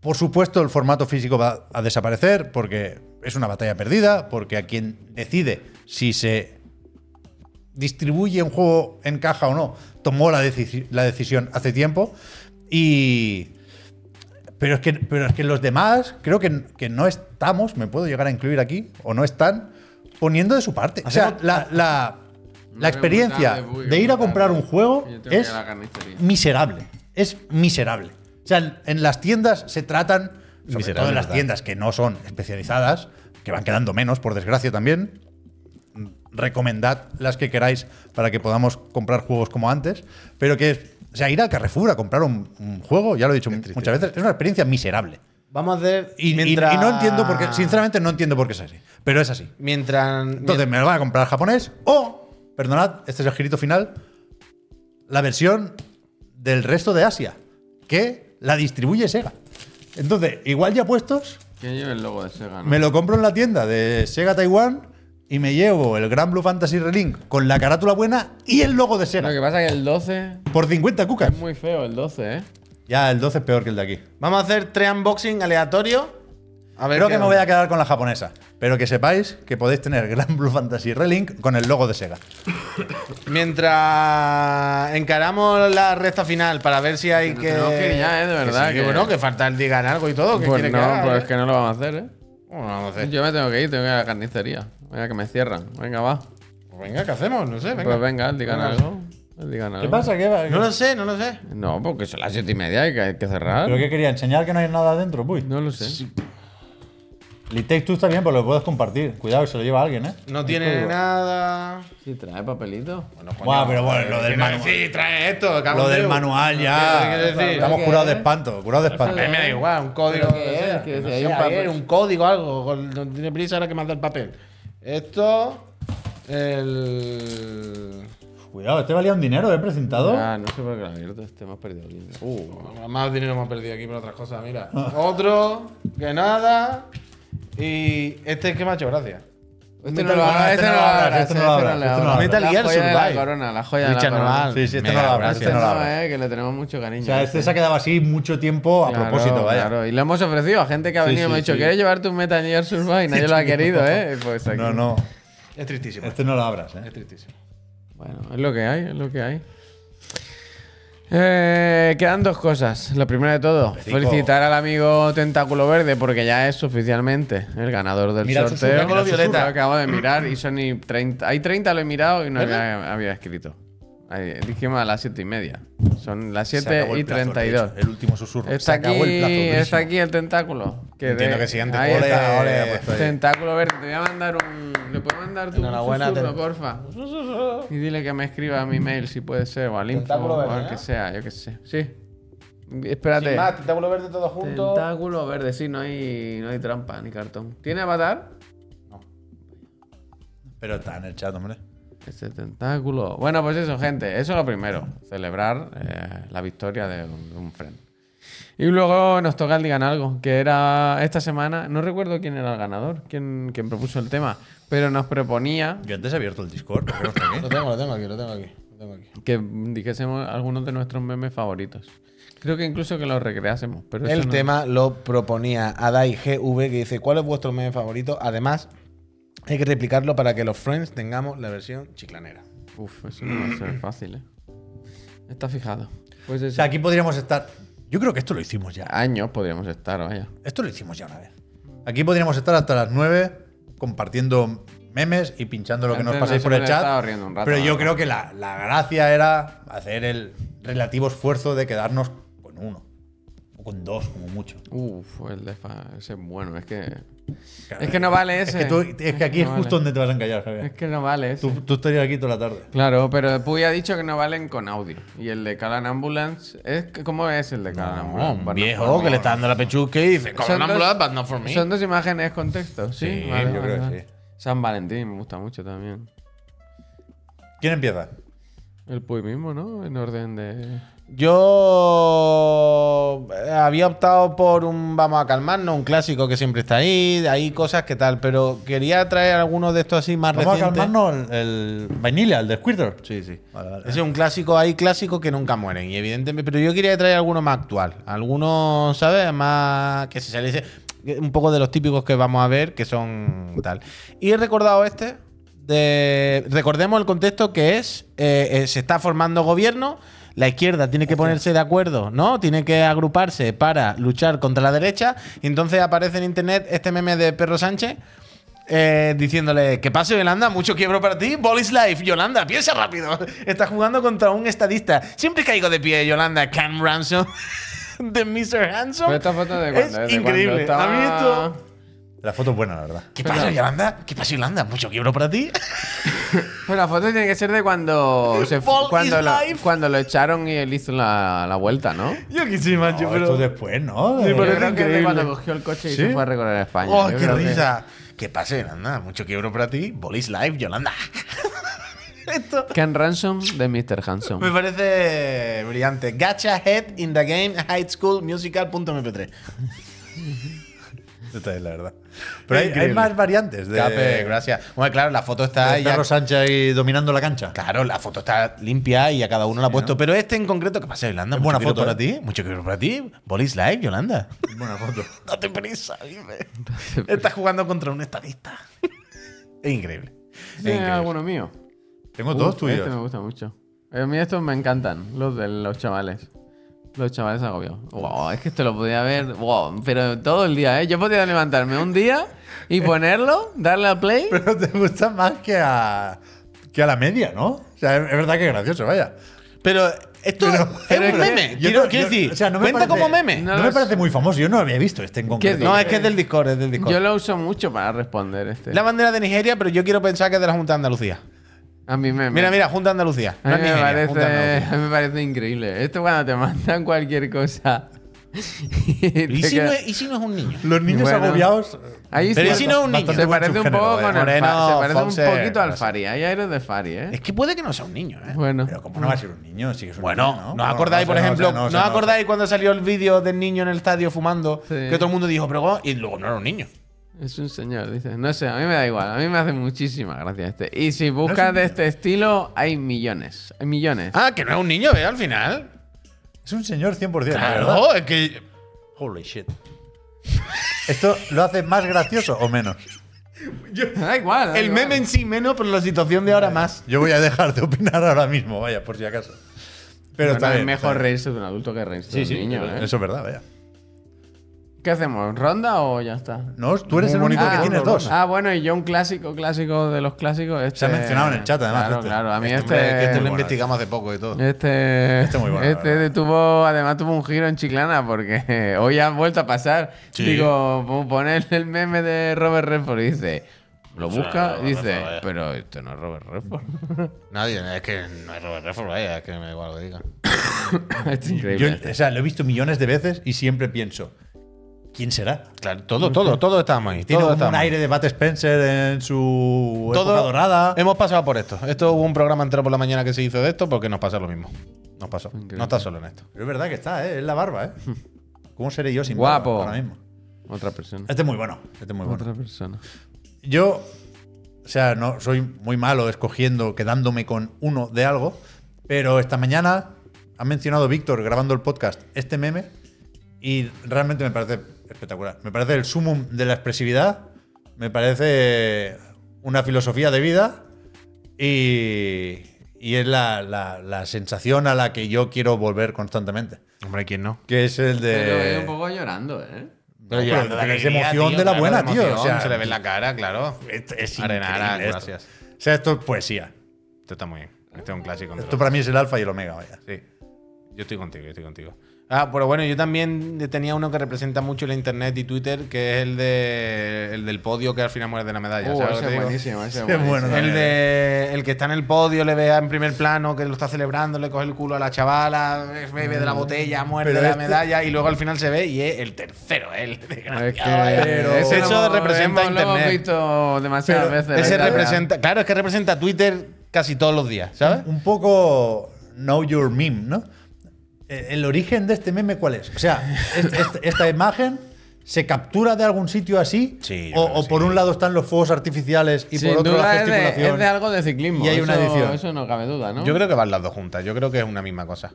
por supuesto, el formato físico va a desaparecer porque es una batalla perdida, porque a quien decide si se distribuye un juego en caja o no, tomó la, deci- la decisión hace tiempo. Y. Pero es, que, pero es que los demás, creo que, que no estamos, me puedo llegar a incluir aquí, o no están, poniendo de su parte. O sea, la, la- la experiencia de ir a comprar un juego es miserable. Es miserable. O sea, en- las tiendas se tratan, sobre todo en las tiendas que no son especializadas, que van quedando menos, por desgracia también. Recomendad las que queráis para que podamos comprar juegos como antes. Pero que, o sea, ir al Carrefour a comprar un, un juego, ya lo he dicho muchas veces, es una experiencia miserable. Vamos a hacer. Y, y- mientras- y no entiendo por qué, sinceramente no entiendo por qué es así. Pero es así. Mientras. Entonces me lo van a comprar japonés o, perdonad, este es el girito final, la versión del resto de Asia, que la distribuye Sega. Entonces, igual ya puestos, Que lleve el logo de Sega, ¿no? me lo compro en la tienda de Sega Taiwán y me llevo el Gran Blue Fantasy Relink con la carátula buena y el logo de Lo Sega. que pasa es que el 12 Por 50 cucas. es muy feo, el 12, ¿eh? Ya, el 12 es peor que el de aquí. Vamos a hacer tres unboxing aleatorios. A ver Creo que me voy a quedar con la japonesa. Pero que sepáis que podéis tener Gran Blue Fantasy Relink con el logo de Sega. Mientras encaramos la recta final para ver si hay que. tenemos que ya, ¿eh? De que verdad, sí, que que- bueno, que falta el digan algo y todo. ¿Qué Pues no, que haga, pues eh? es que no lo vamos a hacer, ¿eh? Bueno, vamos a hacer. Yo me tengo que ir, tengo que ir a la carnicería. Venga, que me cierran. Venga, va. Pues venga, ¿qué hacemos? No sé, venga. Pues venga, digan Venga. algo. Digan ¿Qué algo. pasa? ¿Qué va? No lo sé, no lo sé. No, porque son las siete y media y que hay que cerrar. ¿Pero qué quería? ¿Enseñar que no hay nada adentro? Uy. No lo sé. Take Two está bien, pero lo puedes compartir. Cuidado, que se lo lleva alguien, ¿eh? No tiene nada. Sí, trae papelito. Bueno, coño, Buah, pero bueno, lo del ¿qué manual. Sí, trae esto, cabrón. Lo del manual ¿Qué ya. quieres decir? Estamos ¿Qué curados de es? espanto, curados de A espanto. mí me da igual, un código. ¿Pero qué lo que es? sea. Quiero No decir, hay sé, un papel. un código, algo. con- No tiene prisa ahora que manda el papel. Esto. El. Cuidado, este valía un dinero, ¿eh? Presentado. Ah, no sé por qué lo he abierto. Este me has perdido el dinero. Uh, Más dinero hemos perdido aquí por otras cosas, mira. Otro, que nada. Y este es que me ha hecho gracia. Este no Metal- lo abras, este este no lo este no lo este. Metal Gear de la Survive. corona, la joya de la corona. Sí, sí, este no lo este no lo abras. eh, que le tenemos mucho cariño. O sea, este se ha quedado así mucho tiempo a propósito, vaya. claro. Y lo hemos ofrecido a gente que ha venido y me ha dicho. ¿quieres llevarte un Metal Gear Survive? Y nadie lo ha querido, ¿eh? Pues aquí. No, no. Es tristísimo. Este no lo abras, ¿eh? Es tristísimo. Bueno, es lo que hay, es lo que hay. Eh, quedan dos cosas. Lo primero de todo, felicitar al amigo Tentáculo Verde porque ya es oficialmente el ganador del Mira sorteo. mira Violeta. Lo acabo de mirar y son y 30. Hay 30, lo he mirado y no había, había escrito. Ahí, dijimos a las 7 y media. Son las Se 7 acabó el y plazo, de 32. hecho, El último susurro. Está Se acabó aquí, el plazo. está aquí el tentáculo. Que Entiendo de- que sí, antes. ahí Ole, está. ole, ha puesto ahí. Tentáculo verde, te voy a mandar un. ¿Le puedo mandar tu susurro, ten- porfa? Y dile que me escriba a mi mail si puede ser, o al info, Tentáculo o verde, al que ¿eh? sea, yo qué sé. Sí. Espérate. Sin más, tentáculo verde todo junto. Tentáculo verde, sí, no hay, no hay trampa ni cartón. ¿Tiene avatar? Pero está en el chat, hombre. Este tentáculo. Bueno, pues eso, gente. Eso es lo primero. Celebrar eh, la victoria de un, de un friend. Y luego nos toca el Digan Algo, que era esta semana. No recuerdo quién era el ganador, quién, quién propuso el tema, pero nos proponía Yo antes he abierto el Discord. Lo tengo, lo tengo aquí, lo tengo aquí. Lo tengo aquí. que dijésemos algunos de nuestros memes favoritos. Creo que incluso que los recreásemos. Pero El no- tema lo proponía Adai GV, que dice: ¿Cuál es vuestro meme favorito? Además, hay que replicarlo para que los Friends tengamos la versión chiclanera. Uf, eso no va a ser fácil, ¿eh? Está fijado. Pues O sea, aquí podríamos estar. Yo creo que esto lo hicimos ya. Años podríamos estar, vaya. Esto lo hicimos ya una vez. Aquí podríamos estar hasta las 9 compartiendo memes y pinchando lo que nos paséis nos por el chat. estado riendo un rato, pero yo ¿no? creo que la, la gracia era hacer el relativo esfuerzo de quedarnos con uno. O con dos, como mucho. Uf, el de fa... ese es bueno. Es que. Es que no vale Es ese. que, tú- es que aquí No es justo vale. donde te vas a encallar, Javier. Es que no vale ese. Tú, tú estarías aquí toda la tarde. Claro, pero Puy ha dicho que no valen con audio. Y el de Calan Ambulance. Es ¿Cómo es el de Calan Ambulance? un viejo que le está dando la pechuque y dice: dos- ambulancia, but not for me. Son dos imágenes con texto. Sí, Sí, vale, yo vale, creo que sí. San Valentín me gusta mucho también. ¿Quién empieza? El Puy mismo, ¿no? En orden de. Yo eh, había optado por un Vamos a calmarnos, un clásico que siempre está ahí, hay cosas que tal, pero quería traer algunos de estos así más Vamos a recientes. calmarnos el, el Vanilla, el de Squirtle. Sí, sí. Vale, vale. Ese es un clásico, hay clásicos que nunca mueren, y evidentemente, pero yo quería traer alguno más actual, algunos, ¿sabes? Más que se saliese un poco de los típicos que vamos a ver, que son tal. Y he recordado este, de, recordemos el contexto que es, eh, eh, se está formando gobierno, la izquierda tiene que ponerse de acuerdo, ¿no? Tiene que agruparse para luchar contra la derecha, y entonces aparece en internet este meme de Perro Sánchez. Eh, diciéndole, ¿qué pasa, Yolanda? Mucho quiebro para ti. Ball is life. Yolanda, piensa rápido. Está jugando contra un estadista. Siempre caigo de pie, Yolanda. Cam Ransom de Mr. Handsome. Pero esta foto de es cuando increíble. estaba- A mí esto. La foto es buena, la verdad. ¿Qué pasa, Yolanda? ¿Qué pasa, Yolanda? ¿Mucho quiebro para ti? Pues la foto tiene que ser de cuando se cuando is lo, life. cuando lo echaron y él hizo la, la vuelta, ¿no? Yo que sí, macho, No, pero. esto después, ¿no? Sí, Yo parece creo que de increíble. cuando cogió el coche y ¿Sí? se fue a recorrer España. ¡Oh, Yo qué creo que- risa! ¿Qué pasa, Yolanda? ¿Mucho quiebro para ti? Ball is life, Yolanda. Esto. Ken Ransom de Mr. Hanson. Me parece brillante. Gacha Head in the Game High School Musical.mp3. Esta es la verdad. Pero hay, más variantes. De, Cape, gracias. Bueno, claro, la foto está de ahí. ya- Sánchez ahí dominando la cancha. Claro, la foto está limpia y a cada uno la ha puesto. Pero este en concreto, ¿qué pasa, Yolanda? Es ¿Mucho buena foto, para ¿eh? ti? ¿Mucho quiero para ti? Bolis Live, Yolanda. Buena foto. Date prisa, dime. Estás jugando contra un estadista. es increíble. Es ¿Tiene increíble. alguno mío? Tengo dos Uf, tuyos. Este me gusta mucho. A mí estos me encantan, los de los chavales. Los chavales agobiados. Wow, es que esto lo podía ver, wow, pero todo el día, ¿eh? Yo podía levantarme un día y ponerlo, darle a play. Pero te gusta más que a, que a la media, ¿no? O sea, es, es verdad que es gracioso, vaya. Pero esto Pero- es pero un es meme. Yo Quiero, no- quiero yo- decir, o sea, no me cuenta parece- como meme. No No, me parece muy famoso, yo no lo había visto este en concreto. No, es que es del Discord, es del Discord. Yo lo uso mucho para responder este. La bandera de Nigeria, pero yo quiero pensar que es de la Junta de Andalucía. A mí me. Mira, mira, Junta Andalucía. A No mí, es me parece, Andalucía. a mí me parece increíble. Esto cuando te mandan cualquier cosa. y te ¿Y si, no es, y si no es un niño? Los niños Bueno. agobiados. Ahí Pero sí, ¿y si no es un niño? Se parece un poco con el Moreno, Se parece un poquito al. Fari. Hay aires de Fari, ¿eh? Es que puede que no sea un niño, ¿eh? Bueno. Pero ¿cómo no va a ser un niño? Sí que es un Bueno, niño, ¿no? ¿no os acordáis, No, por no, ejemplo, no, ¿no, no, os no. acordáis cuando salió el vídeo del niño en el estadio fumando? Sí. Que todo el mundo dijo, pero ¿cómo? Y luego no era un niño. Es un señor, dice. No sé, a mí me da igual. A mí me hace muchísima gracia este. Y si buscas de este estilo, hay millones. Hay millones. Ah, que no es un niño, ¿ve? Al final. Es un señor 100%, ¿verdad? Claro, es que. Holy shit. ¿Esto lo hace más gracioso o menos? Da igual. da El igual. meme en sí menos, pero la situación de ahora más. Yo voy a dejar de opinar ahora mismo, vaya, por si acaso. Pero está es mejor reírse de un adulto que reírse de Sí, un sí, niño, eso ¿eh? es verdad, vaya. ¿Qué hacemos? ¿Ronda o ya está? No, tú eres Muy el único bonito que Ah, tienes ronda, dos. Ah, bueno, y yo un clásico, clásico de los clásicos. Este, Se ha mencionado en el chat, además, Claro, este. claro. A mí Este, este. hombre, que este lo bueno. investigamos hace poco y todo. Este, Este muy bueno, la este verdad. tuvo, además tuvo un giro en Chiclana porque hoy ha vuelto a pasar. Sí. Digo, po- poner el meme de Robert Redford y dice, lo O sea, busca Robert dice, Redford, vaya. pero esto no es Robert Redford. Nadie, es que no es Robert Redford, vaya, es que me da igual lo que digan. es Yo, increíble. este. o sea, lo he visto millones de veces y siempre pienso, ¿quién será? Claro, todo, todo, todo estamos ahí. Tiene todo como estamos un aire de Bat Spencer en su Todo- época dorada. Hemos pasado por esto. Esto hubo un programa entero por la mañana que se hizo de esto porque nos pasa lo mismo. Nos pasó. Increíble. No estás solo en esto. Pero es verdad que está, ¿eh? Es la barba, ¿eh? ¿Cómo seré yo sin Guapo. barba ahora mismo? Otra persona. Este es muy bueno. Este es muy bueno. Otra persona. Yo, o sea, no soy muy malo escogiendo, quedándome con uno de algo, pero esta mañana ha mencionado Víctor grabando el podcast este meme y realmente me parece espectacular. Me parece el sumum de la expresividad, me parece una filosofía de vida y, y es la, la- la sensación a la que yo quiero volver constantemente, Hombre, ¿quién no? que es el Pero de... veo un poco llorando, ¿eh? pero ya, pero es alegría, emoción de la claro, buena, de tío, o emoción, sea, se le ve en la cara, claro. Es, es Arenara, esto. gracias. O sea, esto es poesía. Esto está muy bien. Este es un clásico. Esto para mí es el alfa y el omega, vaya. Sí. Yo estoy contigo, yo estoy contigo. Ah, pero bueno, yo también tenía uno que representa mucho la internet y Twitter, que es el de el del podio que al final muere de la medalla. Uh, ¿sabes ese es buenísimo, ese es Sí, es bueno, El de el que está en el podio, le vea en primer plano que lo está celebrando, le coge el culo a la chavala, bebe de la botella, muerde Pero la este- medalla y luego al final se ve y es el tercero, el Es desgraciado. que eh. Pero- ese hemos- representa hemos- lo hemos internet. visto demasiadas Pero veces. Ese claro, es que representa Twitter casi todos los días, ¿sabes? Un poco Know Your Meme, ¿no? Eh, ¿El origen de este meme cuál es? O sea, est- est- esta imagen se captura de algún sitio así. Sí, o, por sí. un lado están los fuegos artificiales y Sin por otro la duda es de, gesticulación. es de algo de ciclismo. Y hay una edición. Eso no cabe duda, ¿no? Yo creo que van las dos juntas, yo creo que es una misma cosa.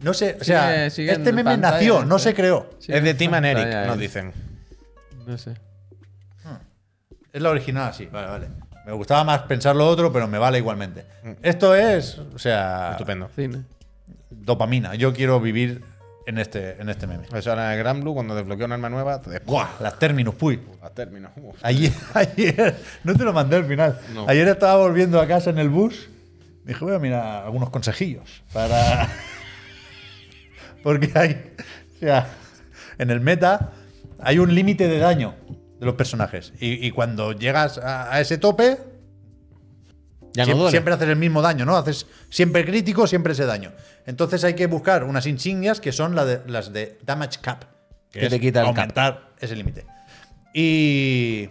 No sé, o sea, Sigue- sigue este meme pantalla, nació, no este. se creó. Sí, es de Tim and Eric, nos eh. dicen. No sé. Es la original así, vale, vale. Me gustaba más pensar lo otro, pero me vale igualmente. Esto es, o sea, Estupendo. Cine. Dopamina. Yo quiero vivir en este, en este meme. Eso en el Gran Blue, cuando desbloquea un arma nueva, te ¡Buah! Las Terminus, puy. a término. Uf. Ayer, ayer, no te lo mandé al final. No. Ayer estaba volviendo a casa en el bus. Dije, voy a mirar algunos consejillos para. Porque hay. O sea, en el meta hay un límite de daño de los personajes. Y, y cuando llegas a, a ese tope, Ya no siempre, duele. siempre haces el mismo daño, ¿no? Haces siempre crítico, siempre ese daño. Entonces hay que buscar unas insignias que son la de- las de Damage Cap. Que te quita el cap. aumentar ese límite. Y,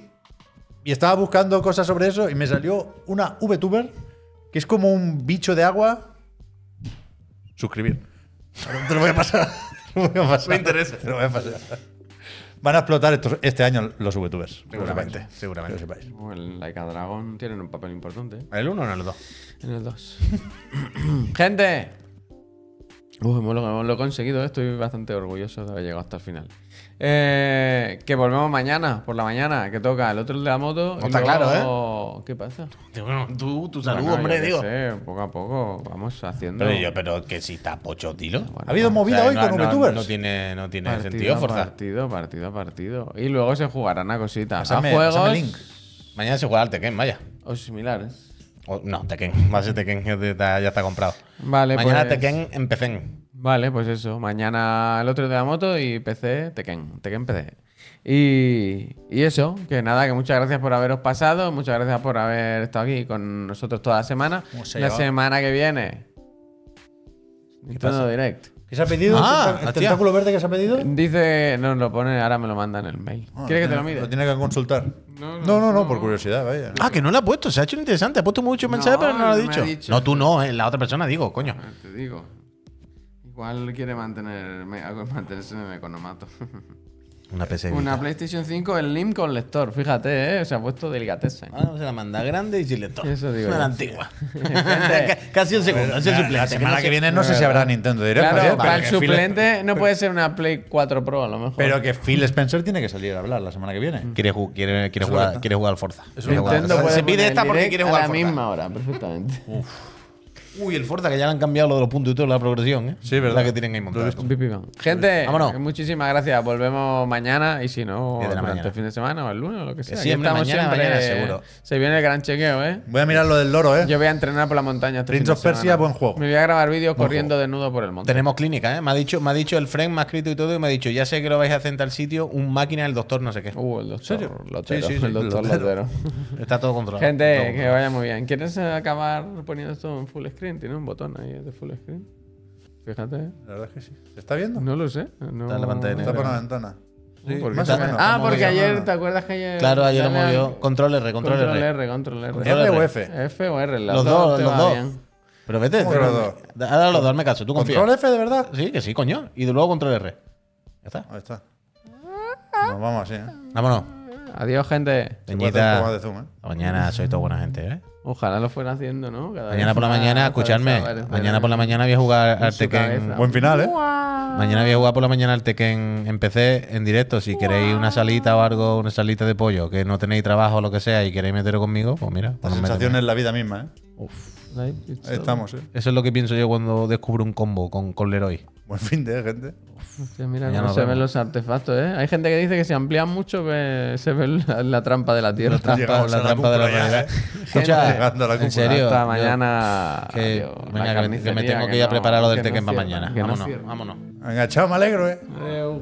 y estaba buscando cosas sobre eso y me salió una VTuber que es como un bicho de agua. Suscribir. Te lo voy a pasar. Te lo voy a pasar. Me interesa. Te lo voy a pasar. Van a explotar estos- este año los VTubers. lo Seguramente, seguramente. Que lo sepáis. Como el Laika Dragon tienen un papel importante. ¿eh? ¿El 1 o en el 2? En el 2. Gente, Uf, hemos lo, lo he conseguido, eh, estoy bastante orgulloso de haber llegado hasta el final. Eh, que volvemos mañana, por la mañana, que toca el otro de la moto. No y está luego- ¿Qué pasa? Bueno, tú, tu salud, Bueno, hombre, digo. sé, poco a poco vamos haciendo. Pero, yo, pero que si está pocho, tiro. Bueno, ¿Ha habido movida O sea, hoy no- con no, VTubers? no tiene, no tiene partido, sentido forzar. partido, partido, partido. Y luego se jugarán a cositas. Pásame- a juegos link. Mañana se juega al Tekken, vaya. o similares. O- no, Tekken. Va a ser Tekken, ya está, ya está comprado. Vale, Mañana pues- Tekken en PC. Vale, pues eso. Mañana el otro de la moto y PC, Tekken. Tekken PC. Y, y eso, que nada, que muchas gracias por haberos pasado, muchas gracias por haber estado aquí con nosotros toda la semana. ¿Cómo se ha La semana que viene. Nintendo pasa? Direct. ¿Qué se ha pedido? Ah, ¿El tenta- ¿El hostia. tentáculo verde que se ha pedido? Dice, nos lo pone, ahora me lo manda en el mail. Ah, ¿Quieres que te lo tiene- mide? Lo tiene que consultar. No, No, no, no, no, no. por curiosidad, vaya. Ah, que no lo ha puesto. Se ha hecho interesante. Ha puesto muchos mensajes, No, pero no lo ha no dicho. No, tú no, eh, la otra persona digo, coño. Ah, Te digo. Igual quiere mantener, me- mantenerse en el economato. Una PC. Una PlayStation 5 en LIM con lector, fíjate, ¿eh? Se ha puesto delicatessen. Ah, se la manda grande y sin lector. Eso digo Una yo. antigua. Casi un segundo. La, ese la suplente. semana no que viene no sé si habrá Nintendo Direct. Claro, para el Phil- suplente no puede ser una Play 4 Pro a lo mejor. Pero que Phil Spencer tiene que salir a hablar la semana que viene. Quiere, ju- quiere, jugar, quiere jugar al Forza. Jugar Nintendo Forza. puede Se pide esta porque quiere a jugar la al Forza. misma hora, perfectamente. Uy, el Forza que ya le han cambiado lo de los puntos y todo, la progresión, ¿eh? Sí, verdad. La que tienen ahí montada. Gente, Vámonos. muchísimas gracias. Volvemos mañana y si no, Diez de la durante mañana. el fin de semana o el lunes o lo que sea. Aquí siempre, estamos mañana, siempre- mañana, seguro. Se viene el gran chequeo, ¿eh? Voy a mirar lo del loro, ¿eh? Yo voy a entrenar por la montaña. este Prince fin de of Persia, semana. buen juego. Me voy a grabar vídeos Buen corriendo desnudo por el monte. Tenemos clínica, ¿eh? Me ha dicho, me ha dicho el friend, me ha escrito y todo, y me ha dicho, ya sé que lo vais a hacer en tal sitio, un máquina del doctor no sé qué. Uh, el doctor serio? Lotero. Sí, sí, sí, el doctor Lotero. Lotero. Está todo controlado. Gente, Todo que controlado. vaya muy bien. ¿Quieres acabar poniendo esto en full screen? Tiene un botón ahí de full screen. Fíjate. La verdad es que sí. ¿Se está viendo? No lo sé. No... Está en la pantalla Está por la ventana. Sí, ¿por qué más se- o menos. Ah, porque ayer. ¿te acuerdas que ayer? Claro, ayer lo movió. Control R, control, Control R. R, control R. Control ¿F o R. F? F o R, Los dos, los dos. bien. Pero vete, ¿Cómo te- que los dos? ahora los dos, me caso, tú confías. ¿Control F de verdad? Sí, que sí, coño. Y de luego control R. Ya está. Ahí está. Nos vamos así, ¿eh? Vámonos. Adiós, gente. Peñita. de zoom, ¿eh? Hasta Mañana sois toda buena gente, ¿eh? Ojalá lo fuera haciendo, ¿no? Cada Mañana por la mañana, para escuchadme. saber, Mañana por la mañana voy a jugar al Tekken. Buen final, ¿eh? Mañana voy a jugar por la mañana al Tekken en PC en directo. Si queréis una salita o algo, una salita de pollo, que no tenéis trabajo o lo que sea y queréis meteros conmigo, pues mira. La pues sensación es la vida misma, ¿eh? Is Ahí estamos, ¿eh? Eso es lo que pienso yo cuando descubro un combo con, con Leroy. Buen fin de, ¿eh, gente. Hostia, mira cómo nos se ven vemos. los artefactos, ¿eh? Hay gente que dice que si amplían mucho que se ve la, la trampa de la tierra. trampa. Llegamos a la la trampa de la realidad. ¿eh? Escucha, Llegando a la en serio. Hasta yo- mañana. que, adiós. La venga, que- que, me tengo que ir a no- preparar lo del no Tekken para mañana. no Vámonos, vámonos. Venga, chao, me alegro, ¿eh? Adeu.